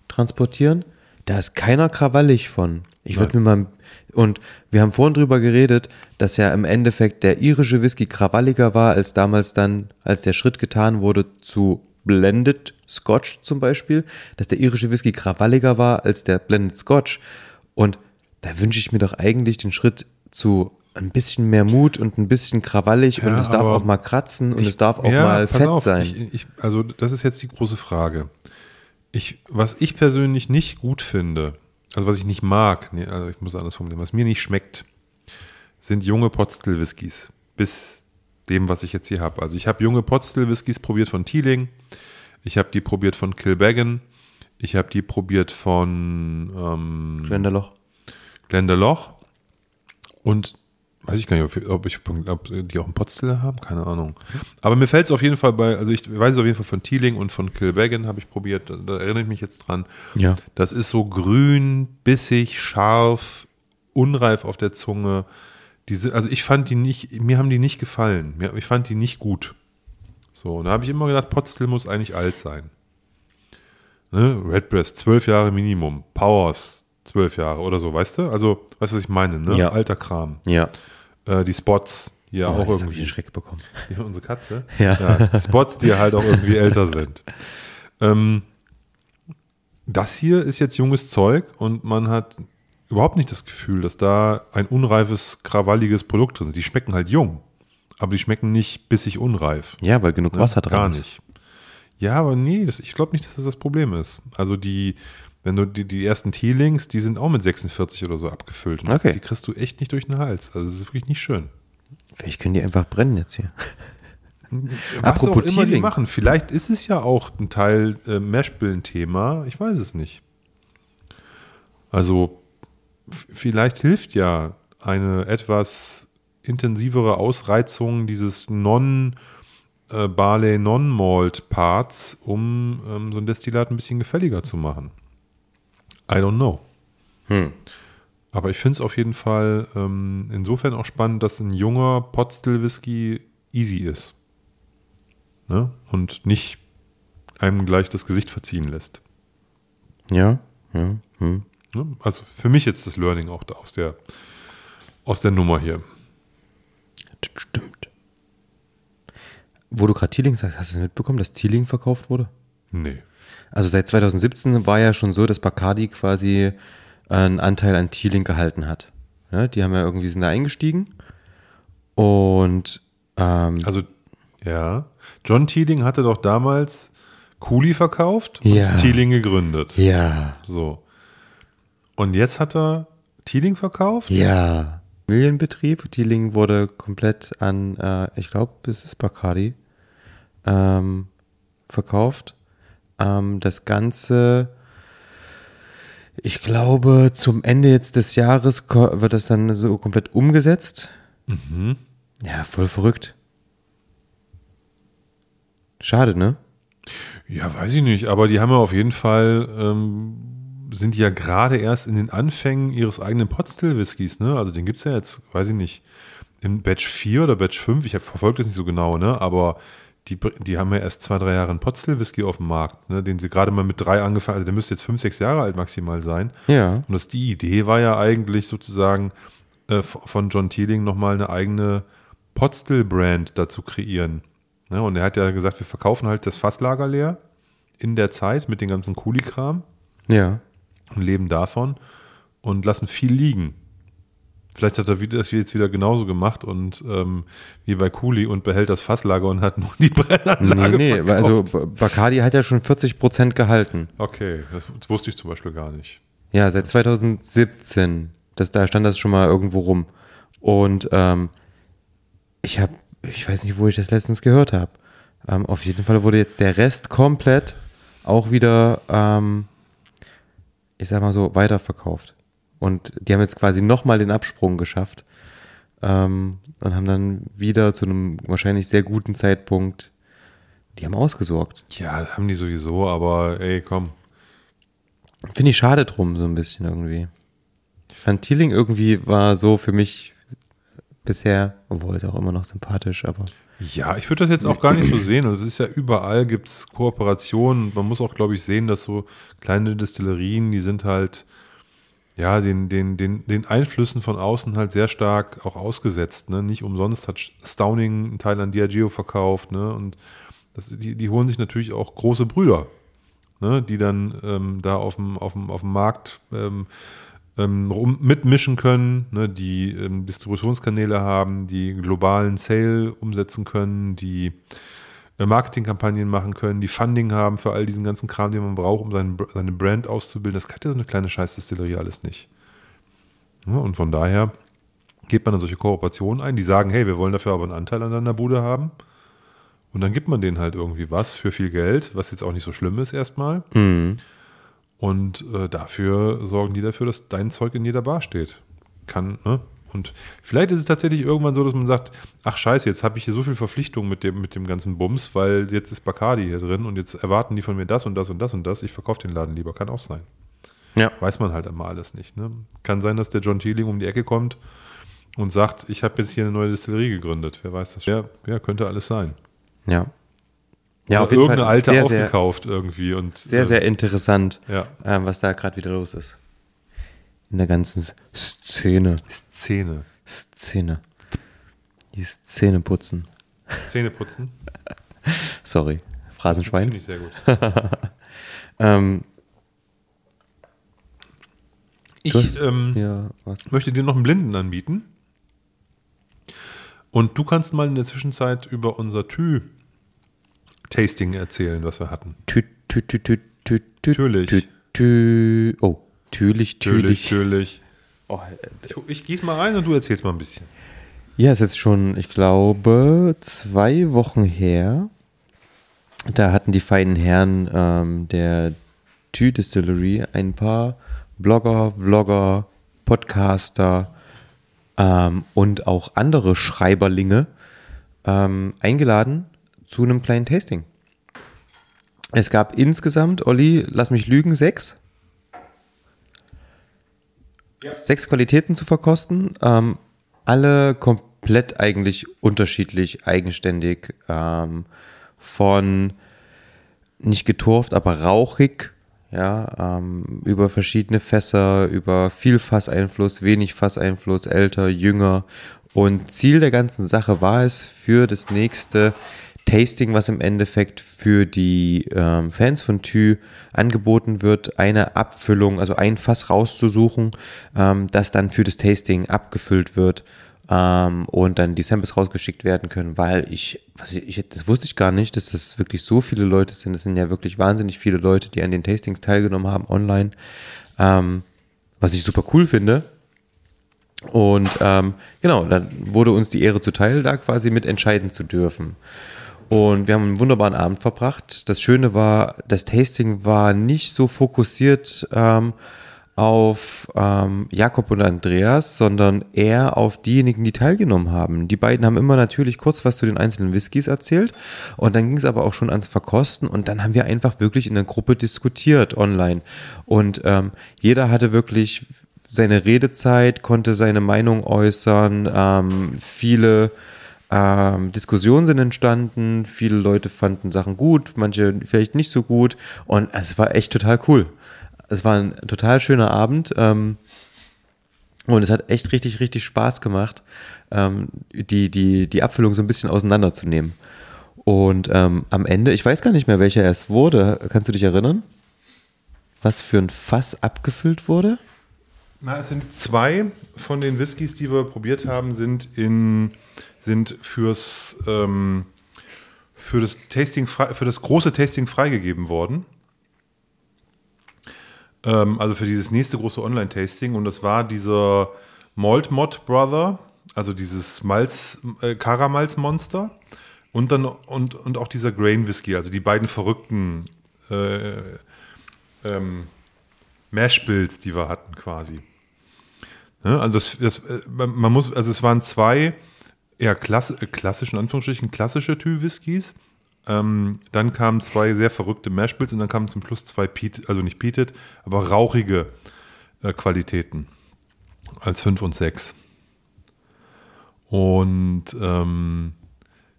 transportieren. Da ist keiner krawallig von. Ich würde mir mal, und wir haben vorhin drüber geredet, dass ja im Endeffekt der irische Whisky krawalliger war, als damals dann, als der Schritt getan wurde zu Blended Scotch zum Beispiel, dass der irische Whisky krawalliger war als der Blended Scotch. Und da wünsche ich mir doch eigentlich den Schritt zu ein bisschen mehr Mut und ein bisschen krawallig und Ja, es darf auch mal kratzen und Ich- es darf auch ja, mal fett auf, sein. Ich, ich, also das ist jetzt die große Frage. Ich, was ich persönlich nicht gut finde, also was ich nicht mag, nee, also ich muss anders formulieren, was mir nicht schmeckt, sind junge Potstill-Whiskys. Bis dem, was ich jetzt hier habe. Also ich habe junge Potstill-Whiskys probiert von Teeling. Ich habe die probiert von Kilbeggan. Ich habe die probiert von ähm, Glenderloch. Glendaloch. Und weiß ich gar nicht, ob ich, ob die auch einen Potstiller haben, keine Ahnung. Aber mir fällt es auf jeden Fall bei, also ich weiß es auf jeden Fall von Teeling und von Kilbeggan habe ich probiert, da, da erinnere ich mich jetzt dran. Ja. Das ist so grün, bissig, scharf, unreif auf der Zunge. Die sind, also ich fand die nicht, mir haben die nicht gefallen. Ich fand die nicht gut. So, und da habe ich immer gedacht, Potstill muss eigentlich alt sein. Ne? Redbreast, zwölf Jahre Minimum. Powers, zwölf Jahre oder so, weißt du? Also, weißt du, was ich meine, ne? Ja. Alter Kram. Ja. Äh, die Spots, die ja Oh, auch ich irgendwie. den Schreck bekommen. Ja, unsere Katze. Ja. die Spots, die halt auch irgendwie älter sind. Ähm, das hier ist jetzt junges Zeug und man hat überhaupt nicht das Gefühl, dass da ein unreifes, krawalliges Produkt drin ist. Die schmecken halt jung, aber die schmecken nicht bissig unreif. Ja, weil genug Ne? Wasser Gar ist. nicht. Ja, aber nee, das, ich glaube nicht, dass das das Problem ist. Also die, wenn du die, die ersten Teelings, die sind auch mit 46 oder so abgefüllt. Und Okay. Die kriegst du echt nicht durch den Hals. Also es ist wirklich nicht schön. Vielleicht können die einfach brennen jetzt hier. Was Apropos auch immer die machen. Vielleicht ist es ja auch ein Teil äh, Mashbillen-Thema. Ich weiß es nicht. Also vielleicht hilft ja eine etwas intensivere Ausreizung dieses non äh, Barley Non-Malt Parts, um ähm, so ein Destillat ein bisschen gefälliger zu machen. I don't know. Hm. Aber ich finde es auf jeden Fall ähm, insofern auch spannend, dass ein junger Potstill Whisky easy ist. Ne? Und nicht einem gleich das Gesicht verziehen lässt. Ja, ja. Hm. Ne? Also für mich jetzt das Learning auch da aus der, aus der Nummer hier. Das stimmt. Wo du gerade Teeling sagst, hast du mitbekommen, dass Teeling verkauft wurde? Nee. Also seit 2017 war ja schon so, dass Bacardi quasi einen Anteil an Teeling gehalten hat. Ja, die haben ja irgendwie sind da eingestiegen und ähm, Also, ja. John Teeling hatte doch damals Cooley verkauft und Ja. Teeling gegründet. ja, So. Und jetzt hat er Teeling verkauft? ja, Familienbetrieb. Thieling wurde komplett an, äh, ich glaube, es ist Bacardi, ähm, verkauft. Ähm, das Ganze, ich glaube, zum Ende jetzt des Jahres wird das dann so komplett umgesetzt. Mhm. Ja, voll verrückt. Schade, ne? Ja, weiß ich nicht, aber die haben ja auf jeden Fall, ähm, sind die ja gerade erst in den Anfängen ihres eigenen Potstill-Whiskys, ne? Also den gibt es ja jetzt, weiß ich nicht, in Batch 4 oder Batch 5, ich habe verfolgt das nicht so genau, ne? Aber die, die haben ja erst zwei, drei Jahre einen Potstill-Whisky auf dem Markt, ne? Den sie gerade mal mit drei angefangen, also der müsste jetzt fünf, sechs Jahre alt maximal sein. Ja. Und das, die Idee war ja eigentlich sozusagen äh, von John Teeling nochmal eine eigene Potstill-Brand dazu kreieren. Ne? Und er hat ja gesagt, wir verkaufen halt das Fasslager leer in der Zeit mit dem ganzen Kuli-Kram Ja. und leben davon und lassen viel liegen. Vielleicht hat er das jetzt wieder genauso gemacht und ähm, wie bei Kuli und behält das Fasslager und hat nur die Nee, Brennanlage nee, also verkauft. B- Bacardi hat ja schon 40 Prozent gehalten. Okay, das, das wusste ich zum Beispiel gar nicht. Ja, seit 2017. Das, da stand das schon mal irgendwo rum. Und ähm, ich habe, ich weiß nicht, wo ich das letztens gehört habe. Ähm, auf jeden Fall wurde jetzt der Rest komplett auch wieder, ähm, ich sag mal so, weiterverkauft. Und die haben jetzt quasi nochmal den Absprung geschafft ähm, und haben dann wieder zu einem wahrscheinlich sehr guten Zeitpunkt, die haben ausgesorgt. Ja, das haben die sowieso, aber ey, komm. Finde ich schade drum, so ein bisschen irgendwie. Ich fand Thieling irgendwie war so für mich bisher, obwohl ist auch immer noch sympathisch, aber Ja, ich würde das jetzt auch gar nicht so sehen. Also es ist ja überall gibt es Kooperationen. Man muss auch, glaube ich, sehen, dass so kleine Destillerien, die sind halt ja den, den, den, den Einflüssen von außen halt sehr stark auch ausgesetzt. Ne? Nicht umsonst hat Stauning einen Teil an Diageo verkauft. Ne? Und das, die, die holen sich natürlich auch große Brüder, ne? die dann ähm, da auf dem, auf dem, auf dem Markt ähm, ähm, rum, mitmischen können, ne, die ähm, Distributionskanäle haben, die globalen Sale umsetzen können, die Marketingkampagnen machen können, die Funding haben für all diesen ganzen Kram, den man braucht, um seinen, seine Brand auszubilden. Das kann ja so eine kleine Scheißdistillerie alles nicht. Ja, und von daher geht man dann solche Kooperationen ein, die sagen, hey, wir wollen dafür aber einen Anteil an deiner Bude haben. Und dann gibt man denen halt irgendwie was für viel Geld, was jetzt auch nicht so schlimm ist erstmal. Und äh, dafür sorgen die dafür, dass dein Zeug in jeder Bar steht. Kann, ne? Und vielleicht ist es tatsächlich irgendwann so, dass man sagt, ach scheiße, jetzt habe ich hier so viel Verpflichtung mit dem, mit dem ganzen Bums, weil jetzt ist Bacardi hier drin und jetzt erwarten die von mir das und das und das und das. Ich verkaufe den Laden lieber. Kann auch sein. ja. Weiß man halt immer alles nicht. Ne? Kann sein, dass der John Teeling um die Ecke kommt und sagt, ich habe jetzt hier eine neue Distillerie gegründet. Wer weiß das? Ja, ja könnte alles sein. Ja. Ja, Oder auf jeden irgendeine Fall alte sehr, sehr, aufgekauft irgendwie. Und, sehr, sehr interessant, Ja. ähm, was da gerade wieder los ist. In der ganzen Szene. Szene. Szene. Die Szene putzen. Szene putzen. Sorry. Phrasenschwein. Finde ich sehr gut. Ähm, Ich hast- ähm, ja, möchte dir noch einen Blinden anbieten. Und du kannst mal in der Zwischenzeit über unser Tü-Tasting erzählen, was wir hatten. Tü, tü, tü, tü, tü, tü, Türlich. Tü, tü, oh, türlich, türlich. natürlich. Oh, Ich, ich gieß mal rein und du erzählst mal ein bisschen. Ja, ist jetzt schon, ich glaube, zwei Wochen her. Da hatten die feinen Herren ähm, der Tü Distillery ein paar Blogger, Vlogger, Podcaster ähm, und auch andere Schreiberlinge ähm, eingeladen zu einem kleinen Tasting. Es gab insgesamt, Olli, lass mich lügen, sechs. Sechs Qualitäten zu verkosten. Ähm, alle komplett eigentlich unterschiedlich, eigenständig. Ähm, von nicht geturft, aber rauchig. Ja, ähm, über verschiedene Fässer, über viel Fasseinfluss, wenig Fasseinfluss, älter, jünger. Und Ziel der ganzen Sache war es für das nächste Tasting, was im Endeffekt für die ähm, Fans von Thü angeboten wird, eine Abfüllung, also ein Fass rauszusuchen, ähm, das dann für das Tasting abgefüllt wird ähm, und dann die Samples rausgeschickt werden können, weil ich, was ich, das wusste ich gar nicht, dass das wirklich so viele Leute sind. Das sind ja wirklich wahnsinnig viele Leute, die an den Tastings teilgenommen haben online, ähm, was ich super cool finde. Und ähm, genau, dann wurde uns die Ehre zuteil, da quasi mit entscheiden zu dürfen. Und wir haben einen wunderbaren Abend verbracht. Das Schöne war, das Tasting war nicht so fokussiert ähm, auf ähm, Jakob und Andreas, sondern eher auf diejenigen, die teilgenommen haben. Die beiden haben immer natürlich kurz was zu den einzelnen Whiskys erzählt und dann ging es aber auch schon ans Verkosten und dann haben wir einfach wirklich in der Gruppe diskutiert online und ähm, jeder hatte wirklich seine Redezeit, konnte seine Meinung äußern, ähm, viele ähm, Diskussionen sind entstanden, viele Leute fanden Sachen gut, manche vielleicht nicht so gut und es war echt total cool. Es war ein total schöner Abend ähm, und es hat echt richtig, richtig Spaß gemacht, ähm, die, die, die Abfüllung so ein bisschen auseinanderzunehmen. Und ähm, am Ende, ich weiß gar nicht mehr, welcher es wurde. Kannst du dich erinnern? Was für ein Fass abgefüllt wurde? Na, es sind zwei von den Whiskys, die wir probiert haben, sind in sind fürs ähm, für das Tasting frei, für das große Tasting freigegeben worden. Ähm, also für dieses nächste große Online-Tasting und das war dieser Malt Mod Brother, also dieses Malz äh, Karamalz Monster und dann und, und auch dieser Grain Whisky, also die beiden verrückten äh, ähm, Mashbills, die wir hatten quasi. Ne? Also das, das, äh, man muss, also es waren zwei eher klass, klassischen Anführungsstrichen klassische Tü-Whiskys. Ähm, dann kamen zwei sehr verrückte Mashbills und dann kamen zum Schluss zwei Peat, also nicht Peated, aber rauchige äh, Qualitäten als 5 und 6. Und ähm,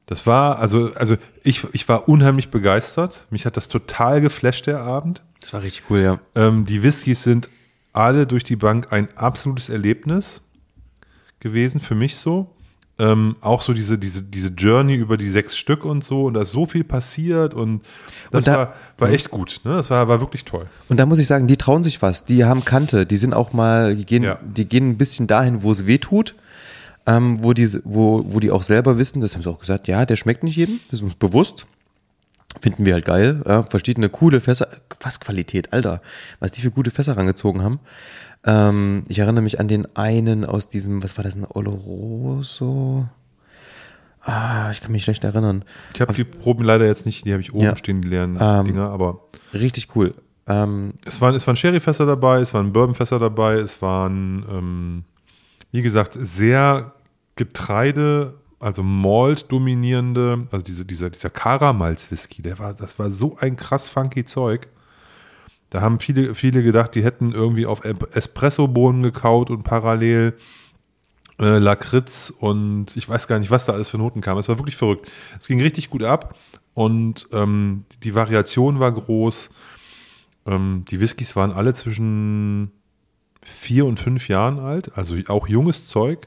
das war, also, also ich, ich war unheimlich begeistert. Mich hat das total geflasht, der Abend. Das war richtig cool, ja. Ähm, die Whiskys sind alle durch die Bank ein absolutes Erlebnis gewesen, für mich so. Ähm, auch so diese, diese, diese Journey über die sechs Stück und so und da ist so viel passiert und das Und da- war, war echt gut. Ne? Das war, war wirklich toll. Und da muss ich sagen, die trauen sich was. Die haben Kante. Die sind auch mal, die gehen, Ja. die gehen ein bisschen dahin, wo es weh tut. Ähm, wo, die, wo, wo die auch selber wissen, das haben sie auch gesagt, ja, der schmeckt nicht jedem, das ist uns bewusst. Finden wir halt geil. Ja, verschiedene coole Fässer, was Qualität, Alter, was die für gute Fässer rangezogen haben. Ähm, ich erinnere mich an den einen aus diesem, was war das, ein Oloroso? Ah, ich kann mich schlecht erinnern. Ich habe die Proben leider jetzt nicht, die habe ich oben Ja. stehen, die leeren Ähm, Dinger, aber Richtig cool. Ähm, es waren, es waren Sherryfässer dabei, es waren Bourbonfässer dabei, es waren, ähm, wie gesagt, sehr Getreide, also Malt dominierende, also diese, dieser, dieser Karamalz-Whisky, der war, das war so ein krass funky Zeug. Da haben viele, viele gedacht, die hätten irgendwie auf Espresso-Bohnen gekaut und parallel äh, Lakritz und ich weiß gar nicht, was da alles für Noten kam. Es war wirklich verrückt. Es ging richtig gut ab und ähm, die Variation war groß. Ähm, die Whiskys waren alle zwischen vier und fünf Jahren alt, also auch junges Zeug.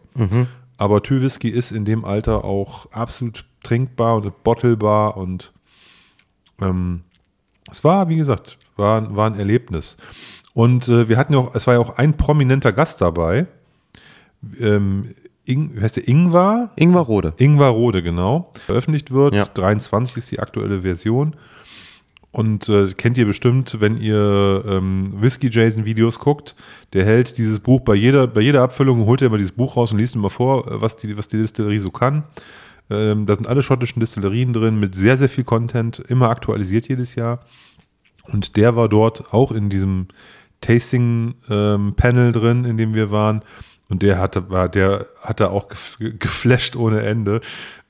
Aber Tü Whisky ist in dem Alter auch absolut trinkbar und bottlebar und ähm, es war, wie gesagt, war, war ein Erlebnis. Und äh, wir hatten ja auch, es war ja auch ein prominenter Gast dabei. Ähm, Ing, wie heißt der Ingvar? Ingwer Rode. Ingvar Rode, genau. Veröffentlicht wird. Ja. 23 ist die aktuelle Version. Und äh, kennt ihr bestimmt, wenn ihr ähm, Whiskey Jason Videos guckt. Der hält dieses Buch bei jeder, bei jeder Abfüllung, holt er immer dieses Buch raus und liest immer vor, äh, was die, was die Distillerie so kann. Ähm, da sind alle schottischen Distillerien drin mit sehr, sehr viel Content, immer aktualisiert jedes Jahr. Und der war dort auch in diesem Tasting-Panel drin, in dem wir waren. Und der hatte, war, der hatte auch gef- geflasht ohne Ende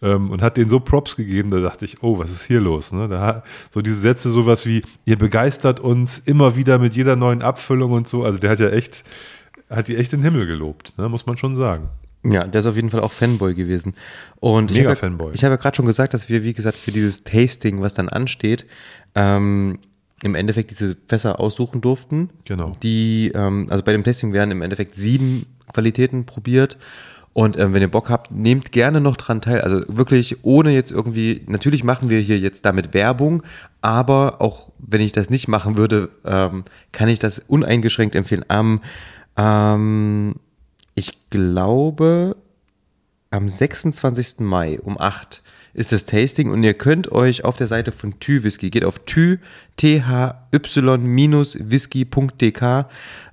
ähm, und hat denen so Props gegeben, da dachte ich, oh, was ist hier los? Ne? Da, so diese Sätze, sowas wie, ihr begeistert uns immer wieder mit jeder neuen Abfüllung und so. Also der hat ja echt, hat die echt den Himmel gelobt, ne? muss man schon sagen. Ja, der ist auf jeden Fall auch Fanboy gewesen. Und ich Mega habe ja, Fanboy. ich habe ja gerade schon gesagt, dass wir, wie gesagt, für dieses Tasting, was dann ansteht, ähm, im Endeffekt diese Fässer aussuchen durften. Genau. Die, ähm, also bei dem Tasting werden im Endeffekt sieben Qualitäten probiert. Und ähm, wenn ihr Bock habt, nehmt gerne noch dran teil. Also wirklich ohne jetzt irgendwie, natürlich machen wir hier jetzt damit Werbung, aber auch wenn ich das nicht machen würde, ähm, kann ich das uneingeschränkt empfehlen. Am, ähm, ich glaube, am 26. Mai um 8 ist das Tasting und ihr könnt euch auf der Seite von Thü Whisky, geht auf thü, whisky.dk,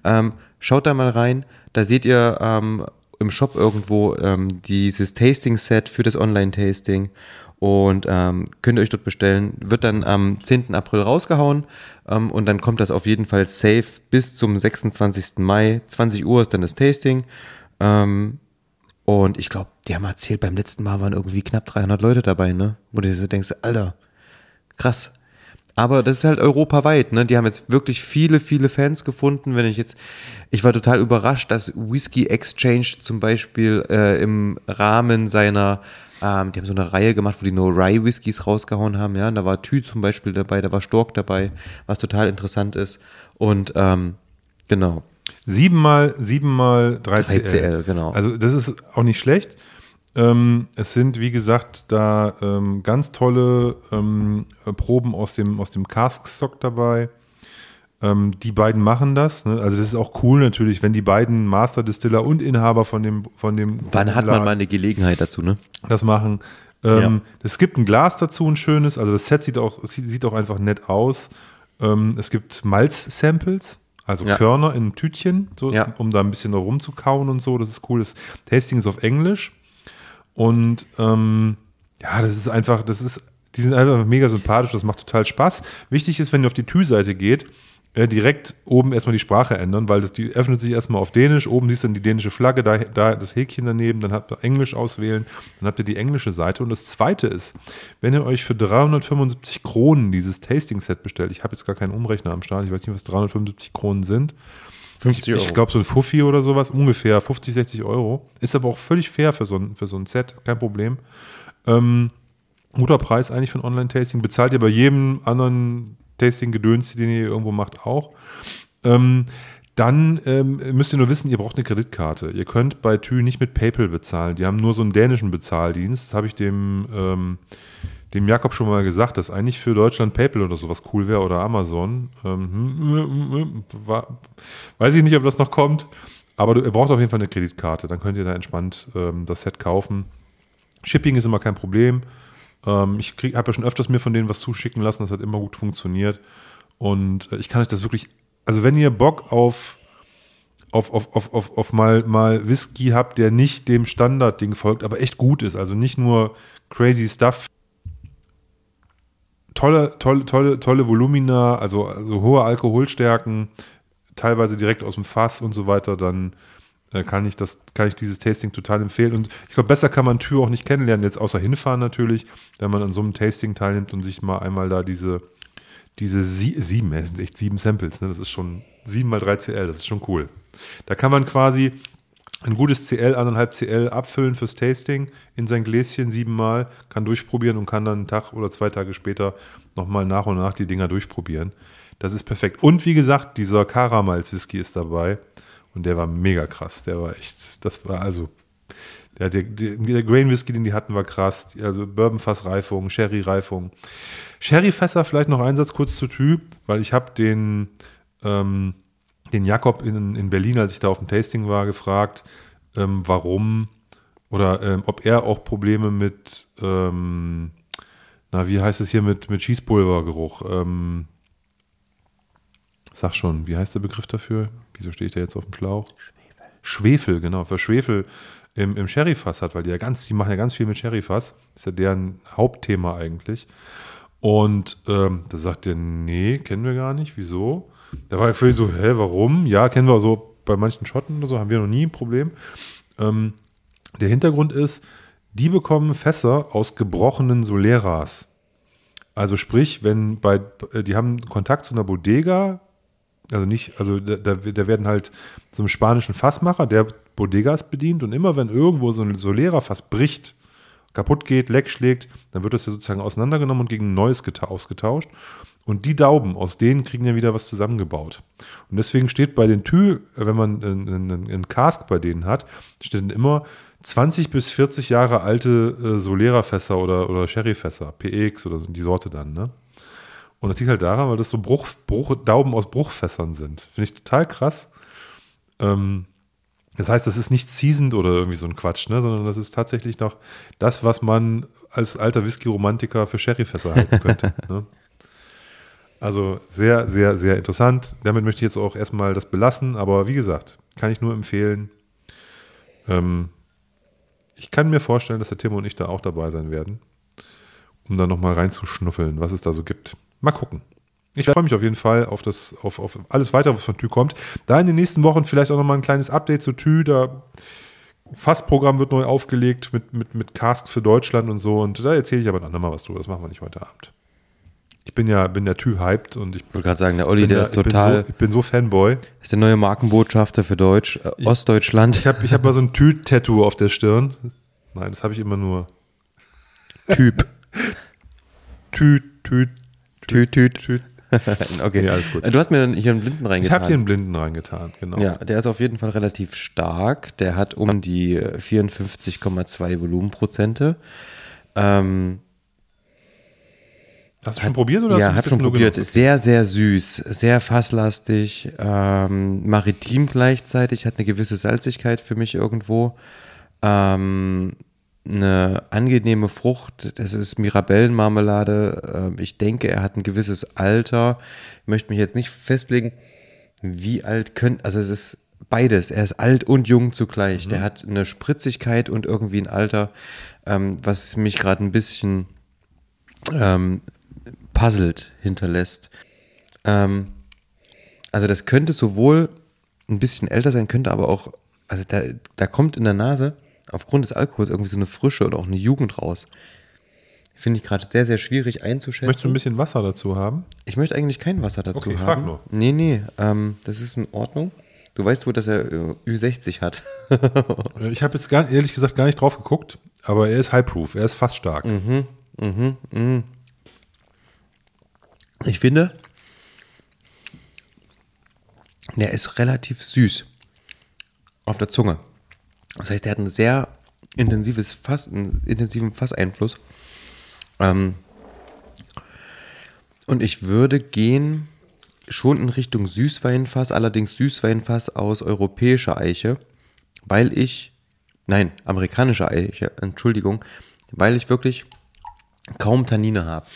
ähm, schaut da mal rein, da seht ihr ähm, im Shop irgendwo ähm, dieses Tasting-Set für das Online-Tasting und ähm, könnt ihr euch dort bestellen. Wird dann am 10. April rausgehauen ähm, und dann kommt das auf jeden Fall safe bis zum 26. Mai. 20 Uhr ist dann das Tasting. Ähm, und ich glaube, die haben erzählt, beim letzten Mal waren irgendwie knapp 300 Leute dabei, ne? Wo du dir so denkst, Alter, krass. Aber das ist halt europaweit, ne? Die haben jetzt wirklich viele, viele Fans gefunden. Wenn ich jetzt, ich war total überrascht, dass Whiskey Exchange zum Beispiel äh, im Rahmen seiner, ähm, die haben so eine Reihe gemacht, wo die nur Rye Whiskys rausgehauen haben, ja. Und da war Tü zum Beispiel dabei, da war Stork dabei, was total interessant ist. Und ähm, genau. Siebenmal, siebenmal 3CL. 3CL, genau. Also das ist auch nicht schlecht. Ähm, es sind, wie gesagt, da ähm, ganz tolle ähm, Proben aus dem, aus dem Cask-Stock dabei. Ähm, die beiden machen das. Ne? Also das ist auch cool natürlich, wenn die beiden Master Distiller und Inhaber von dem von dem Wann hat man mal eine Gelegenheit dazu, ne? das machen. Ähm, Es gibt ein Glas dazu, ein schönes. Also das Set sieht auch, sieht, auch einfach nett aus. Ähm, es gibt Malz-Samples, also Ja. Körner in einem Tütchen, so, Ja. um da ein bisschen noch rumzukauen und so. Das ist cool. Das Tasting ist auf Englisch. Und ähm, ja, das ist einfach, das ist, die sind einfach mega sympathisch, das macht total Spaß. Wichtig ist, wenn ihr auf die Tü-Seite geht, direkt oben erstmal die Sprache ändern, weil das, die öffnet sich erstmal auf Dänisch, oben siehst du dann die dänische Flagge, da, da das Häkchen daneben, dann habt ihr Englisch auswählen, dann habt ihr die englische Seite. Und das zweite ist, wenn ihr euch für 375 Kronen dieses Tasting-Set bestellt, ich habe jetzt gar keinen Umrechner am Start, ich weiß nicht, was 375 Kronen sind. 50 Ich, ich glaube, so ein Fuffi oder sowas, ungefähr 50, 60 Euro. Ist aber auch völlig fair für so ein, für so ein Set, kein Problem. Ähm, guter Preis eigentlich für ein Online-Tasting. Bezahlt ihr bei jedem anderen Tasting-Gedöns, den ihr irgendwo macht, auch. Ähm, dann ähm, müsst ihr nur wissen, ihr braucht eine Kreditkarte. Ihr könnt bei Thü nicht mit PayPal bezahlen. Die haben nur so einen dänischen Bezahldienst. Das habe ich dem, ähm, dem Jakob schon mal gesagt, dass eigentlich für Deutschland PayPal oder sowas cool wäre oder Amazon. Ähm, war, weiß ich nicht, ob das noch kommt. Aber ihr braucht auf jeden Fall eine Kreditkarte. Dann könnt ihr da entspannt ähm, das Set kaufen. Shipping ist immer kein Problem. Ähm, ich habe ja schon öfters mir von denen was zuschicken lassen. Das hat immer gut funktioniert. Und äh, ich kann euch das wirklich, also wenn ihr Bock auf auf, auf, auf, auf, auf mal, mal Whisky habt, der nicht dem Standardding folgt, aber echt gut ist. Also nicht nur crazy stuff. Tolle, tolle, tolle, tolle Volumina, also, also hohe Alkoholstärken, teilweise direkt aus dem Fass und so weiter, dann kann ich das, kann ich dieses Tasting total empfehlen. Und ich glaube, besser kann man Tür auch nicht kennenlernen, jetzt außer hinfahren natürlich, wenn man an so einem Tasting teilnimmt und sich mal einmal da diese, diese sie sieben, es sind echt sieben Samples, ne? das ist schon sieben mal 3 CL, das ist schon cool. Da kann man quasi ein gutes CL, anderthalb CL abfüllen fürs Tasting in sein Gläschen siebenmal, kann durchprobieren und kann dann einen Tag oder zwei Tage später nochmal nach und nach die Dinger durchprobieren. Das ist perfekt. Und wie gesagt, dieser Karamals Whisky ist dabei und der war mega krass. Der war echt, das war also, der, der, der Grain Whisky, den die hatten, war krass. Also Bourbonfassreifung, Sherry-Reifung. Sherry-Fässer, vielleicht noch ein Satz kurz zu Typ, weil ich habe den, ähm, den Jakob in, in Berlin, als ich da auf dem Tasting war, gefragt, ähm, warum oder ähm, ob er auch Probleme mit, ähm, na, wie heißt es hier mit, mit Schießpulvergeruch? Ähm, sag schon, wie heißt der Begriff dafür? Wieso stehe ich da jetzt auf dem Schlauch? Schwefel. Schwefel, genau, für Schwefel im, im Sherryfass hat, weil die ja ganz, die machen ja ganz viel mit Sherryfass. ist ja deren Hauptthema eigentlich. Und ähm, da sagt er, nee, kennen wir gar nicht. Wieso? Da war ich völlig so, hä, warum? Ja, kennen wir so bei manchen Schotten oder so, haben wir noch nie ein Problem. Ähm, der Hintergrund ist, die bekommen Fässer aus gebrochenen Soleras. Also sprich, wenn bei, die haben Kontakt zu einer Bodega, also nicht, also da, da werden halt so einem spanischen Fassmacher, der Bodegas bedient und immer wenn irgendwo so ein Solera-Fass bricht, kaputt geht, leck schlägt, dann wird das ja sozusagen auseinandergenommen und gegen ein neues geta- ausgetauscht. Und die Dauben, aus denen kriegen ja wieder was zusammengebaut. Und deswegen steht bei den Tü, wenn man einen, einen, Cask bei denen hat, steht dann immer 20 bis 40 Jahre alte äh, Solera-Fässer oder, oder Sherry-Fässer, PX oder so, die Sorte dann, ne? Und das liegt halt daran, weil das so Bruch, Bruch, Dauben aus Bruchfässern sind. Finde ich total krass. Ähm, das heißt, das ist nicht seasoned oder irgendwie so ein Quatsch, ne? sondern das ist tatsächlich noch das, was man als alter Whisky-Romantiker für Sherryfässer halten könnte. ne? Also sehr, sehr, sehr interessant. Damit möchte ich jetzt auch erstmal das belassen, aber wie gesagt, kann ich nur empfehlen. Ähm, ich kann mir vorstellen, dass der Tim und ich da auch dabei sein werden, um da nochmal reinzuschnuffeln, was es da so gibt. Mal gucken. Ich freue mich auf jeden Fall auf, das, auf, auf alles weitere, was von Tü kommt. Da in den nächsten Wochen vielleicht auch nochmal ein kleines Update zu Tü. Da Fassprogramm wird neu aufgelegt mit, mit, mit Cask für Deutschland und so. Und da erzähle ich aber ein andermal was drüber. Das machen wir nicht heute Abend. Ich bin ja, bin ja Tü-hyped und ich Ich wollte gerade sagen, der Olli, der ja, ist ich bin, total, so, ich bin so Fanboy. ist der neue Markenbotschafter für Deutsch, äh, Ostdeutschland. Ich habe ich hab mal so ein Tü-Tattoo auf der Stirn. Nein, das habe ich immer nur. Typ. Tü, Tü, Tüt, tüt. Tü. okay. Ja, alles gut. Du hast mir hier einen Blinden Ich reingetan. habe den Blinden reingetan, genau. Ja, der ist auf jeden Fall relativ stark. Der hat um die 54,2 Volumenprozente. Ähm, Hast du schon probiert oder ja, hast hab du schon probiert. Ist sehr, sehr süß, sehr fasslastig, ähm, maritim gleichzeitig, hat eine gewisse Salzigkeit für mich irgendwo. Ähm, eine angenehme Frucht, das ist Mirabellenmarmelade. Ähm, ich denke, er hat ein gewisses Alter. Ich möchte mich jetzt nicht festlegen, wie alt könnte, also es ist beides. Er ist alt und jung zugleich. Der hat eine Spritzigkeit und irgendwie ein Alter, ähm, was mich gerade ein bisschen ähm, puzzelt hinterlässt. Ähm, also das könnte sowohl ein bisschen älter sein, könnte aber auch, also da, da kommt in der Nase aufgrund des Alkohols irgendwie so eine Frische oder auch eine Jugend raus. Finde ich gerade sehr, sehr schwierig einzuschätzen. Möchtest du ein bisschen Wasser dazu haben? Ich möchte eigentlich kein Wasser dazu Okay, ich haben. frag nur. Nee, nee, ähm, das ist in Ordnung. Du weißt wohl, dass er äh, Ü60 hat. Äh, Ich habe jetzt gar, ehrlich gesagt gar nicht drauf geguckt, aber er ist high-proof, er ist fast stark. Ich finde, der ist relativ süß auf der Zunge. Das heißt, der hat ein sehr intensives Fass, einen intensiven Fasseinfluss. Ähm, und ich würde gehen schon in Richtung Süßweinfass, allerdings Süßweinfass aus europäischer Eiche, weil ich, nein, amerikanische Eiche, Entschuldigung, weil ich wirklich kaum Tannine habe.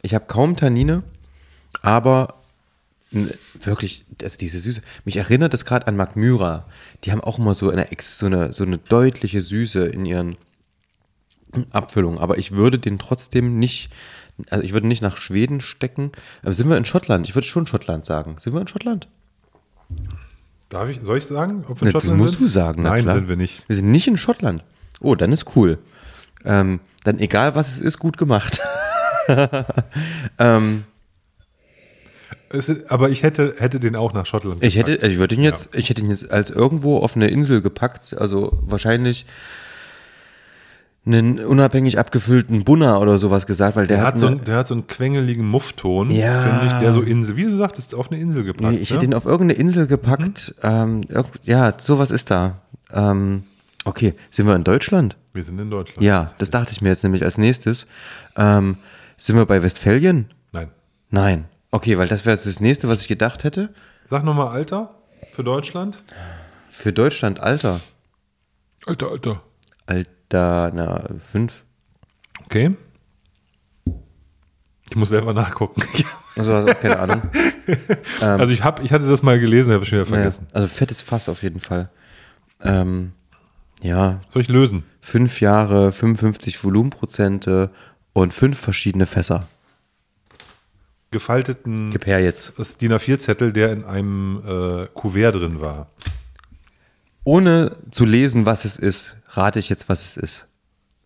Ich habe kaum Tannine, aber wirklich, also diese Süße. Mich erinnert das gerade an Mark Myra. Die haben auch immer so eine, so eine, so eine deutliche Süße in ihren Abfüllungen. Aber ich würde den trotzdem nicht, also ich würde nicht nach Schweden stecken. Aber sind wir in Schottland? Ich würde schon Schottland sagen. Sind wir in Schottland? Darf ich, soll ich sagen, ob Ne, das musst du sagen, Nein, sind wir nicht. Wir sind nicht in Schottland. Oh, dann ist cool. Ähm, dann egal was es ist, gut gemacht. ähm, Es aber ich hätte, hätte den auch nach Schottland Ich hätte, gepackt. also ich würde ihn jetzt, ich hätte ihn jetzt als irgendwo auf eine Insel gepackt, also wahrscheinlich einen unabhängig abgefüllten Bunner oder sowas gesagt, weil der, Der hat, so eine, einen, der hat so einen quengeligen Muffton, Ja. finde ich, der so Insel, wie du sagtest, auf eine Insel gepackt. Nee, ich ne? hätte ihn auf irgendeine Insel gepackt. Ähm, irg- ja, sowas ist da. Ähm, okay, sind wir in Deutschland? Wir sind in Deutschland. Ja, das dachte ich mir jetzt nämlich als nächstes. Ähm, sind wir bei Westfälien? Nein. Nein. Okay, weil das wäre jetzt das nächste, was ich gedacht hätte. Sag nochmal Alter für Deutschland. Für Deutschland Alter. Alter, Alter. Alter, na, fünf. Okay. Ich muss selber nachgucken. Also, also keine Ahnung. also ich, hab, ich hatte das mal gelesen, habe ich schon wieder vergessen. also fettes Fass auf jeden Fall. Ähm, ja, Soll ich lösen? fünf Jahre, 55 Volumenprozente und fünf verschiedene Fässer. Gefalteten Gib her jetzt. das DIN A4-Zettel, der in einem äh, Kuvert drin war. Ohne zu lesen, was es ist, rate ich jetzt, was es ist.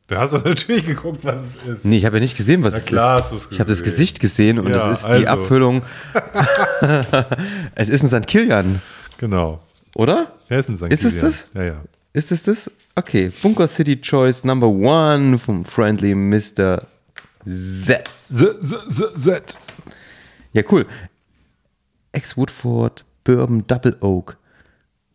Da hast du natürlich geguckt, was es ist. Nee, ich habe ja nicht gesehen, was Na es klar ist. hast du's Ich habe das. Gesicht gesehen und Ja, es ist die also. Abfüllung. es ist ein St. Kilian, Genau. oder? Er ist ein St. Ist es Kilian. das? Ja, ja. Ist es das? Okay. Bunker City Choice Number One vom Friendly Mr. Z. Z, Z, Z, Z. Ja, cool. Ex-Woodford Bourbon Double Oak.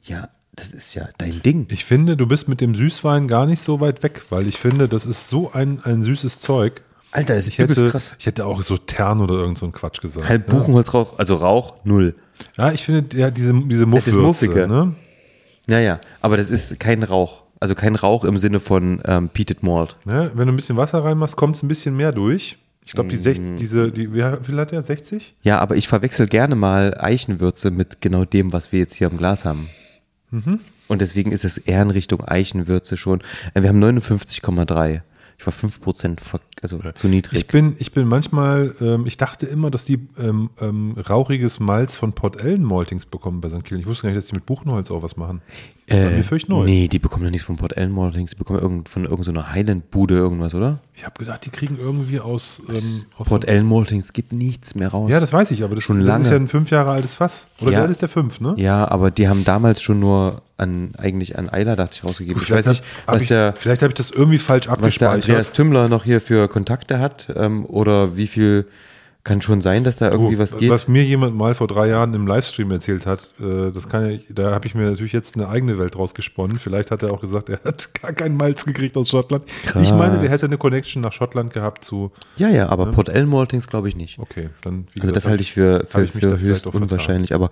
Ja, das ist ja dein Ding. Ich finde, du bist mit dem Süßwein gar nicht so weit weg, weil ich finde, das ist so ein, ein süßes Zeug. Alter, ist Ich hätte, krass. ich hätte auch so Tern oder irgend so einen Quatsch gesagt. Halb ne? Buchenholzrauch, also Rauch, null. Ja, ich finde, ja, diese, diese Das ist Muffwürze, muffige. ne? Ja, ja, aber das ist kein Rauch. Also kein Rauch im Sinne von ähm, Peated Malt. ne? Wenn du ein bisschen Wasser reinmachst, kommt es ein bisschen mehr durch. Ich glaube, die sech, Mm. diese, die, wie viel hat der? 60? Ja, aber ich verwechsel gerne mal Eichenwürze mit genau dem, was wir jetzt hier im Glas haben. Und deswegen ist es eher in Richtung Eichenwürze schon. Äh, Wir haben 59,3. Ich war 5% ver- also zu niedrig. Ich bin, ich bin manchmal, ähm, ich dachte immer, dass die ähm, ähm, rauchiges Malz von Port Ellen Maltings bekommen bei St. Killen. Ich wusste gar nicht, dass die mit Buchenholz auch was machen. Das mir völlig neu. Äh, Nee, die bekommen doch nichts von Port Maltings, die bekommen irgend, von irgendeiner Highland-Bude irgendwas, oder? Ich habe gedacht, die kriegen irgendwie aus, ähm, aus Port Ellen Maltings gibt nichts mehr raus. Ja, das weiß ich, aber das, Schon das lange. ist ja ein fünf Jahre altes Fass. Oder Ja. wie alt ist der fünf, ne? Ja, aber die haben damals schon nur an, eigentlich an Eiler, dachte ich, rausgegeben. Ich weiß Vielleicht nicht, hab- hab was ich, der, Vielleicht habe ich das irgendwie falsch was der abgespeichert. Andreas Tümmler noch hier für Kontakte hat, ähm, oder wie viel, kann schon sein, dass da irgendwie Oh, was geht. Was mir jemand mal vor drei Jahren im Livestream erzählt hat, äh, das kann ja, da habe ich mir natürlich jetzt eine eigene Welt draus gesponnen. Vielleicht hat er auch gesagt, er hat gar keinen Malz gekriegt aus Schottland. Ich meine, der hätte eine Connection nach Schottland gehabt zu. ja, ja, aber Port Ellen Maltings glaube ich nicht. Okay, dann. Wie Also gesagt, das halte ich für, für, ich für höchst unwahrscheinlich, aber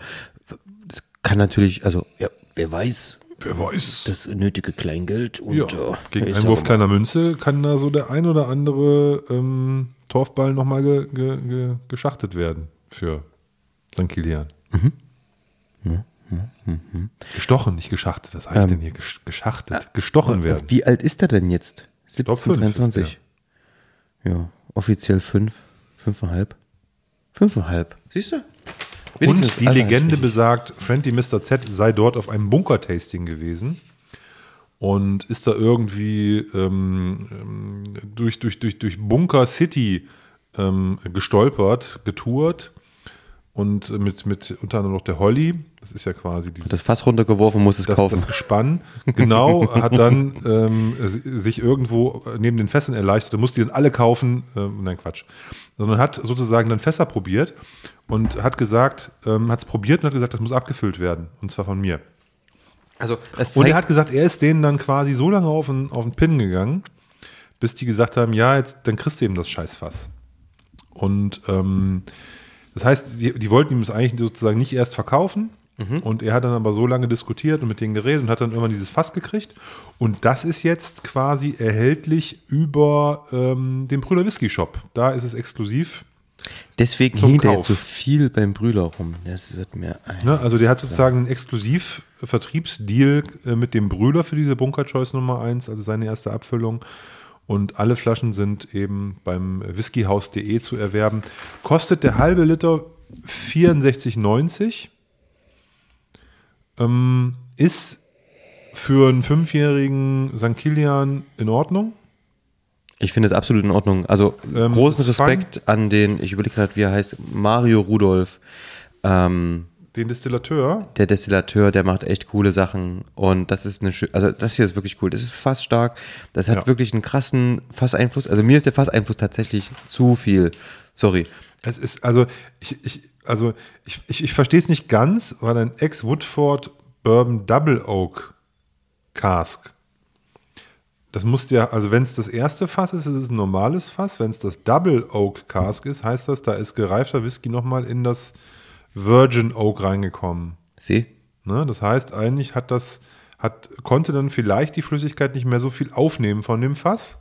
es kann natürlich, also ja, wer weiß, Wer weiß. das nötige Kleingeld und Ja, äh, gegen ich Einwurf kleiner Münze kann da so der ein oder andere ähm, Torfball nochmal ge, ge, ge, geschachtet werden für St. Kilian. Gestochen, nicht geschachtet. Was heißt denn hier gesch geschachtet? Gestochen werden. Wie alt ist er denn jetzt? glaub, 17, fünf ist 23. Ja, offiziell fünf, fünfeinhalb. Fünfeinhalb. Siehst du? Und die Legende besagt, Friendly Mr. Z sei dort auf einem Bunker-Tasting gewesen und ist da irgendwie ähm, ähm, durch, durch, durch, durch Bunker City ähm, gestolpert, getourt und mit, mit unter anderem noch der Holly, das ist ja quasi dieses das Fass runtergeworfen, muss es das, kaufen. das Gespann, genau, hat dann ähm, si- sich irgendwo neben den Fässern erleichtert, musste die dann alle kaufen, ähm, nein Quatsch, sondern hat sozusagen dann Fässer probiert und hat gesagt, ähm, hat es probiert und hat gesagt, das muss abgefüllt werden und zwar von mir. Also, Und er hat gesagt, er ist denen dann quasi so lange auf den, auf den Pin gegangen, bis die gesagt haben, ja, jetzt, dann kriegst du eben das Scheißfass. Und ähm, das heißt, die, die wollten ihm das eigentlich sozusagen nicht erst verkaufen. Und er hat dann aber so lange diskutiert und mit denen geredet und hat dann irgendwann dieses Fass gekriegt. Und das ist jetzt quasi erhältlich über ähm, den Brüder Whisky Shop. Da ist es exklusiv. Deswegen hängt er jetzt so viel beim Brüder rum. Das wird mir. Ne? Also der hat sozusagen einen Exklusiv-Vertriebsdeal äh, mit dem Brüder für diese Bunker Choice Nummer 1, also seine erste Abfüllung. Und alle Flaschen sind eben beim whiskyhaus.de zu erwerben. Kostet der halbe Liter 64,90. Ähm, ist für einen fünfjährigen St. Kilian in Ordnung. Ich finde es absolut in Ordnung. Also Ähm, großen. Respekt an den, ich überlege gerade, wie er heißt, Mario Rudolph. Ähm, Den Distillateur. der Destillateur, der macht echt coole Sachen und das ist eine schö- also das hier ist wirklich cool. Das ist fast stark. Das hat Ja. wirklich einen krassen Fasseinfluss. Also mir ist der Fasseinfluss tatsächlich zu viel. Sorry. Es ist, also, ich, ich, also, ich, ich, ich verstehe es nicht ganz, weil ein Ex-Woodford Bourbon Double Oak Cask, das muss ja, also wenn es das erste Fass ist, ist es ein normales Fass. Wenn es das Double Oak Cask ist, heißt das, da ist gereifter Whisky nochmal in das Virgin Oak reingekommen. Sieh? Ne? Das heißt, eigentlich hat das, hat, konnte dann vielleicht die Flüssigkeit nicht mehr so viel aufnehmen von dem Fass.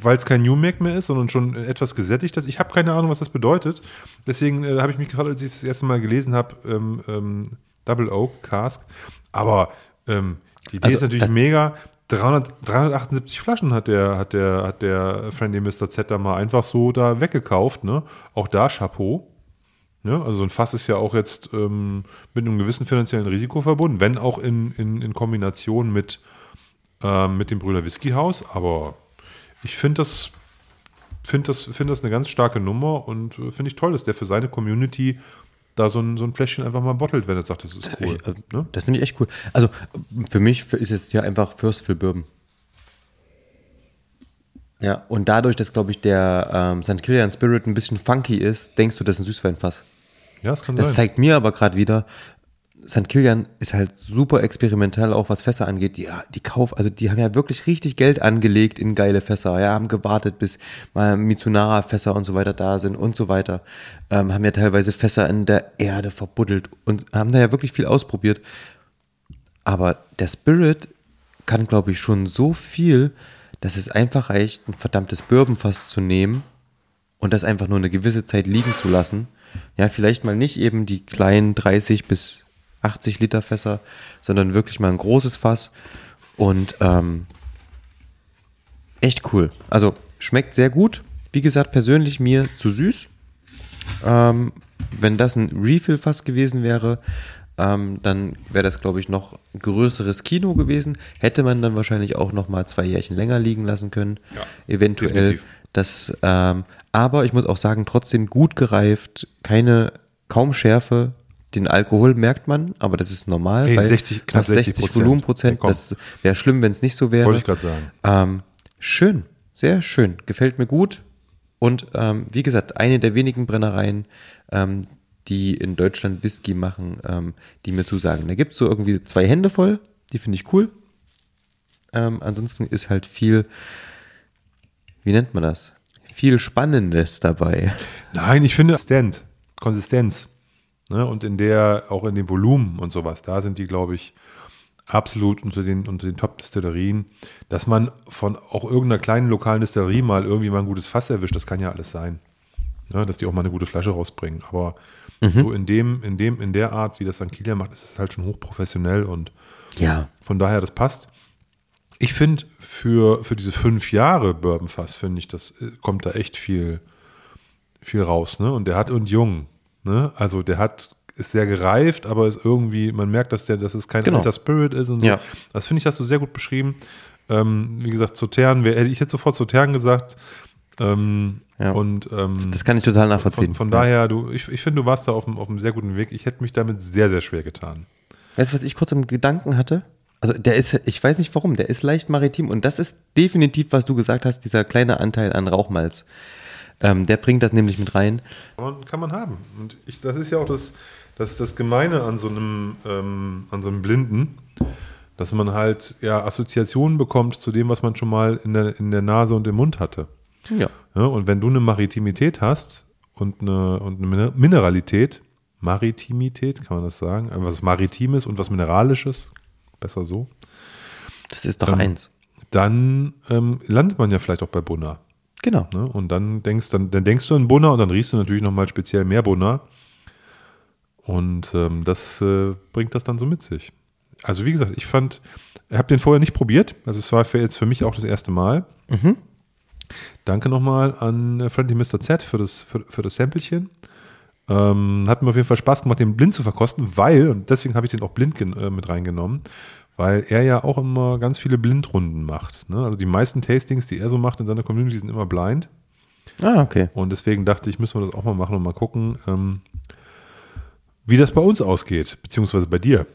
Weil es kein New Mac mehr ist, sondern schon etwas gesättigt ist. Ich habe keine Ahnung, was das bedeutet. Deswegen äh, habe ich mich gefragt, als ich es das erste Mal gelesen habe, ähm, ähm, Double Oak Cask. Aber ähm, die Idee Also, ist natürlich mega. 300, 378 Flaschen hat der, hat der, hat der Friendly Mr. Z da mal einfach so da weggekauft. Ne? Auch da Chapeau. Ne? Also so ein Fass ist ja auch jetzt ähm, mit einem gewissen finanziellen Risiko verbunden, wenn auch in, in, in Kombination mit, ähm, mit dem Brüder Whisky Haus. Aber ich finde das, find das, find das eine ganz starke Nummer und äh, finde ich toll, dass der für seine Community da so ein, so ein Fläschchen einfach mal bottelt, wenn er sagt, das ist cool. Ich, äh, ne? Das finde ich echt cool. Also für mich ist es ja einfach First Fill Bourbon. Ja, und dadurch, dass, glaube ich, der ähm, St. Kilian Spirit ein bisschen funky ist, denkst du, das ist ein Süßweinfass. Ja, das kann Das sein. zeigt mir aber gerade wieder, St. Kilian ist halt super experimentell, auch was Fässer angeht. Die, die Kauf, also die haben ja wirklich richtig Geld angelegt in geile Fässer. Ja, haben gewartet, bis mal Mitsunara-Fässer und so weiter da sind und so weiter. Ähm, haben ja teilweise Fässer in der Erde verbuddelt und haben da ja wirklich viel ausprobiert. Aber der Spirit kann, glaube ich, schon so viel, dass es einfach reicht, ein verdammtes Bourbonfass zu nehmen und das einfach nur eine gewisse Zeit liegen zu lassen. Ja, vielleicht mal nicht eben die kleinen 30 bis 80 Liter Fässer, sondern wirklich mal ein großes Fass und ähm, echt cool. Also schmeckt sehr gut. Wie gesagt, persönlich mir zu süß. Ähm, wenn das ein Refill-Fass gewesen wäre, ähm, dann wäre das, glaube ich, noch ein größeres Kino gewesen. Hätte man dann wahrscheinlich auch noch mal zwei Jährchen länger liegen lassen können. Ja, eventuell. definitiv. Das, ähm, aber ich muss auch sagen, trotzdem gut gereift, keine, kaum Schärfe. Den Alkohol merkt man, aber das ist normal. Hey, weil 60 knapp fast 60 60%. Volumenprozent. Ja, das wäre schlimm, wenn es nicht so wäre. Wollte ich gerade sagen. Ähm, schön, sehr schön, gefällt mir gut. Und ähm, wie gesagt, eine der wenigen Brennereien, ähm, die in Deutschland Whisky machen, ähm, die mir zusagen. Da gibt's so irgendwie zwei Hände voll, die finde ich cool. Ähm, ansonsten ist halt viel, wie nennt man das? Viel Spannendes dabei. Nein, ich finde Stand, Konsistenz. Ne? Und in der, auch in dem Volumen und sowas, da sind die, glaube ich, absolut unter den, unter den Top-Distillerien. Dass man von auch irgendeiner kleinen lokalen Distillerie mal irgendwie mal ein gutes Fass erwischt, das kann ja alles sein. Ne? Dass die auch mal eine gute Flasche rausbringen. Aber so in dem, in dem, in der Art, wie das St. Kilian macht, ist es halt schon hochprofessionell und Ja. von daher, das passt. Ich finde, für, für diese fünf Jahre Bourbonfass, finde ich, das äh, kommt da echt viel, viel raus. Ne? Und der hat und jung. Ne? Also der hat, ist sehr gereift, aber ist irgendwie, man merkt, dass der, dass es kein Genau. alter Spirit ist und so. Ja. Das finde ich, hast du sehr gut beschrieben. Ähm, wie gesagt, Sautern, wer- ich hätte sofort Sautern gesagt. Ähm, Ja. Und ähm, Das kann ich total nachvollziehen. von, von Ja. daher, du, ich, ich finde, du warst da auf einem, auf einem sehr guten Weg. Ich hätte mich damit sehr, sehr schwer getan. Weißt du, was ich kurz im Gedanken hatte? Also der ist, ich weiß nicht warum, der ist leicht maritim und das ist definitiv, was du gesagt hast, dieser kleine Anteil an Rauchmalz. Ähm, der bringt das nämlich mit rein. Kann man, haben. Und ich, das ist ja auch das, das, das Gemeine an so einem, ähm, an so einem Blinden, dass man halt ja Assoziationen bekommt zu dem, was man schon mal in der, in der Nase und im Mund hatte. Ja. Ja, und wenn du eine Maritimität hast und eine, und eine Miner- Mineralität, Maritimität, kann man das sagen, Also was Maritimes und was Mineralisches, besser so, Das ist doch Ähm, eins. dann ähm, landet man ja vielleicht auch bei Bunna. Genau. Ne? Und dann denkst, dann, dann denkst du an Bunna und dann riechst du natürlich nochmal speziell mehr Bunna. Und ähm, das äh, bringt das dann so mit sich. Also wie gesagt, ich fand, ich habe den vorher nicht probiert. Also es war für jetzt für mich auch das erste Mal. Danke nochmal an äh, Friendly Mr. Z für das, für, für das Samplechen. Ähm, hat mir auf jeden Fall Spaß gemacht, den blind zu verkosten, weil, und deswegen habe ich den auch blind äh, mit reingenommen, weil er ja auch immer ganz viele Blindrunden macht. Ne? Also die meisten Tastings, die er so macht in seiner Community, sind immer blind. Ah, okay. Und deswegen dachte ich, müssen wir das auch mal machen und mal gucken, ähm, wie das bei uns ausgeht, beziehungsweise bei dir.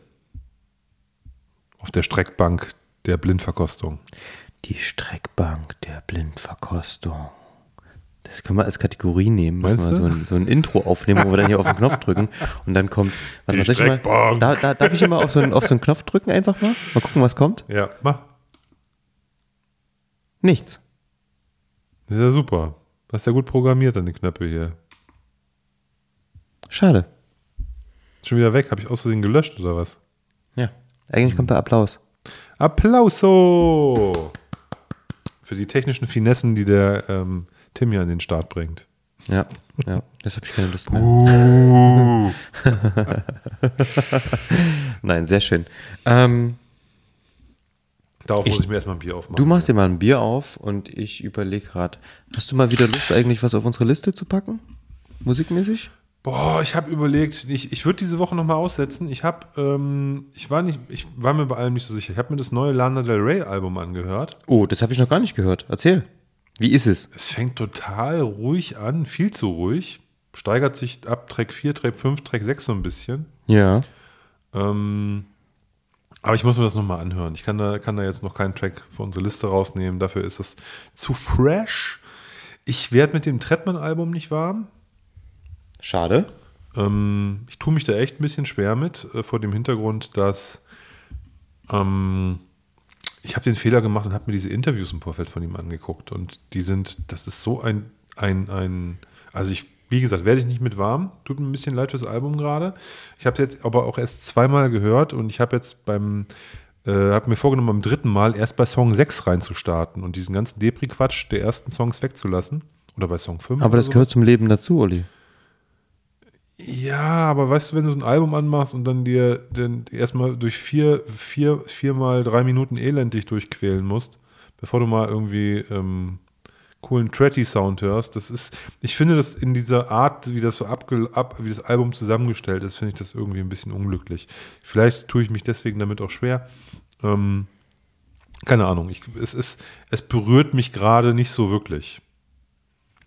Auf der Streckbank der Blindverkostung. Die Streckbank der Blindverkostung. Das können wir als Kategorie nehmen. Müssen wir du? so ein, so ein Intro aufnehmen, wo wir dann hier auf den Knopf drücken und dann kommt. Warte soll ich mal, da, da, darf ich immer auf so, einen, auf so einen Knopf drücken einfach mal? Mal gucken, was kommt? Ja, mach. Nichts. Das ist ja super. Das ist ja gut programmiert an die Knöpfe hier. Schade. Schon wieder weg. Habe ich aus Versehen gelöscht oder was? Ja. Eigentlich kommt da Applaus. Applauso! Für die technischen Finessen, die der ähm, Tim hier an den Start bringt. Ja, ja. Das habe ich keine Lust mehr. Uh. Nein, sehr schön. Ähm, Darauf muss Ich- ich mir erstmal ein Bier aufmachen. du machst dir mal ein Bier auf und ich überlege gerade, hast du mal wieder Lust, eigentlich was auf unsere Liste zu packen? Musikmäßig? Boah, ich habe überlegt, ich, ich würde diese Woche nochmal aussetzen. Ich habe, ähm, ich war nicht, ich war mir bei allem nicht so sicher. Ich habe mir das neue Lana Del Rey Album angehört. Oh, das habe ich noch gar nicht gehört. Erzähl. Wie ist es? Es fängt total ruhig an, viel zu ruhig. Steigert sich ab Track 4, Track 5, Track 6 so ein bisschen. Ja. Ähm, aber ich muss mir das nochmal anhören. Ich kann da, kann da jetzt noch keinen Track für unsere Liste rausnehmen. Dafür ist es zu fresh. Ich werde mit dem Trettmann-Album nicht warm. Schade. Ähm, ich tue mich da echt ein bisschen schwer mit, äh, vor dem Hintergrund, dass ähm, ich habe den Fehler gemacht und habe mir diese Interviews im Vorfeld von ihm angeguckt. Und die sind, das ist so ein, ein, ein also ich, wie gesagt, werde ich nicht mit warm. Tut mir ein bisschen leid fürs Album gerade. Ich habe es jetzt aber auch erst zweimal gehört und ich habe jetzt beim, äh, habe mir vorgenommen, beim dritten Mal erst bei Song 6 reinzustarten und diesen ganzen Depri-Quatsch der ersten Songs wegzulassen. Oder bei Song 5. Aber das gehört zum Leben dazu, Olli. Ja, aber weißt du, wenn du so ein Album anmachst und dann dir den erstmal durch vier, vier, viermal drei Minuten Elend dich durchquälen musst, bevor du mal irgendwie ähm, coolen Tretty-Sound hörst, das ist, ich finde das in dieser Art, wie das so abge, ab, wie das Album zusammengestellt ist, finde ich das irgendwie ein bisschen unglücklich. Vielleicht tue ich mich deswegen damit auch schwer. Ähm, keine Ahnung, ich, es, ist, es berührt mich gerade nicht so wirklich.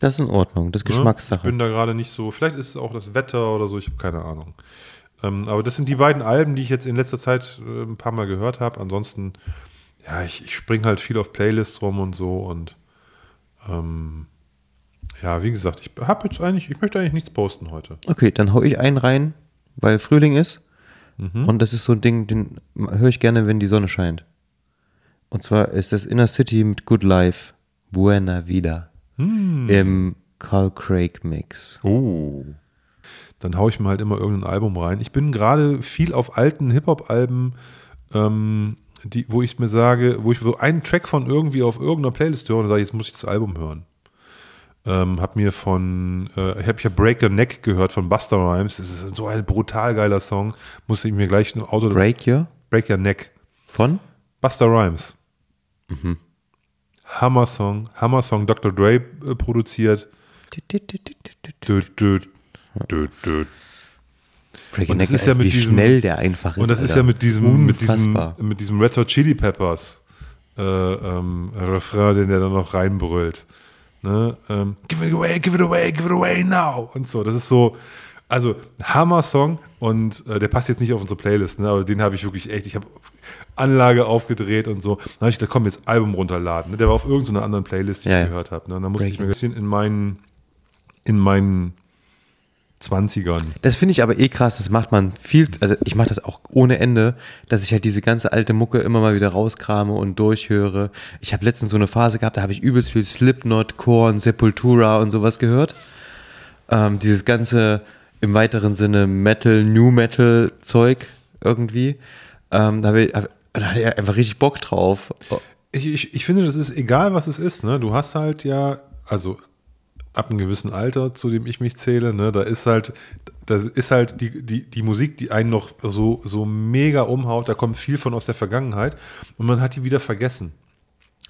Das ist in Ordnung, das ist Ne? Geschmackssache. Ich bin da gerade nicht so. Vielleicht ist es auch das Wetter oder so, ich habe keine Ahnung. Ähm, aber das sind die beiden Alben, die ich jetzt in letzter Zeit äh, ein paar Mal gehört habe. Ansonsten, ja, ich, ich springe halt viel auf Playlists rum und so und ähm, ja, wie gesagt, ich habe jetzt eigentlich, ich möchte eigentlich nichts posten heute. Okay, dann hau ich einen rein, weil Frühling ist. Mhm. Und das ist so ein Ding, den höre ich gerne, wenn die Sonne scheint. Und zwar ist das Inner City mit Good Life, Buena Vida. Hm. Im Carl Craig Mix. Oh. Dann haue ich mir halt immer irgendein Album rein. Ich bin gerade viel auf alten Hip-Hop-Alben, ähm, die, wo ich mir sage, wo ich so einen Track von irgendwie auf irgendeiner Playlist höre und sage, jetzt muss ich das Album hören. Ähm, hab mir von, äh, ich habe ich hab Break Your Neck gehört von Buster Rhymes. Das ist so ein brutal geiler Song. Musste ich mir gleich im Auto. Break Your Break Your Neck. von? Buster Rhymes. Hammer Song. Hammer Song. Dr. Dre äh, produziert. Düt, düt, düt, düt. Break Your Und das ist ja mit wie diesem- schnell der einfach ist. Und das ist Alter. ja mit diesem, mit diesem, mit diesem Red Hot Chili Peppers äh, ähm, Refrain, den der dann noch reinbrüllt. Ne? Ähm, give it away, give it away, give it away now. Und so. Das ist so, also Hammer-Song und äh, der passt jetzt nicht auf unsere Playlist, ne? aber den habe ich wirklich echt, ich habe Anlage aufgedreht und so. Dann habe ich da komm jetzt Album runterladen. Der war auf irgendeiner anderen Playlist, die Ja, ich gehört habe. Ne? Und dann musste ich Breaking. mir ein bisschen in meinen, in meinen 20ern. Das finde ich aber eh krass, das macht man viel, also ich mache das auch ohne Ende, dass ich halt diese ganze alte Mucke immer mal wieder rauskrame und durchhöre. Ich habe letztens so eine Phase gehabt, da habe ich übelst viel Slipknot, Korn, Sepultura und sowas gehört. Ähm, dieses ganze im weiteren Sinne Metal, New Metal Zeug irgendwie. Ähm, da, hab ich, hab, da hatte ich einfach richtig Bock drauf. Ich, ich, ich finde, das ist egal, was es ist. Ne? Du hast halt ja, also ab einem gewissen Alter, zu dem ich mich zähle, ne, da ist halt, das ist halt die, die, die Musik, die einen noch so, so mega umhaut, da kommt viel von aus der Vergangenheit und man hat die wieder vergessen.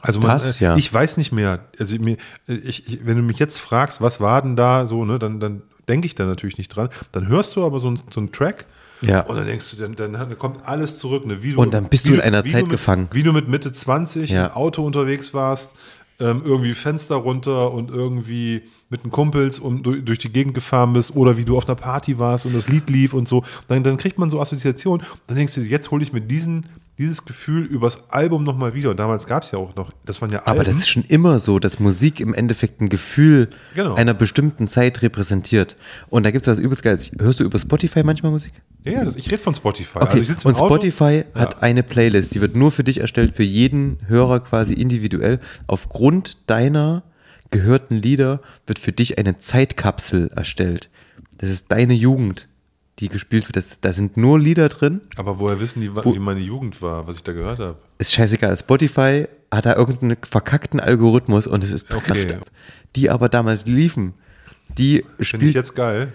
Also man, Das, ja. ich weiß nicht mehr. Also mir, ich, ich, wenn du mich jetzt fragst, was war denn da so, ne, dann, dann denke ich da natürlich nicht dran. Dann hörst du aber so, ein, so einen Track Ja. und dann denkst du, dann, dann kommt alles zurück. Ne, wie du, Und dann bist wie du in einer Zeit mit, gefangen. Wie du mit Mitte 20 Ja. im Auto unterwegs warst, ähm, irgendwie Fenster runter und irgendwie mit den Kumpels um, durch, durch die Gegend gefahren bist oder wie du auf einer Party warst und das Lied lief und so, dann, dann kriegt man so Assoziationen. Dann denkst du, jetzt hole ich mir diesen, dieses Gefühl übers Album nochmal wieder. Und damals gab es ja auch noch, das waren ja Alben. Aber das ist schon immer so, dass Musik im Endeffekt ein Gefühl Genau. einer bestimmten Zeit repräsentiert. Und da gibt es was übelst Geiles. Hörst du über Spotify manchmal Musik? ja, ja, das, ich rede von Spotify. Okay, Also ich sitze im und Auto, Spotify hat eine Playlist, die wird nur für dich erstellt, für jeden Hörer quasi individuell. Aufgrund deiner gehörten Lieder wird für dich eine Zeitkapsel erstellt. Das ist deine Jugend, die gespielt wird. Das, da sind nur Lieder drin. Aber woher wissen die, Wo- wie meine Jugend war, was ich da gehört habe? Ist scheißegal. Spotify hat da irgendeinen verkackten Algorithmus und es ist Okay. die aber damals liefen. Die Finde ich spielt jetzt geil.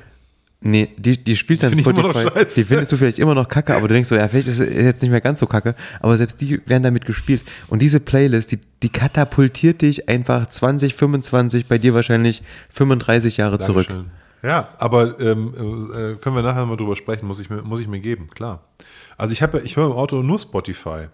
Nee, die, die spielt dann Find Spotify. Die findest du vielleicht immer noch kacke, aber du denkst so, ja, vielleicht ist es jetzt nicht mehr ganz so kacke. Aber selbst die werden damit gespielt. Und diese Playlist, die, die katapultiert dich einfach 20, 25, bei dir wahrscheinlich 35 Jahre zurück. Ja, aber ähm, äh, können wir nachher mal drüber sprechen, muss ich mir, muss ich mir geben, klar. Also ich habe, ich höre im Auto nur Spotify.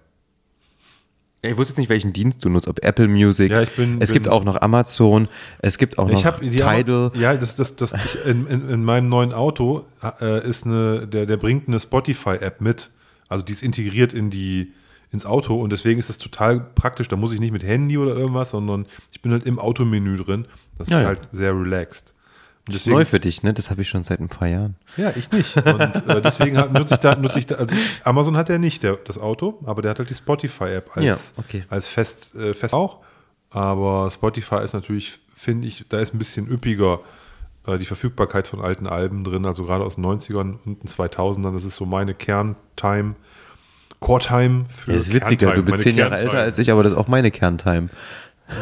Ja, Ich wusste jetzt nicht, welchen Dienst du nutzt, ob Apple Music. Ja, ich bin- es bin- gibt auch noch Amazon, es gibt auch noch Ich habe Tidal. Ja, das, das, das, ich, in, in, in meinem neuen Auto äh, ist eine, der, der bringt eine Spotify-App mit. Also die ist integriert in die, ins Auto und deswegen ist das total praktisch. Da muss ich nicht mit Handy oder irgendwas, sondern ich bin halt im Automenü drin. Das Ja, ist ja. halt sehr relaxed. Das ist neu für dich, ne? Das habe ich schon seit ein paar Jahren. Ja, ich nicht. Und äh, deswegen nutze ich da, nutze ich da, also Amazon hat ja nicht der, das Auto, aber der hat halt die Spotify-App als, Ja, okay. als fest, äh, fest auch. Aber Spotify ist natürlich, finde ich, da ist ein bisschen üppiger äh, die Verfügbarkeit von alten Alben drin, also gerade aus den 90ern und den 2000ern. Das ist so meine Kerntime, Core-Time für Ja, das ist witziger. Du bist zehn Jahre älter als ich, aber das ist auch meine Kerntime.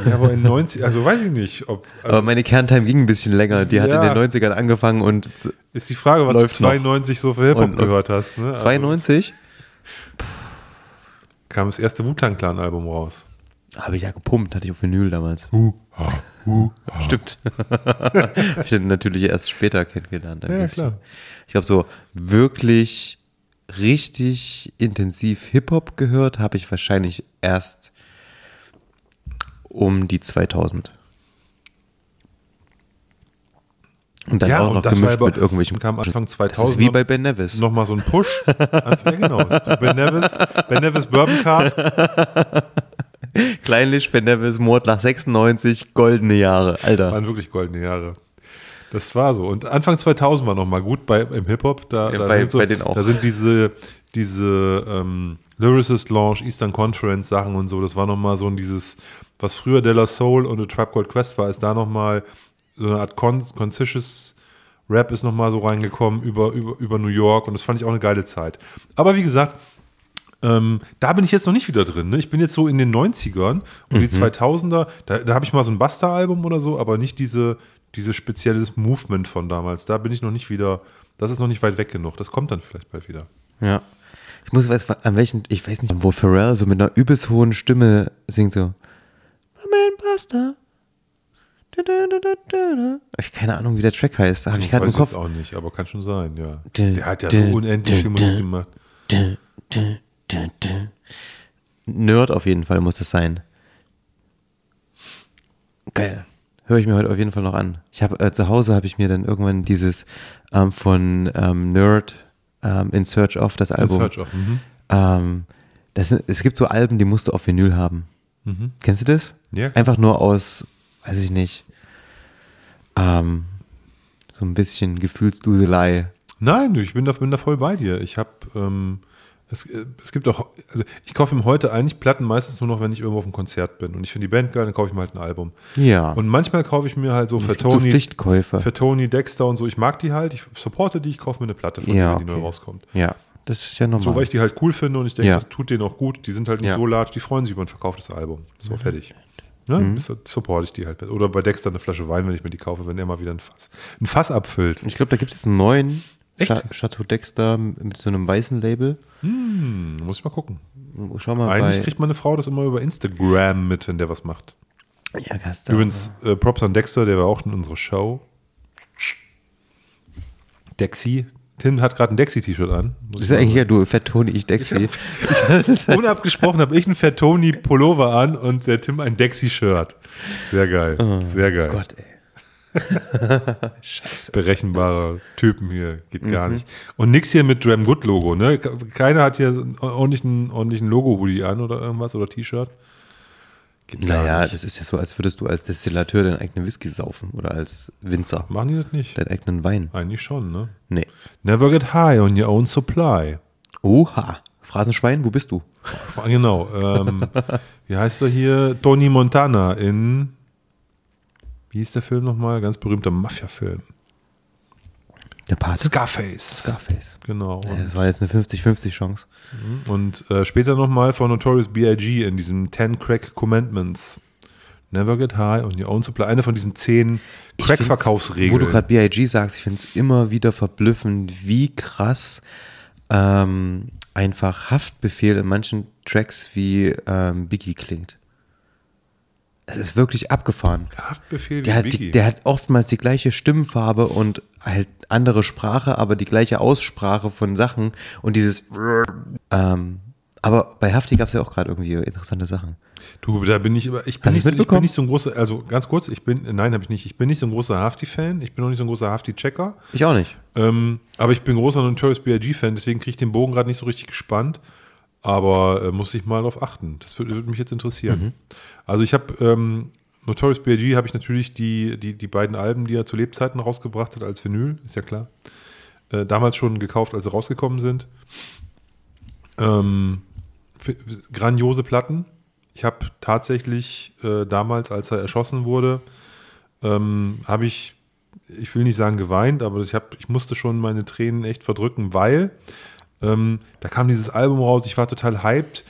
Ja, aber in 90, also weiß ich nicht, ob. Also Aber meine Kerntime ging ein bisschen länger. Die hat Ja. in den 90ern angefangen und ist die Frage, was du noch. 92 so für Hip-Hop gehört hast. Ne? Also 92 kam das erste Wu-Tang-Clan-Album raus. habe ich ja gepumpt, hatte ich auf Vinyl damals. Hu, ha, hu, ha. Stimmt. habe ich dann natürlich erst später kennengelernt. Ja, bisschen. klar. Ich glaube, so wirklich richtig intensiv Hip-Hop gehört habe ich wahrscheinlich erst um die 2000. Und dann Ja, auch noch das gemischt mit irgendwelchen. kam Anfang Das 2000 ist wie bei Ben Nevis. Nochmal so ein Push. Anfang, genau. Ben Nevis, Ben Nevis Bourbon Cask. Kleinlich, Ben Nevis, Mord nach 96, goldene Jahre, Alter. Waren wirklich goldene Jahre. Das war so. Und Anfang 2000 war nochmal gut bei, im Hip-Hop. Da, Ja, da, bei- sind so, bei denen auch. da sind diese, diese ähm, Lyricist Launch, Eastern Conference Sachen und so. Das war nochmal so ein dieses, was früher Della Soul und A Trap Called Quest war, ist da nochmal so eine Art Con Conscious Rap ist nochmal so reingekommen über, über, über New York und das fand ich auch eine geile Zeit. Aber wie gesagt, ähm, da bin ich jetzt noch nicht wieder drin. Ne? Ich bin jetzt so in den 90ern und die 2000er, da, da habe ich mal so ein Buster-Album oder so, aber nicht diese, diese spezielles Movement von damals. Da bin ich noch nicht wieder, das ist noch nicht weit weg genug. Das kommt dann vielleicht bald wieder. Ja. Ich muss weiß, an welchen, ich weiß nicht, wo Pharrell so mit einer übelst hohen Stimme singt so. I'm an Buster. Du, du, du, du, du, du. Ich keine Ahnung, wie der Track heißt. Da habe ich gerade im Kopf. jetzt auch nicht, aber kann schon sein, ja. Der hat ja so unendlich viel Musik gemacht. Nerd auf jeden Fall muss das sein. Geil. Höre ich mir heute auf jeden Fall noch an. Ich habe äh, zu Hause habe ich mir dann irgendwann dieses ähm, von ähm, Nerd ähm, in Search of das In Album. Search of. Mhm. Ähm, das es gibt so Alben, die musst du auf Vinyl haben. Kennst du das? Ja. Einfach nur aus, weiß ich nicht, ähm, so ein bisschen Gefühlsduselei. Nein, ich bin da, bin da voll bei dir. Ich habe, ähm, es, äh, es gibt auch, also ich kaufe ihm heute eigentlich Platten meistens nur noch, wenn ich irgendwo auf einem Konzert bin. Und ich finde die Band geil, dann kaufe ich mir halt ein Album. Ja. Und manchmal kaufe ich mir halt so für so Tony, Pflichtkäufe. für Tony Dexter und so. Ich mag die halt, ich supporte die, ich kaufe mir eine Platte von Ja, denen, die neu okay. rauskommt. Ja, das ist ja normal. So, weil ich die halt cool finde und ich denke, Ja. das tut denen auch gut. Die sind halt nicht Ja. so large, die freuen sich über ein verkauftes Album. So, fertig. Ne? Mhm. Supporte ich die halt. Oder bei Dexter eine Flasche Wein, wenn ich mir die kaufe, wenn er mal wieder ein Fass, ein Fass abfüllt. ich glaube, da gibt es einen neuen Echt? Cha Chateau Dexter mit so einem weißen Label. Hm, muss ich mal gucken. Schau mal Eigentlich kriegt meine Frau das immer über Instagram mit, wenn der was macht. ja, Gaster. Übrigens, äh, Props an Dexter, der war auch schon in unserer Show. Dexy. Tim hat gerade ein Dexy-T-Shirt an. Das ist ich eigentlich ja du, Fett Toni, ich Dexy. sagen. Unabgesprochen habe ich ein Fat Tony Pullover an und der Tim ein Dexy-Shirt. Sehr geil. Sehr geil. Oh Gott, ey. Scheiße. Berechenbare Typen hier. Geht gar Mhm. nicht. Und nix hier mit Dram Good Logo, ne? Keiner hat hier so einen ordentlichen, ordentlichen Logo-Hoodie an oder irgendwas oder T-Shirt. Geht Naja, das ist ja so, als würdest du als Destillateur deinen eigenen Whisky saufen oder als Winzer Machen die das nicht? deinen eigenen Wein. Eigentlich schon, ne? Nee. Never get high on your own supply. Oha. Phrasenschwein, wo bist du? Genau. Ähm, wie heißt er hier? Tony Montana in. Wie hieß der Film nochmal? Ganz berühmter Mafia-Film. Der Pate? Scarface. Scarface. Genau. Das war jetzt eine 50-50 Chance. Und äh, später nochmal von Notorious B.I.G. in diesem 10 Crack Commandments. Never get high on your own supply. Eine von diesen zehn Crack-Verkaufsregeln. Wo du gerade B.I.G. sagst, ich finde es immer wieder verblüffend, wie krass ähm, einfach Haftbefehl in manchen Tracks wie ähm, Biggie klingt. Es ist wirklich abgefahren. Haftbefehl Der wie hat, die, der hat oftmals die gleiche Stimmfarbe und halt andere Sprache, aber die gleiche Aussprache von Sachen und dieses ähm, aber bei Hafti gab es ja auch gerade irgendwie interessante Sachen. Du, da bin ich aber, ich bin, nicht, ich bin nicht so ein großer, also ganz kurz, ich bin, nein, habe ich nicht, ich bin nicht so ein großer Hafti-Fan, ich bin auch nicht so ein großer Hafti-Checker, Ich auch nicht. ähm, aber ich bin großer Notorious B.I.G.-Fan, deswegen kriege ich den Bogen gerade nicht so richtig gespannt, aber äh, muss ich mal darauf achten. Das würde würd mich jetzt interessieren. Also ich habe, ähm, Notorious B.I.G. habe ich natürlich die, die, die beiden Alben, die er zu Lebzeiten rausgebracht hat, als Vinyl, ist ja klar. Äh, damals schon gekauft, als sie rausgekommen sind. Ähm, grandiose Platten. Ich habe tatsächlich äh, damals, als er erschossen wurde, ähm, habe ich, ich will nicht sagen geweint, aber ich, hab, ich musste schon meine Tränen echt verdrücken, weil ähm, da kam dieses Album raus, ich war total hyped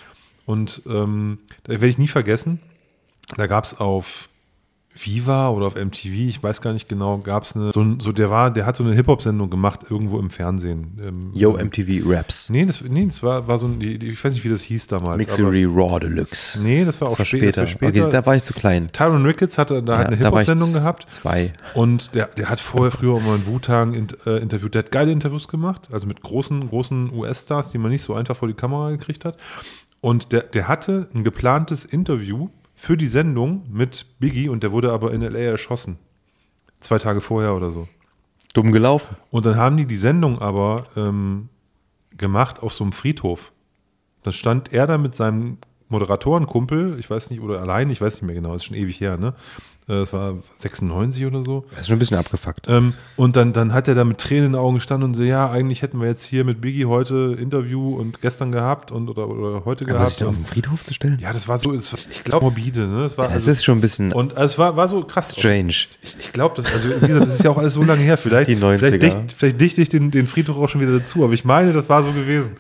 und ähm, da werde ich nie vergessen. da gab es auf Viva oder auf MTV, ich weiß gar nicht genau, gab es eine, so, so der war, der hat so eine Hip-Hop-Sendung gemacht, irgendwo im Fernsehen. Ähm, Yo, MTV Raps. Nee, das, nee, das war, war so ein, ich weiß nicht, wie das hieß damals. Mixery Raw Deluxe. Nee, das war auch Das war spä- das später. war später. Okay, da war ich zu klein. Tyron Ricketts hatte da hat eine Hip-Hop-Sendung gehabt. Zwei. Und der, der hat vorher früher auch mal einen Wu-Tang in, äh, interviewt. Der hat geile Interviews gemacht, also mit großen, großen US-Stars, die man nicht so einfach vor die Kamera gekriegt hat. Und der, der hatte ein geplantes Interview für die Sendung mit Biggie und der wurde aber in L.A. erschossen. Zwei Tage vorher oder so. Dumm gelaufen. Und dann haben die die Sendung aber ähm, gemacht auf so einem Friedhof. Dann stand er da mit seinem Moderatorenkumpel, ich weiß nicht, oder allein, ich weiß nicht mehr genau, das ist schon ewig her, ne? Äh, Das war 96 oder so. Das ist schon ein bisschen abgefuckt. Ähm, und dann, dann hat er da mit Tränen in den Augen gestanden und so, ja, eigentlich hätten wir jetzt hier mit Biggie heute Interview und gestern gehabt und oder, oder heute Aber sich gehabt. da auf den Friedhof zu stellen? ja, das war so, es war, ich glaube, morbide, ne? Das war das also, ist schon ein bisschen und es war, war so krass. strange. Ich, ich glaube, das, also wie gesagt, das ist ja auch alles so lange her. Vielleicht, Die 90er. vielleicht, dicht, vielleicht dichte ich den, den Friedhof auch schon wieder dazu, aber ich meine, das war so gewesen.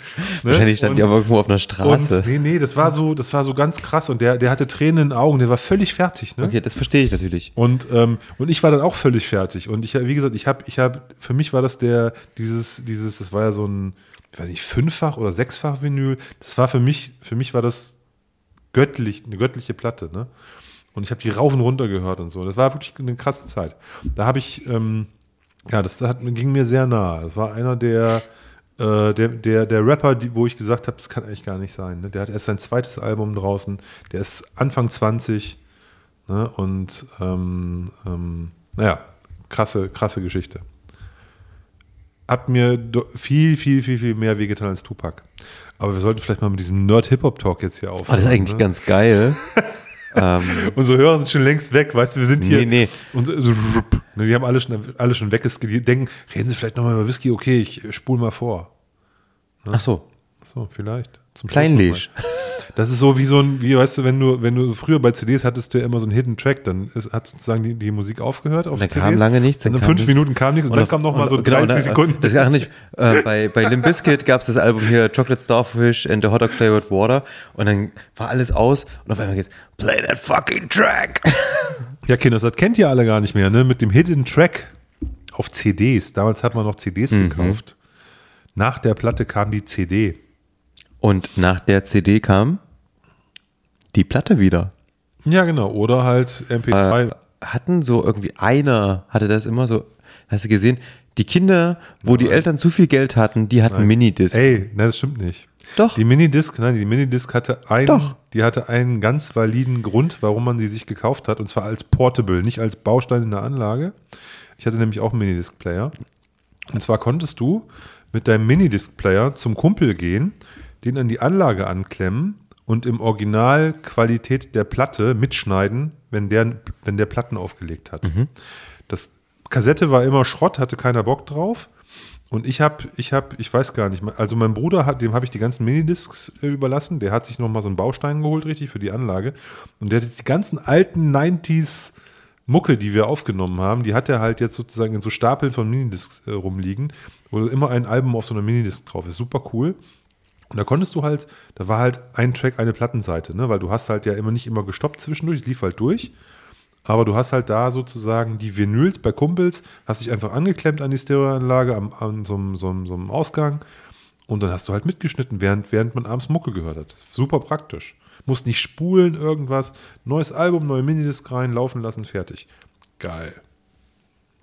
Ne? Wahrscheinlich stand Und- die aber irgendwo auf einer Straße. Und, nee, nee, das war so, das war so ganz krass und der, der hatte Tränen in den Augen, der war völlig fertig, ne? Okay, das verstehe ich natürlich. Und, ähm, und ich war dann auch völlig fertig. Und ich, wie gesagt, ich habe, ich habe, für mich war das der, dieses, dieses, das war ja so ein, ich weiß nicht, fünffach oder sechsfach Vinyl. Das war für mich, für mich war das göttlich, eine göttliche Platte, ne? Und ich habe die rauf und runter gehört und so. Das war wirklich eine krasse Zeit. Da habe ich, ähm, ja, das, hat, ging mir sehr nahe. Das war einer der, äh, der, der, der Rapper, die, wo ich gesagt habe, das kann eigentlich gar nicht sein. Ne? Der hat erst sein zweites Album draußen. Der ist Anfang 20. Ne? Und ähm, ähm, naja, krasse, krasse Geschichte. Hat mir viel, viel, viel, viel mehr wehgetan als Tupac. Aber wir sollten vielleicht mal mit diesem Nerd-Hip-Hop-Talk jetzt hier Oh, aufhören. das ist eigentlich ne? ganz geil. ähm, Unsere Hörer sind schon längst weg, weißt du, wir sind hier. Nee, nee. Und so, so, ne, die haben alle schon, alle schon weggeskillt. Die denken, reden Sie vielleicht nochmal über Whisky, okay, ich spule mal vor. ach so, So, vielleicht. Zum Kleinlich. Das ist so wie so ein, wie weißt du, wenn du, wenn du früher bei CDs hattest du ja immer so einen Hidden Track, dann ist, hat sozusagen die, die Musik aufgehört auf Dann CDs. kam lange nichts, Dann dann in kam fünf nichts. Minuten kam nichts und, dann kam noch mal so 30 genau, dann- Sekunden. Das gar nicht. Äh, bei bei Limp Bizkit gab es das Album hier Chocolate Starfish and the Hot Dog Flavored Water und dann war alles aus und auf einmal geht's Play that fucking track. Ja, Kinder, das kennt ihr alle gar nicht mehr, ne? Mit dem Hidden Track auf CDs. Damals hat man noch CDs Mhm. gekauft. Nach der Platte kam die CD. Und nach der CD kam die Platte wieder. Ja, genau. Oder halt MP3. Hatten so irgendwie einer hatte das immer so. Hast du gesehen? Die Kinder, wo die Eltern zu viel Geld hatten, die hatten Minidisc. Ey, nein, das stimmt nicht. Doch. Die Minidisc, nein, die Minidisc hatte einen, Doch. die hatte einen ganz validen Grund, warum man sie sich gekauft hat, und zwar als Portable, nicht als Baustein in der Anlage. Ich hatte nämlich auch einen Minidisc-Player. Und zwar konntest du mit deinem Minidisc-Player zum Kumpel gehen, den an die Anlage anklemmen und im Original Qualität der Platte mitschneiden, wenn der, wenn der Platten aufgelegt hat. Das Kassette war immer Schrott, hatte keiner Bock drauf. Und ich habe, ich habe, ich weiß gar nicht, also mein Bruder hat, dem habe ich die ganzen Minidiscs äh, überlassen. Der hat sich noch mal so einen Baustein geholt, richtig, für die Anlage. Und der hat jetzt die ganzen alten 90s Mucke, die wir aufgenommen haben, die hat er halt jetzt sozusagen in so Stapeln von Minidiscs äh, rumliegen, wo immer ein Album auf so einer Minidisc drauf ist. Super cool. Und da konntest du halt, da war halt ein Track, eine Plattenseite, ne? weil du hast halt ja immer nicht immer gestoppt zwischendurch, es lief halt durch. Aber du hast halt da sozusagen die Vinyls bei Kumpels, hast dich einfach angeklemmt an die Stereoanlage am, an so einem, so, so einem Ausgang und dann hast du halt mitgeschnitten, während, während man abends Mucke gehört hat. Super praktisch. Musst nicht spulen, irgendwas. Neues Album, neue Minidisc rein, laufen lassen, fertig. Geil.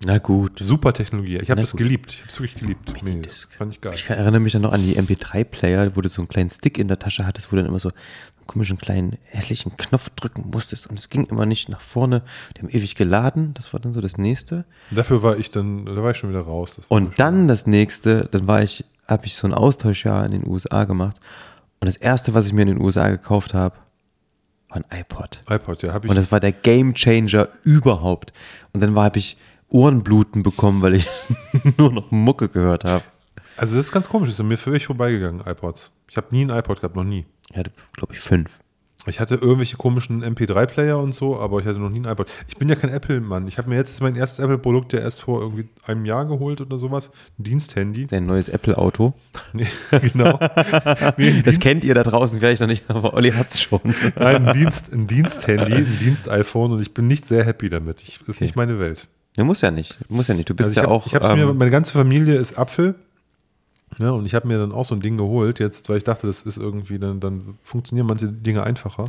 Na gut. Super Technologie. Ich habe das gut. geliebt. Ich habe es wirklich geliebt. Minidisc. Minidisc. Fand ich geil. Ich erinnere mich dann noch an die MP3-Player, wo du so einen kleinen Stick in der Tasche hattest, wo du dann immer so einen komischen kleinen hässlichen Knopf drücken musstest und es ging immer nicht nach vorne. Die haben ewig geladen, das war dann so das nächste. Dafür war ich dann, da war ich schon wieder raus. War Und dann das nächste, dann war ich, habe ich so ein Austauschjahr in den USA gemacht und das erste, was ich mir in den USA gekauft habe, war ein iPod. iPod, ja, habe ich. Und das war der Game Changer überhaupt. Und dann habe ich Ohrenbluten bekommen, weil ich nur noch Mucke gehört habe. also das ist ganz komisch, das ist mir völlig vorbeigegangen, iPods. Ich habe nie ein iPod gehabt, noch nie. Ich hatte, glaube ich, fünf. Ich hatte irgendwelche komischen MP3-Player und so, aber ich hatte noch nie ein iPod. Ich bin ja kein Apple-Mann. Ich habe mir jetzt mein erstes Apple-Produkt ja erst vor irgendwie einem Jahr geholt oder sowas. Ein Diensthandy. Dein neues Apple-Auto. Nee, genau. Nee, Das kennt ihr da draußen vielleicht noch nicht, aber Olli hat's schon. Nein, ein Dienst, ein Diensthandy, ein Dienst-iPhone und ich bin nicht sehr happy damit. Ich, das ist Okay. nicht meine Welt. Du musst ja nicht. Du musst ja nicht. Du bist Also ich ja hab, auch. ich hab's mir, ähm, meine ganze Familie ist Apfel. Ja, und ich habe mir dann auch so ein Ding geholt, jetzt, weil ich dachte, das ist irgendwie, dann, dann funktionieren manche Dinge einfacher.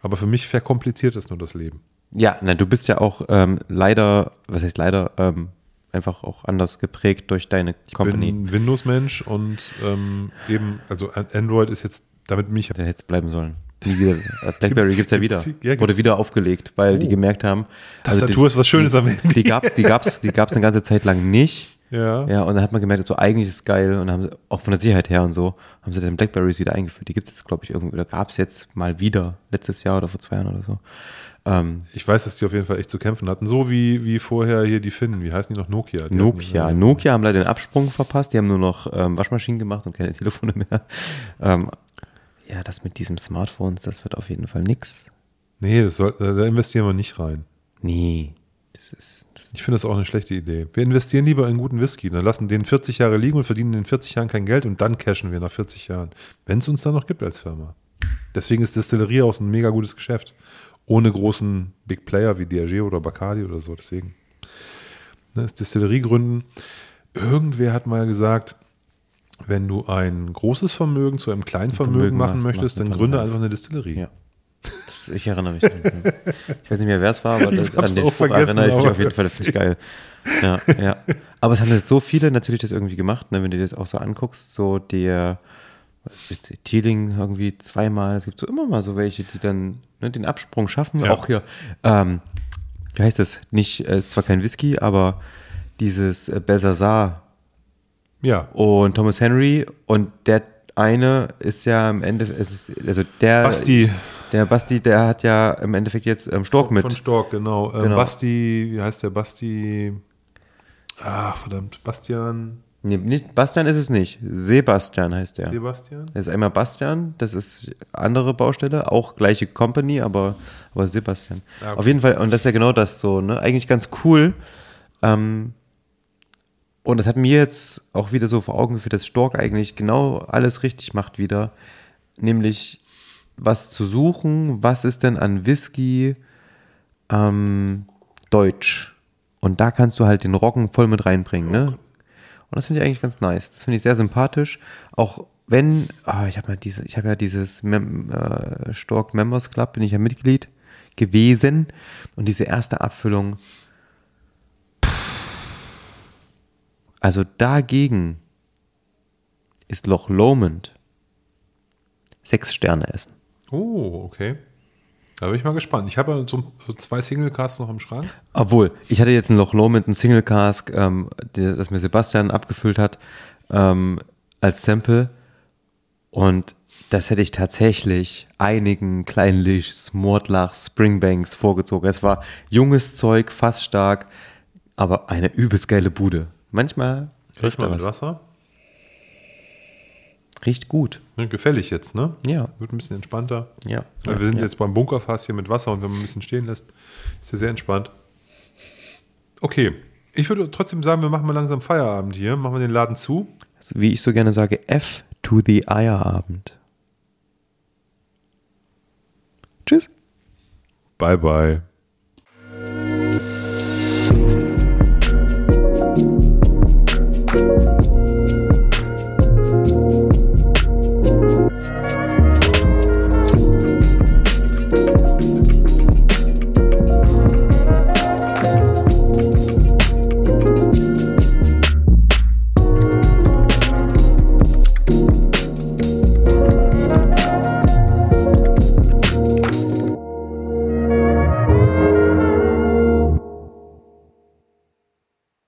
Aber für mich verkompliziert es nur das Leben. ja, na, du bist ja auch ähm, leider, was heißt leider, ähm, einfach auch anders geprägt durch deine Ich Company. bin ein Windows-Mensch und ähm, eben, also An- Android ist jetzt damit mich. Der hätte es bleiben sollen. Äh, Blackberry Gibt's- gibt's ja wieder. gibt's- ja, gibt's. Wurde wieder aufgelegt, weil die Oh. gemerkt haben. also Tastatur die, ist was Schönes am Handy. Die gab's, die gab's, die gab's eine ganze Zeit lang nicht. Ja. Ja, und dann hat man gemerkt, so eigentlich ist es geil und dann haben sie, auch von der Sicherheit her und so, haben sie dann Blackberries wieder eingeführt. Die gibt's jetzt, glaube ich, irgendwie, oder gab's jetzt mal wieder, letztes Jahr oder vor zwei Jahren oder so. Ähm, Ich weiß, dass die auf jeden Fall echt zu kämpfen hatten. So wie, wie vorher hier die Finnen. Wie heißen die noch? Nokia. Die Nokia. hatten- Nokia haben leider den Absprung verpasst. Die haben nur noch ähm, Waschmaschinen gemacht und keine Telefone mehr. Ähm, ja, das mit diesem Smartphones, das wird auf jeden Fall nix. Nee, das soll, da investieren wir nicht rein. Nee, das ist, das Ich finde das auch eine schlechte Idee. Wir investieren lieber in guten Whisky, dann lassen den 40 Jahre liegen und verdienen in den 40 Jahren kein Geld und dann cashen wir nach 40 Jahren. Wenn es uns dann noch gibt als Firma. Deswegen ist Distillerie auch so ein mega gutes Geschäft. Ohne großen Big Player wie Diageo oder Bacardi oder so. Deswegen ne, ist Distillerie gründen. Irgendwer hat mal gesagt, wenn du ein großes Vermögen zu einem kleinen Vermögen, Vermögen machen machst, möchtest, machst dann gründe einfach eine Distillerie. Ja. Ich erinnere mich. dran. ich weiß nicht mehr, wer es war, aber das, an den auch Spruch erinnere ich mich auf jeden Fall. Das finde ich geil. Ja, ja. Aber es haben jetzt so viele natürlich das irgendwie gemacht, ne, wenn du dir das auch so anguckst, so der Teeling irgendwie zweimal, es gibt so immer mal so welche, die dann ne, den Absprung schaffen. Ja. Auch hier, ähm, wie heißt das? Nicht, äh, ist zwar kein Whisky, aber dieses äh, Belsazar Ja. und Thomas Henry und der eine ist ja im Endeffekt, also der Basti. der Basti, der hat ja im Endeffekt jetzt ähm, Stork mit. Von Stork, genau. Ähm, Genau. Basti, wie heißt der? Basti. Ach, verdammt. Bastian. Nee, nicht, Bastian ist es nicht. Sebastian heißt der. Sebastian? Das ist einmal Bastian, das ist andere Baustelle, auch gleiche Company, aber, aber Sebastian. Ah, okay. Auf jeden Fall, und das ist ja genau das so, ne? Eigentlich ganz cool. Ähm, und das hat mir jetzt auch wieder so vor Augen geführt, dass Stork eigentlich genau alles richtig macht wieder. Nämlich was zu suchen, was ist denn an Whisky ähm, deutsch? Und da kannst du halt den Roggen voll mit reinbringen, ne? Und das finde ich eigentlich ganz nice. Das finde ich sehr sympathisch. Auch wenn, ah, ich habe ja diese, ich ja dieses Mem, äh, Stork Members Club, bin ich ja Mitglied gewesen. Und diese erste Abfüllung. Also dagegen ist Loch Lomond sechs Sterne essen. Oh, okay. Da bin ich mal gespannt. Ich habe ja so, so zwei Single-Casts noch im Schrank. Obwohl, ich hatte jetzt ein Loch Lomond, ein Single Cask, ähm, der, das mir Sebastian abgefüllt hat, ähm, als Sample. Und das hätte ich tatsächlich einigen Kleinlichs, Mordlachs, Springbanks vorgezogen. Es war junges Zeug, fast stark, aber eine übelst geile Bude. Manchmal Riech riecht da mit was. Wasser. Riecht gut. Ne, gefällig jetzt, ne? Ja. Wird ein bisschen entspannter. Ja. Weil wir sind ja. jetzt beim Bunkerfass hier mit Wasser und wenn man ein bisschen stehen lässt, ist ja sehr entspannt. Okay. Ich würde trotzdem sagen, wir machen mal langsam Feierabend hier. Machen wir den Laden zu. Wie ich so gerne sage, F to the Eierabend. Tschüss. Bye, bye.